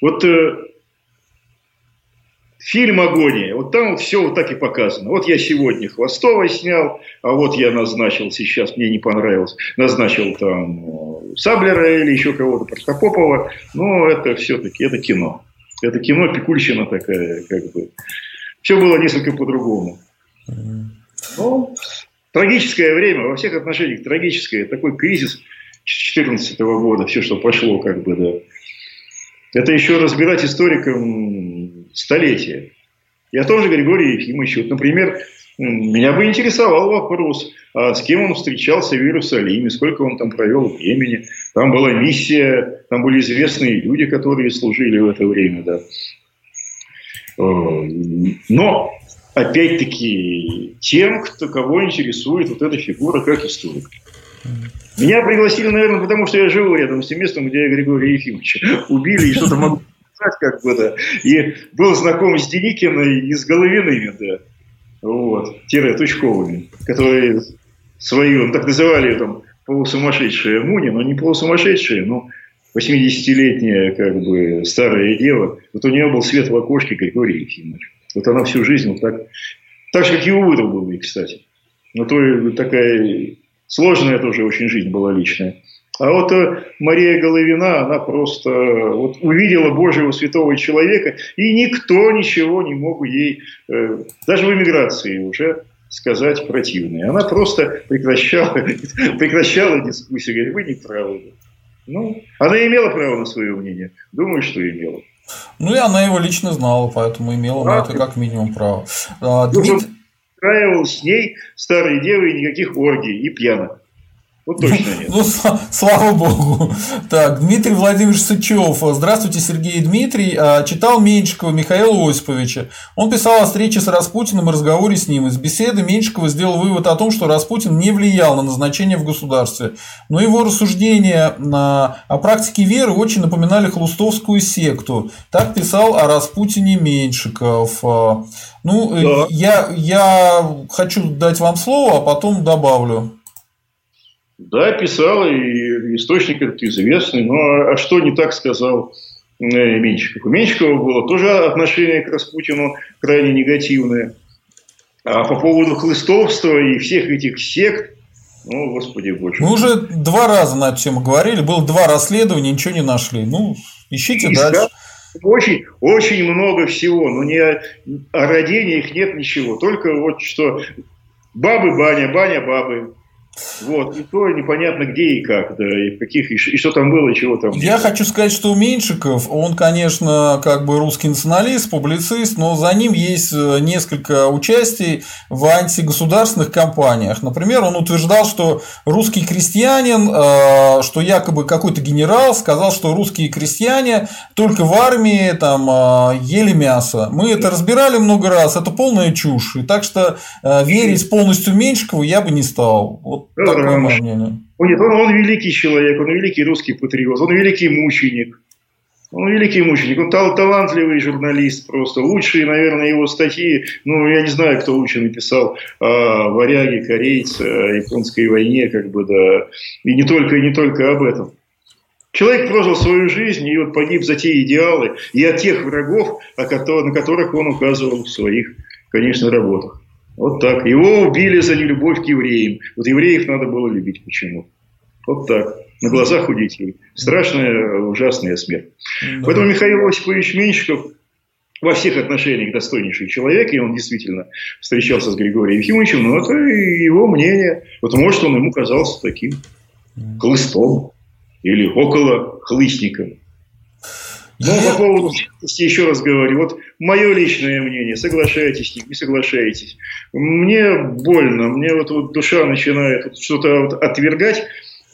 вот э, Фильм «Агония». Вот там все вот так и показано. Вот я сегодня Хвостова снял, а вот я назначил сейчас, мне не понравилось, назначил там э, Саблера или еще кого-то, Протопопова. Но это все-таки, это кино. Это кино, пикульщина такая, как бы. Все было несколько по-другому. Ну, трагическое время, во всех отношениях трагическое. Такой кризис 2014 года, все, что пошло, как бы, да. Это еще разбирать историкам столетия. Я тоже Григорий Ефимович. Вот, например, меня бы интересовал вопрос, а с кем он встречался в Иерусалиме, сколько он там провел времени. Там была миссия, там были известные люди, которые служили в это время. Да. Э, но, опять-таки, тем, кто, кого интересует вот эта фигура как историк. Меня пригласили, наверное, потому что я живу рядом с тем местом, где Григория Ефимовича убили и что-то могу сказать, как бы, да. И был знаком с Деникиной и с Головиными, да. Вот, тире Тучковыми, которые свою, так называли там, полусумасшедшая Муни, но не полусумасшедшая, но 80-летняя, как бы, старая дева. Вот у нее был свет в окошке Григорий Ефимович. Вот она всю жизнь вот так, так же, как и у Выдолбовой, кстати. Но то такая Сложная тоже очень жизнь была личная. А вот э, Мария Головина, она просто вот увидела Божьего святого человека, и никто ничего не мог ей, э, даже в эмиграции уже сказать противное. Она просто прекращала, прекращала дискуссию, говорит, вы не правы. Ну, она имела право на свое мнение. Думаю, что имела. Ну, и она его лично знала, поэтому имела на это как минимум право. А, Дмит устраивал с ней старые девы и никаких оргий и пьянок. Вот точно нет. Ну, слава богу. Так, Дмитрий Владимирович Сычев. Здравствуйте, Сергей и Дмитрий. А, читал Меньшикова Михаила Осиповича. Он писал о встрече с Распутиным и разговоре с ним. Из беседы Меньшикова сделал вывод о том, что Распутин не влиял на назначение в государстве. Но его рассуждения о практике веры очень напоминали хлустовскую секту. Так писал о Распутине Меньшиков. А, ну, да. я, я хочу дать вам слово, а потом добавлю. Да, писал, и источник этот известный. Но а, что не так сказал э, Меньшиков? У Меньшикова было тоже отношение к Распутину крайне негативное. А по поводу хлыстовства и всех этих сект, ну, господи боже. Мы уже два раза на эту тему говорили, было два расследования, ничего не нашли. Ну, ищите Искать, дальше. очень, очень много всего, но не о, о родениях нет ничего. Только вот что бабы баня, баня бабы, вот, и то непонятно где и как, да, и каких, и что там было, и чего там. Я хочу сказать, что Меньшиков, он, конечно, как бы русский националист, публицист, но за ним есть э, несколько участий в антигосударственных кампаниях. Например, он утверждал, что русский крестьянин, э, что якобы какой-то генерал сказал, что русские крестьяне только в армии там э, ели мясо. Мы это разбирали много раз, это полная чушь. И так что верить полностью Меньшикову я бы не стал. Вот Такое мое мнение. Он, нет, он, он великий человек, он великий русский патриот, он великий мученик. Он великий мученик, он тал талантливый журналист просто. Лучшие, наверное, его статьи, ну, я не знаю, кто лучше написал о варяге, корейце, о японской войне, как бы, да. И не только, и не только об этом. Человек прожил свою жизнь и вот погиб за те идеалы и от тех врагов, на которых он указывал в своих, конечно, работах. Вот так. Его убили за нелюбовь к евреям. Вот евреев надо было любить почему. Вот так. На глазах у детей. Страшная, ужасная смерть. Поэтому Михаил Осипович Меньшиков во всех отношениях достойнейший человек, и он действительно встречался с Григорием Ефимовичем, но это его мнение. Вот может он ему казался таким хлыстом или около хлыстником. Но по поводу еще раз говорю, вот мое личное мнение, соглашаетесь, не соглашаетесь. Мне больно, мне вот, вот душа начинает вот что-то вот отвергать,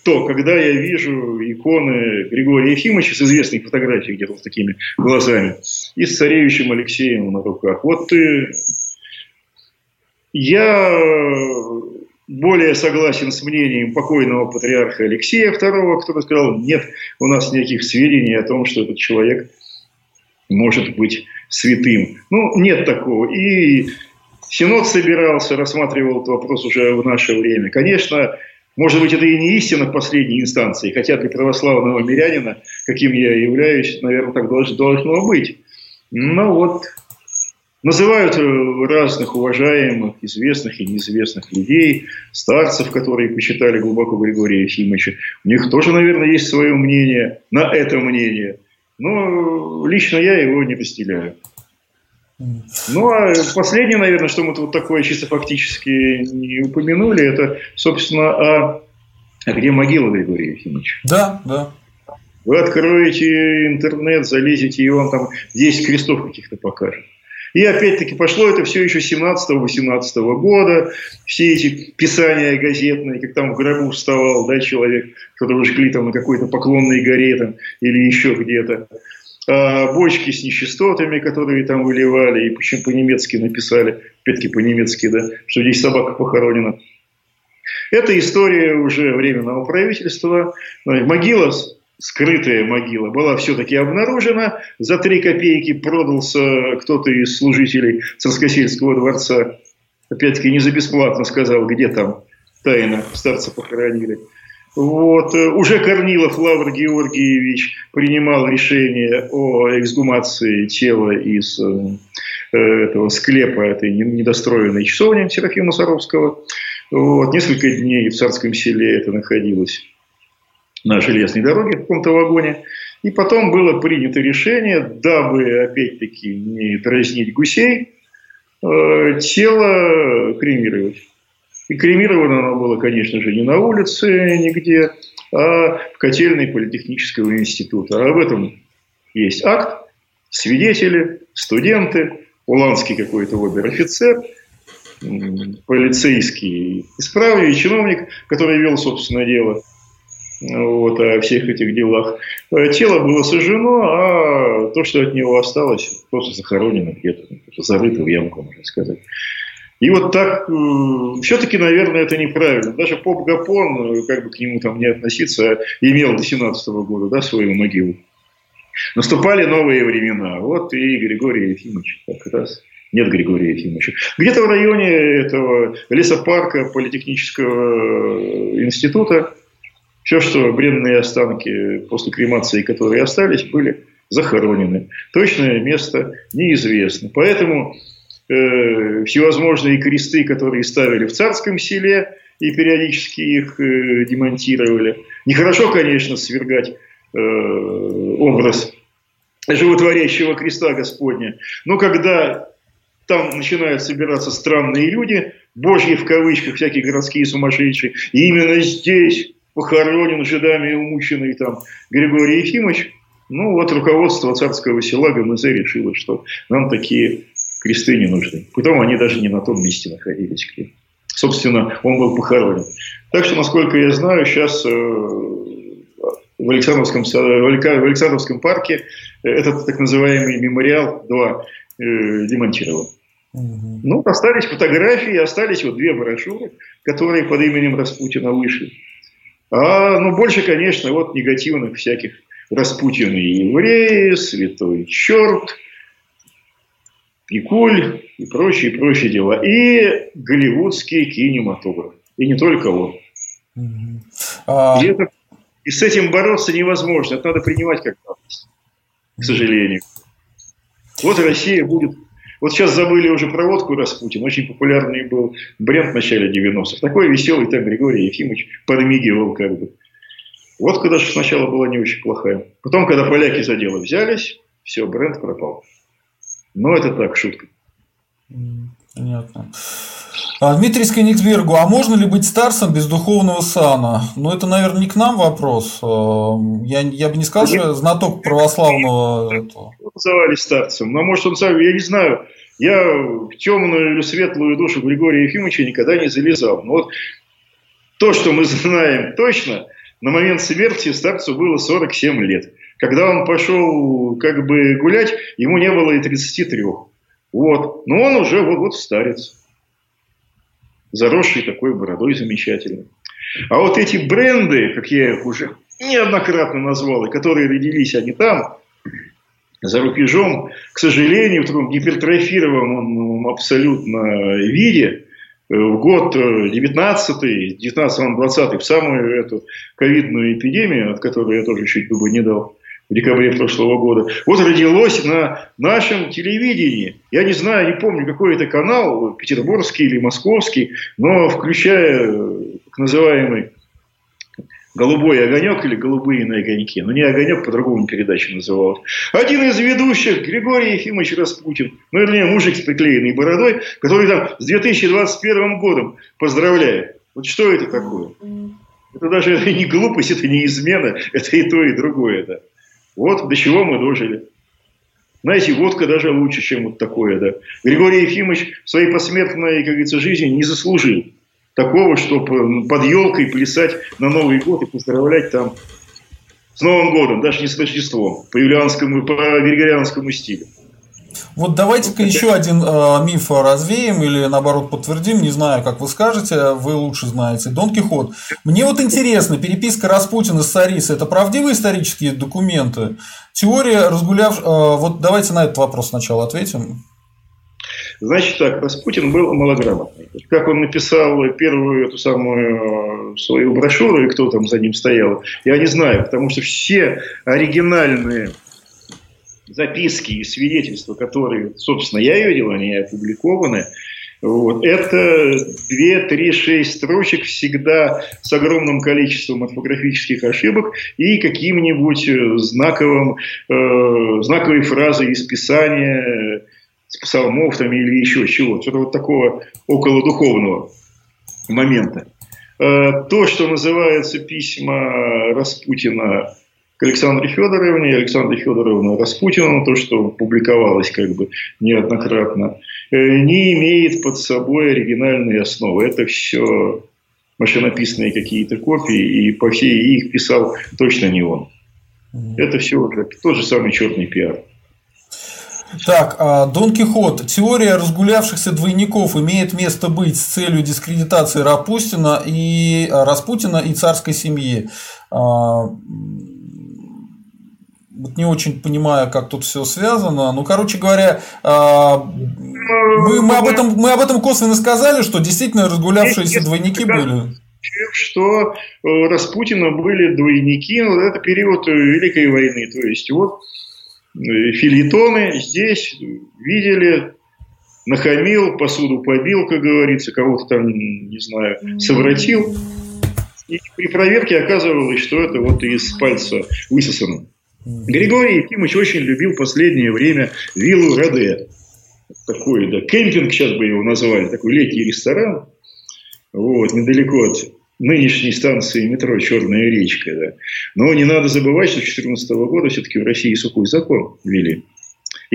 то, когда я вижу иконы Григория Ефимовича с известной фотографией где-то с такими глазами и с царевичем Алексеем на руках. Вот ты... Я более согласен с мнением покойного патриарха Алексея II, который сказал, нет у нас никаких сведений о том, что этот человек может быть святым. Ну, нет такого. И Синод собирался, рассматривал этот вопрос уже в наше время. Конечно, может быть, это и не истина в последней инстанции, хотя для православного мирянина, каким я являюсь, наверное, так должно быть. Но вот Называют э, разных уважаемых, известных и неизвестных людей, старцев, которые почитали глубоко Григория Ефимовича. У них тоже, наверное, есть свое мнение на это мнение. Но лично я его не разделяю. Ну, а последнее, наверное, что мы тут такое чисто фактически не упомянули, это, собственно, а, а где могила Григория Ефимовича? Да, да. Вы откроете интернет, залезете, и он там 10 крестов каких-то покажет. И опять-таки пошло это все еще 17-18 года. Все эти писания газетные, как там в гробу вставал да, человек, которого жгли там на какой-то поклонной горе там, или еще где-то. А бочки с нечистотами, которые там выливали, и почему по-немецки написали, опять-таки по-немецки, да, что здесь собака похоронена. Это история уже временного правительства. Могила скрытая могила была все-таки обнаружена. За три копейки продался кто-то из служителей Царскосельского дворца. Опять-таки не за бесплатно сказал, где там тайно старца похоронили. Вот. Уже Корнилов Лавр Георгиевич принимал решение о эксгумации тела из э, этого склепа, этой недостроенной часовни Серафима Саровского. Вот. Несколько дней в царском селе это находилось на железной дороге в каком-то вагоне. И потом было принято решение, дабы, опять-таки, не дразнить гусей, э, тело кремировать. И кремировано оно было, конечно же, не на улице нигде, а в котельной политехнического института. Об этом есть акт, свидетели, студенты, уланский какой-то обер-офицер, полицейский исправник, чиновник, который вел, собственно, дело – вот, о всех этих делах. Э, тело было сожжено, а то, что от него осталось, просто захоронено где-то, зарыто в ямку, можно сказать. И вот так, э, все-таки, наверное, это неправильно. Даже поп Гапон, э, как бы к нему там не относиться, имел до 17 -го года да, свою могилу. Наступали новые времена. Вот и Григорий Ефимович как раз нет Григория Ефимовича. Где-то в районе этого лесопарка Политехнического института все, что бренные останки после кремации, которые остались, были захоронены. Точное место неизвестно. Поэтому э, всевозможные кресты, которые ставили в царском селе и периодически их э, демонтировали. Нехорошо, конечно, свергать э, образ животворящего креста Господня. Но когда там начинают собираться странные люди, божьи в кавычках, всякие городские сумасшедшие, и именно здесь похоронен жидами умученный там Григорий Ефимович, ну вот руководство царского села ГМЗ решило, что нам такие кресты не нужны. Потом они даже не на том месте находились. Где, собственно, он был похоронен. Так что, насколько я знаю, сейчас э, в Александровском, в Александровском парке этот так называемый мемориал 2 э, демонтирован. Угу. Ну, остались фотографии, остались вот две брошюры, которые под именем Распутина вышли. А, ну, больше, конечно, вот негативных всяких Распутин и евреи, святой черт, Пикуль и прочие, прочие дела. И голливудский кинематограф. И не только он. И, это, и с этим бороться невозможно. Это надо принимать как данность, к сожалению. Вот Россия будет... Вот сейчас забыли уже про водку Распутин. Очень популярный был бренд в начале 90-х. Такой веселый там Григорий Ефимович подмигивал как бы. Водка даже сначала была не очень плохая. Потом, когда поляки за дело взялись, все, бренд пропал. Но это так, шутка. Понятно. А, Дмитрий Скениксбергу, а можно ли быть старцем без духовного сана? Ну, это, наверное, не к нам вопрос. А, я, я бы не сказал, что я знаток православного этого. Называли старцем. Но, может, он сам, я не знаю. Я в темную или светлую душу Григория Ефимовича никогда не залезал. Но вот то, что мы знаем точно, на момент смерти старцу было 47 лет. Когда он пошел как бы гулять, ему не было и 33. Вот. Но он уже вот, вот старец. Заросший такой бородой замечательный. А вот эти бренды, как я их уже неоднократно назвал, и которые родились они там, за рубежом, к сожалению, в таком гипертрофированном абсолютно виде, Э, в год 19 19 20 в самую эту ковидную эпидемию, от которой я тоже чуть бы не дал, в декабре прошлого года. Вот родилось на нашем телевидении. Я не знаю, не помню, какой это канал, петербургский или московский, но включая э, так называемый «Голубой огонек» или «Голубые на огоньке». Но не «Огонек», по-другому передачу называют. Один из ведущих, Григорий Ефимович Распутин, ну, вернее, мужик с приклеенной бородой, который там с 2021 годом поздравляет. Вот что это такое? Это даже не глупость, это не измена, это и то, и другое. Да. Вот до чего мы дожили. Знаете, водка даже лучше, чем вот такое. Да. Григорий Ефимович в своей посмертной, как говорится, жизни не заслужил такого, чтобы под елкой плясать на Новый год и поздравлять там с Новым годом, даже не с Рождеством, по юлианскому, по григорианскому стилю. Вот давайте-ка еще один э, миф развеем или наоборот подтвердим, не знаю, как вы скажете, вы лучше знаете. Дон Кихот. Мне вот интересно, переписка Распутина с Сарисой – это правдивые исторические документы? Теория разгуляв... Э, вот давайте на этот вопрос сначала ответим. Значит так, Распутин был малограмотный. Как он написал первую эту самую э, свою брошюру, и кто там за ним стоял, я не знаю, потому что все оригинальные записки и свидетельства, которые, собственно, я видел, они опубликованы, вот. Это 2, 3, 6 строчек всегда с огромным количеством орфографических ошибок и каким-нибудь э, знаковым, э, знаковой фразой из Писания, псалмов там, или еще чего-то, что-то вот такого около духовного момента. Э, то, что называется письма Распутина к Александре Федоровне и Александре Федоровне Распутину, то, что публиковалось как бы неоднократно, э, не имеет под собой оригинальной основы. Это все машинописные какие-то копии, и по всей их писал точно не он. Это все тот же самый черный пиар. Так, а, Дон Кихот. Теория разгулявшихся двойников имеет место быть с целью дискредитации Рапустина и а, Распутина и царской семьи. А, вот не очень понимаю, как тут все связано. Ну, короче говоря, мы, мы, об этом, мы об этом косвенно сказали, что действительно разгулявшиеся двойники были что э, Распутина были двойники, ну, это период Великой войны. То есть, вот Э, фильетоны здесь видели, нахамил, посуду побил, как говорится, кого-то там, не знаю, совратил. И при проверке оказывалось, что это вот из пальца высосано. Григорий Ефимович очень любил последнее время виллу Раде. Такой, да, кемпинг сейчас бы его назвали, такой летний ресторан. Вот, недалеко от нынешней станции метро «Черная речка». Да. Но не надо забывать, что с 2014 года все-таки в России сухой закон ввели.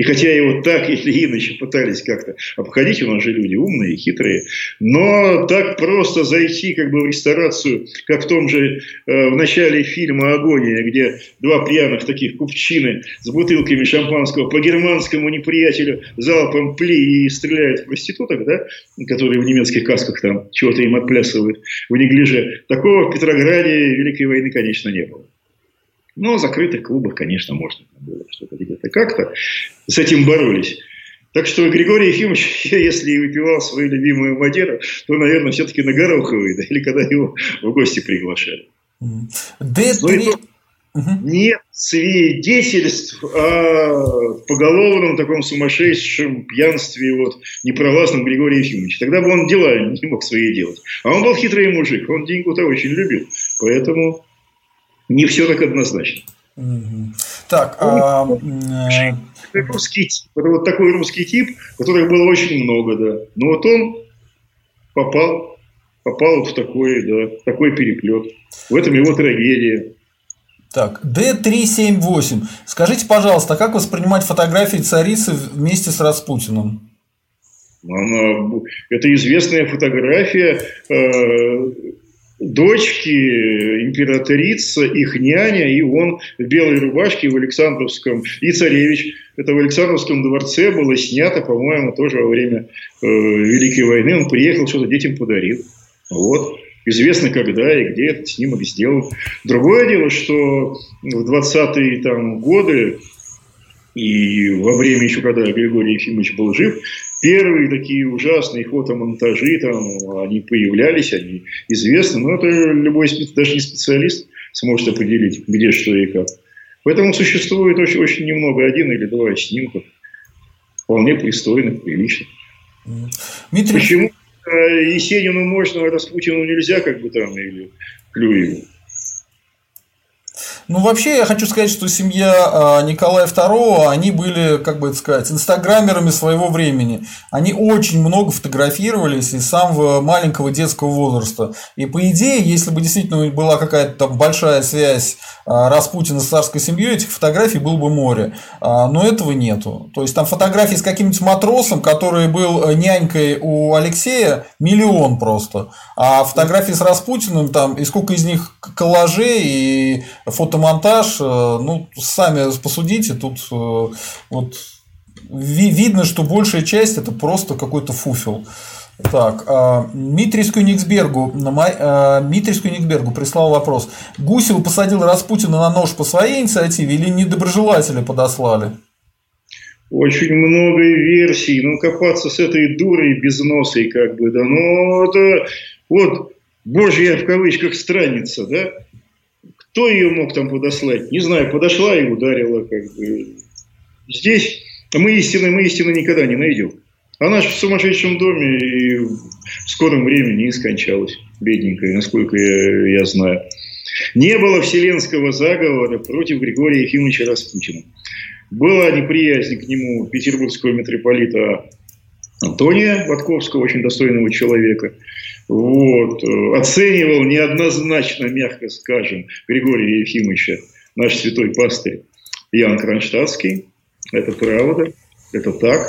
И хотя его так или иначе пытались как-то обходить, у нас же люди умные, хитрые, но так просто зайти как бы в ресторацию, как в том же э, в начале фильма «Агония», где два пьяных таких купчины с бутылками шампанского по германскому неприятелю залпом пли и стреляют в проституток, да, которые в немецких касках там чего-то им отплясывают в неглиже. Такого в Петрограде Великой войны, конечно, не было. Но в закрытых клубах, конечно, можно было что-то где-то как-то с этим боролись. Так что Григорий Ефимович, если выпивал свою любимую Мадеру, то, наверное, все-таки на Гороховой, да, или когда его в гости приглашали. Д3... Нет свидетельств о поголовном таком сумасшедшем пьянстве вот, непролазном Григория Ефимовича. Тогда бы он дела не мог свои делать. А он был хитрый мужик, он деньгу-то очень любил. Поэтому не все так однозначно. Так, а, э, русский тип. Это вот такой русский тип, которых было очень много, да. Но вот он попал, попал в такой, да, такой переплет. В этом его трагедия. Так, D378. Скажите, пожалуйста, как воспринимать фотографии царицы вместе с Распутиным? Она, это известная фотография э, дочки, императрица, их няня, и он в белой рубашке в Александровском, и царевич. Это в Александровском дворце было снято, по-моему, тоже во время э, Великой войны. Он приехал, что-то детям подарил. Вот. Известно, когда и где этот снимок сделан. Другое дело, что в 20-е там, годы и во время еще, когда Григорий Ефимович был жив, первые такие ужасные фотомонтажи, там, они появлялись, они известны, но это любой, даже не специалист сможет определить, где, что и как. Поэтому существует очень, очень немного, один или два снимков, вполне пристойных, приличных. Дмитрий... Почему Есенину можно, а Распутину нельзя, как бы там, или Клюеву? Ну, вообще, я хочу сказать, что семья а, Николая II, они были, как бы это сказать, инстаграмерами своего времени. Они очень много фотографировались из самого маленького детского возраста. И по идее, если бы действительно была какая-то там большая связь а, Распутина с царской семьей, этих фотографий было бы море. А, но этого нету. То есть там фотографии с каким-нибудь матросом, который был э, нянькой у Алексея, миллион просто. А фотографии с Распутиным, там, и сколько из них коллажей и фотомонтаж, э, ну, сами посудите, тут э, вот видно, что большая часть это просто какой-то фуфел. Так, а, Митрис Кёнигсбергу, а, Митрис Кёнигсбергу прислал вопрос. Гусева посадил Распутина на нож по своей инициативе или недоброжелатели подослали? Очень много версий. Ну, копаться с этой дурой без носа и как бы, да, ну, это вот божья в кавычках страница, да? Кто ее мог там подослать? Не знаю, подошла и ударила, как бы. Здесь мы истины, мы истины никогда не найдем. Она же в сумасшедшем доме и в скором времени и скончалась, бедненькая, насколько я, я знаю. Не было вселенского заговора против Григория Ефимовича Распутина. Была неприязнь к нему петербургского митрополита Антония Ватковского, очень достойного человека. Вот. Оценивал неоднозначно, мягко скажем, Григория Ефимовича, наш святой пастырь Ян Кронштадтский. Это правда, это так.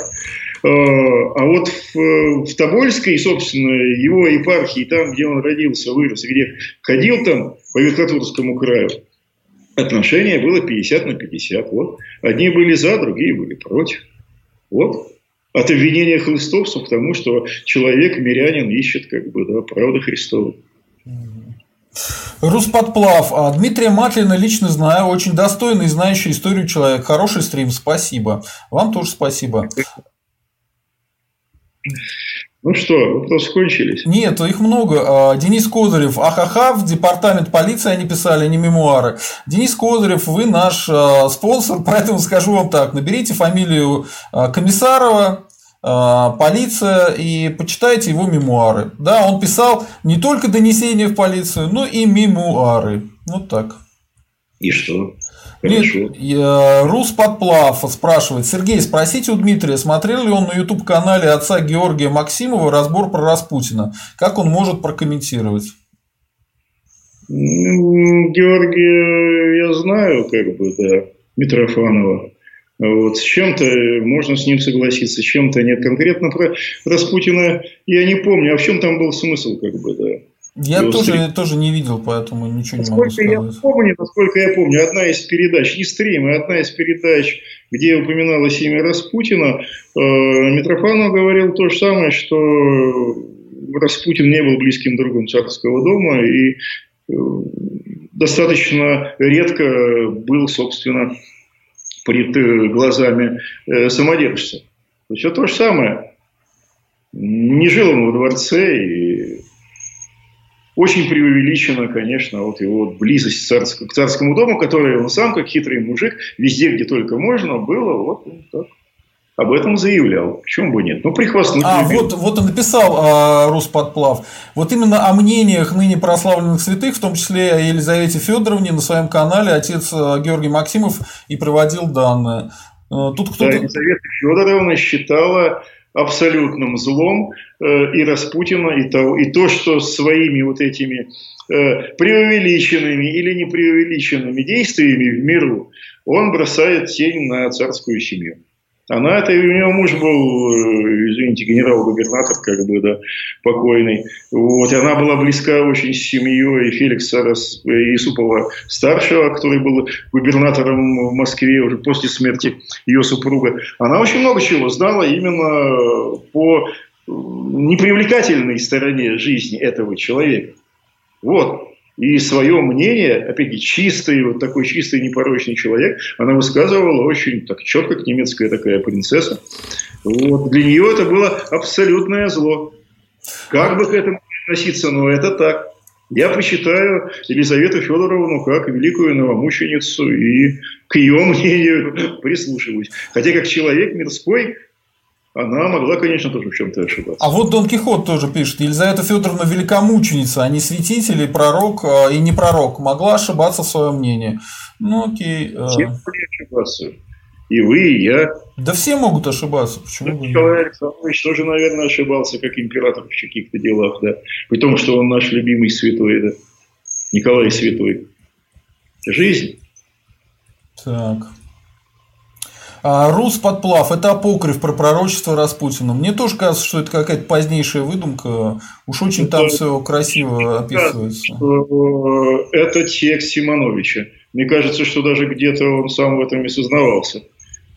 Э, а вот в, в Тобольской, собственно, его епархии, там, где он родился, вырос, где ходил там по Верхотурскому краю, отношение было 50 на 50. Вот. Одни были за, другие были против. Вот. От обвинения хлыстовцев к тому, что человек, мирянин, ищет как бы, да, правды Христовой. Русподплав. А Дмитрия Матлина лично знаю, очень достойный, знающий историю человек. Хороший стрим, спасибо. Вам тоже спасибо. Ну что, вопросы кончились? Нет, их много. А, Денис Козырев, ахаха, в департамент полиции они писали, а не мемуары. Денис Козырев, вы наш а, спонсор, поэтому скажу вам так. Наберите фамилию Комиссарова, полиция и почитайте его мемуары. Да, он писал не только донесения в полицию, но и мемуары. Вот так. И что? Рус Подплав спрашивает. Сергей, спросите у Дмитрия, смотрел ли он на YouTube-канале отца Георгия Максимова разбор про Распутина? Как он может прокомментировать? Георгия я знаю, как бы, да, Митрофанова. Вот, с чем-то можно с ним согласиться, с чем-то нет. Конкретно про Распутина я не помню, а в чем там был смысл, как бы, да. Я тоже, стрим. тоже не видел, поэтому ничего насколько не могу сказать. Я помню, насколько я помню, одна из передач, не стрим, а одна из передач, где упоминалось имя Распутина, э, Митрофанов говорил то же самое, что Распутин не был близким другом царского дома и э, достаточно редко был, собственно, пред э, глазами э, самодержца. То есть это то же самое. Не жил он во дворце и очень преувеличена, конечно, вот его близость царск, к царскому дому, который он сам, как хитрый мужик, везде, где только можно, было вот так об этом заявлял. Почему бы нет? Ну, прихвастнуть А, вот, вот он написал а, Русподплав. Вот именно о мнениях ныне прославленных святых, в том числе о Елизавете Федоровне, на своем канале отец а, Георгий Максимов и проводил данные. А, тут кто-то... Да, Елизавета Федоровна считала абсолютным злом э, и Распутина, и то, и то, что своими вот этими э, преувеличенными или непреувеличенными действиями в миру он бросает тень на царскую семью. Она, это у него муж был, э, извините, генерал-губернатор, как бы, да, покойный. Вот, и она была близка очень с семьей Феликса Исупова старшего, который был губернатором в Москве уже после смерти ее супруга. Она очень много чего знала именно по непривлекательной стороне жизни этого человека. Вот и свое мнение, опять-таки, чистый, вот такой чистый, непорочный человек, она высказывала очень так четко, как немецкая такая принцесса. Вот. Для нее это было абсолютное зло. Как бы к этому относиться, но это так. Я почитаю Елизавету Федоровну как великую новомученицу и к ее мнению прислушиваюсь. Хотя как человек мирской, она могла, конечно, тоже в чем-то ошибаться. А вот Дон Кихот тоже пишет, Елизавета Федоровна великомученица, а не святитель и пророк, а, и не пророк. Могла ошибаться в своем мнении. Ну, окей. А. Все могли ошибаться. И вы, и я. Да все могут ошибаться. Почему бы Николай Александрович тоже, наверное, ошибался, как император в каких-то делах, да. При том, что он наш любимый святой, да. Николай Святой. Жизнь. Так. А, Рус подплав – это апокриф про пророчество Распутина. Мне тоже кажется, что это какая-то позднейшая выдумка. Уж очень это, там все красиво описывается. Это текст Симоновича. Мне кажется, что даже где-то он сам в этом и сознавался.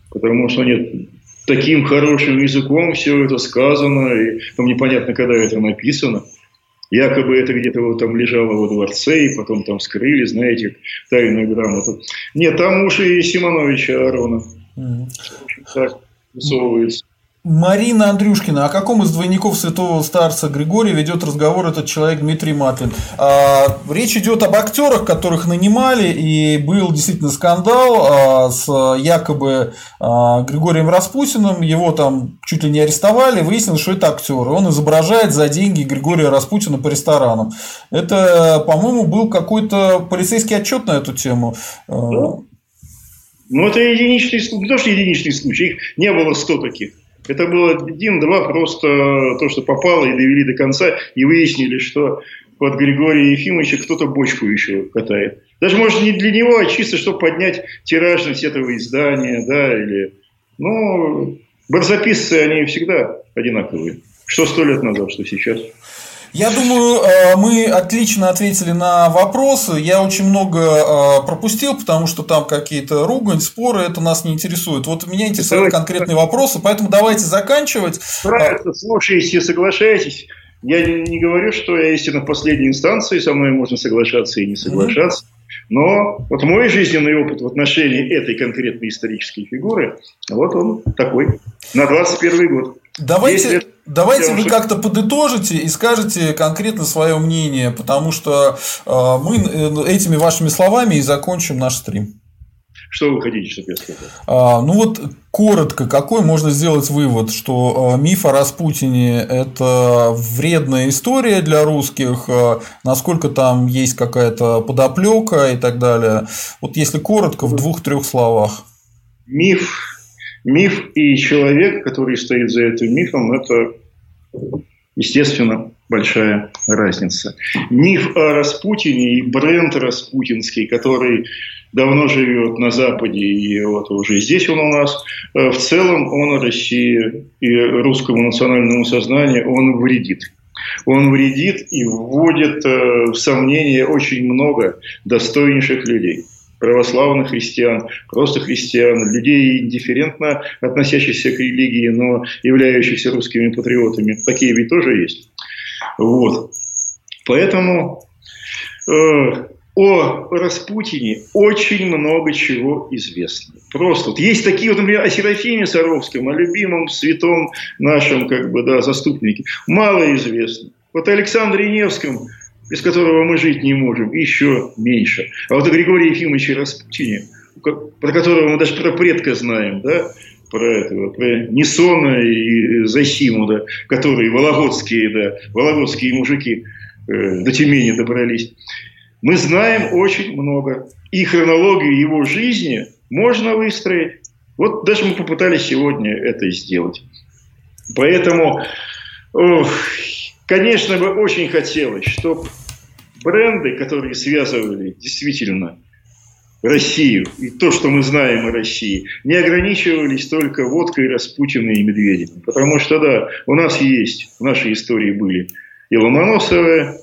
Потому что нет, таким хорошим языком все это сказано, и там непонятно, когда это написано. Якобы это где-то вот там лежало во дворце, и потом там скрыли, знаете, тайную грамоту. Нет, там уж и Симоновича Арона. Так высовывается. Марина Андрюшкина. О каком из двойников святого старца Григория ведет разговор этот человек Дмитрий Матлин? А, речь идет об актерах, которых нанимали, и был действительно скандал а, с якобы а, Григорием Распутиным. Его там чуть ли не арестовали, выяснилось, что это актер. Он изображает за деньги Григория Распутина по ресторанам. Это, по-моему, был какой-то полицейский отчет на эту тему. Да. Ну, это единичный случай, не то, что единичный случай, их не было сто таких. Это было один-два просто то, что попало и довели до конца, и выяснили, что под Григория Ефимовича кто-то бочку еще катает. Даже, может, не для него, а чисто, чтобы поднять тиражность этого издания, да, или... Ну, барзаписцы, они всегда одинаковые. Что сто лет назад, что сейчас. Я думаю, э, мы отлично ответили на вопросы. Я очень много э, пропустил, потому что там какие-то ругань, споры, это нас не интересует. Вот меня интересуют конкретные вопросы, поэтому давайте заканчивать. Правильно, слушайте, соглашайтесь. Я не говорю, что я истина в последней инстанции, со мной можно соглашаться и не соглашаться. Но вот мой жизненный опыт в отношении этой конкретной исторической фигуры, вот он такой, на 21 год. Давайте, давайте вы как-то подытожите и скажете конкретно свое мнение, потому что э, мы э, этими вашими словами и закончим наш стрим. Что вы хотите, чтобы я сказал? А, ну вот коротко, какой можно сделать вывод, что а, миф о Распутине – это вредная история для русских, насколько там есть какая-то подоплека и так далее. Вот если коротко, в двух-трех словах. Миф, миф и человек, который стоит за этим мифом, это, естественно, большая разница. Миф о Распутине и бренд распутинский, который давно живет на Западе, и вот уже здесь он у нас. Э, в целом он России и русскому национальному сознанию он вредит. Он вредит и вводит э, в сомнение очень много достойнейших людей православных христиан, просто христиан, людей индифферентно относящихся к религии, но являющихся русскими патриотами. Такие ведь тоже есть. Вот. Поэтому э, о Распутине очень много чего известно. Просто. Вот есть такие, вот, например, о Серафиме Саровском, о любимом святом нашем как бы, да, заступнике. Мало известно. Вот о Александре Невском, без которого мы жить не можем, еще меньше. А вот о Григории Ефимовиче Распутине, про которого мы даже про предка знаем, да, про этого, про Несона и Засиму, да, которые вологодские, да, вологодские мужики э, до Тюмени добрались. Мы знаем очень много. И хронологию его жизни можно выстроить. Вот даже мы попытались сегодня это сделать. Поэтому, ох, конечно бы очень хотелось, чтобы бренды, которые связывали действительно Россию и то, что мы знаем о России, не ограничивались только водкой, Распутиной и Медведевым. Потому что, да, у нас есть, в нашей истории были и Ломоносовы,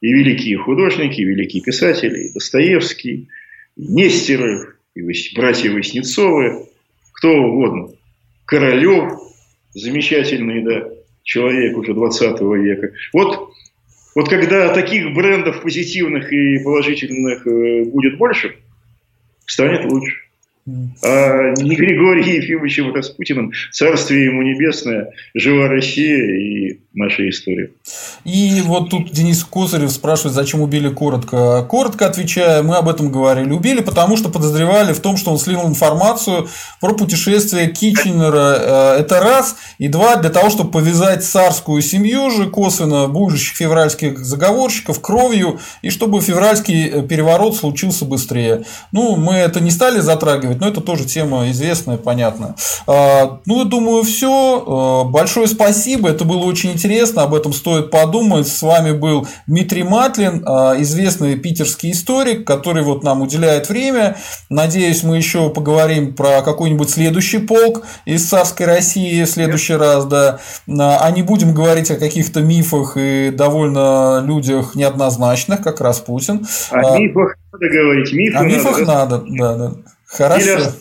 и великие художники, и великие писатели, и Достоевский, и Нестеров, и братья Васнецовы, кто угодно. Королев, замечательный да, человек уже 20 века. Вот, вот когда таких брендов позитивных и положительных э, будет больше, станет лучше. А не Григорий Ефимовичем Распутиным, царствие ему небесное, жива Россия и наша история. И вот тут Денис Козырев спрашивает, зачем убили коротко. Коротко отвечая, мы об этом говорили. Убили, потому что подозревали в том, что он слил информацию про путешествие Китченера. Э, это раз. И два, для того, чтобы повязать царскую семью же косвенно будущих февральских заговорщиков кровью, и чтобы февральский э, переворот случился быстрее. Ну, мы это не стали затрагивать, но это тоже тема известная, понятная. А, ну, думаю, все. Э, большое спасибо. Это было очень интересно. Об этом стоит подумать. С вами был Дмитрий Матлин, а, известный питерский историк, который вот нам уделяет время. Надеюсь, мы еще поговорим про какой-нибудь следующий полк из царской России в следующий раз, да. А, а не будем говорить о каких-то мифах и довольно людях неоднозначных, как Распутин. О мифах надо говорить. Мифы о мифах надо, надо да, да. Хорошо.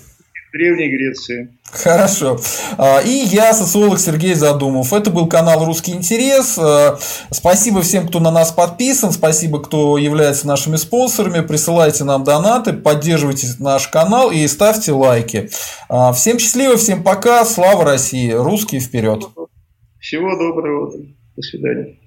Древней Греции. Хорошо. А, и я, социолог Сергей Задумов. Это был канал «Русский интерес». А, спасибо всем, кто на нас подписан. Спасибо, кто является нашими спонсорами. Присылайте нам донаты, поддерживайте наш канал и ставьте лайки. А, всем счастливо, всем пока. Слава России. Русские вперед. Всего доброго. До свидания.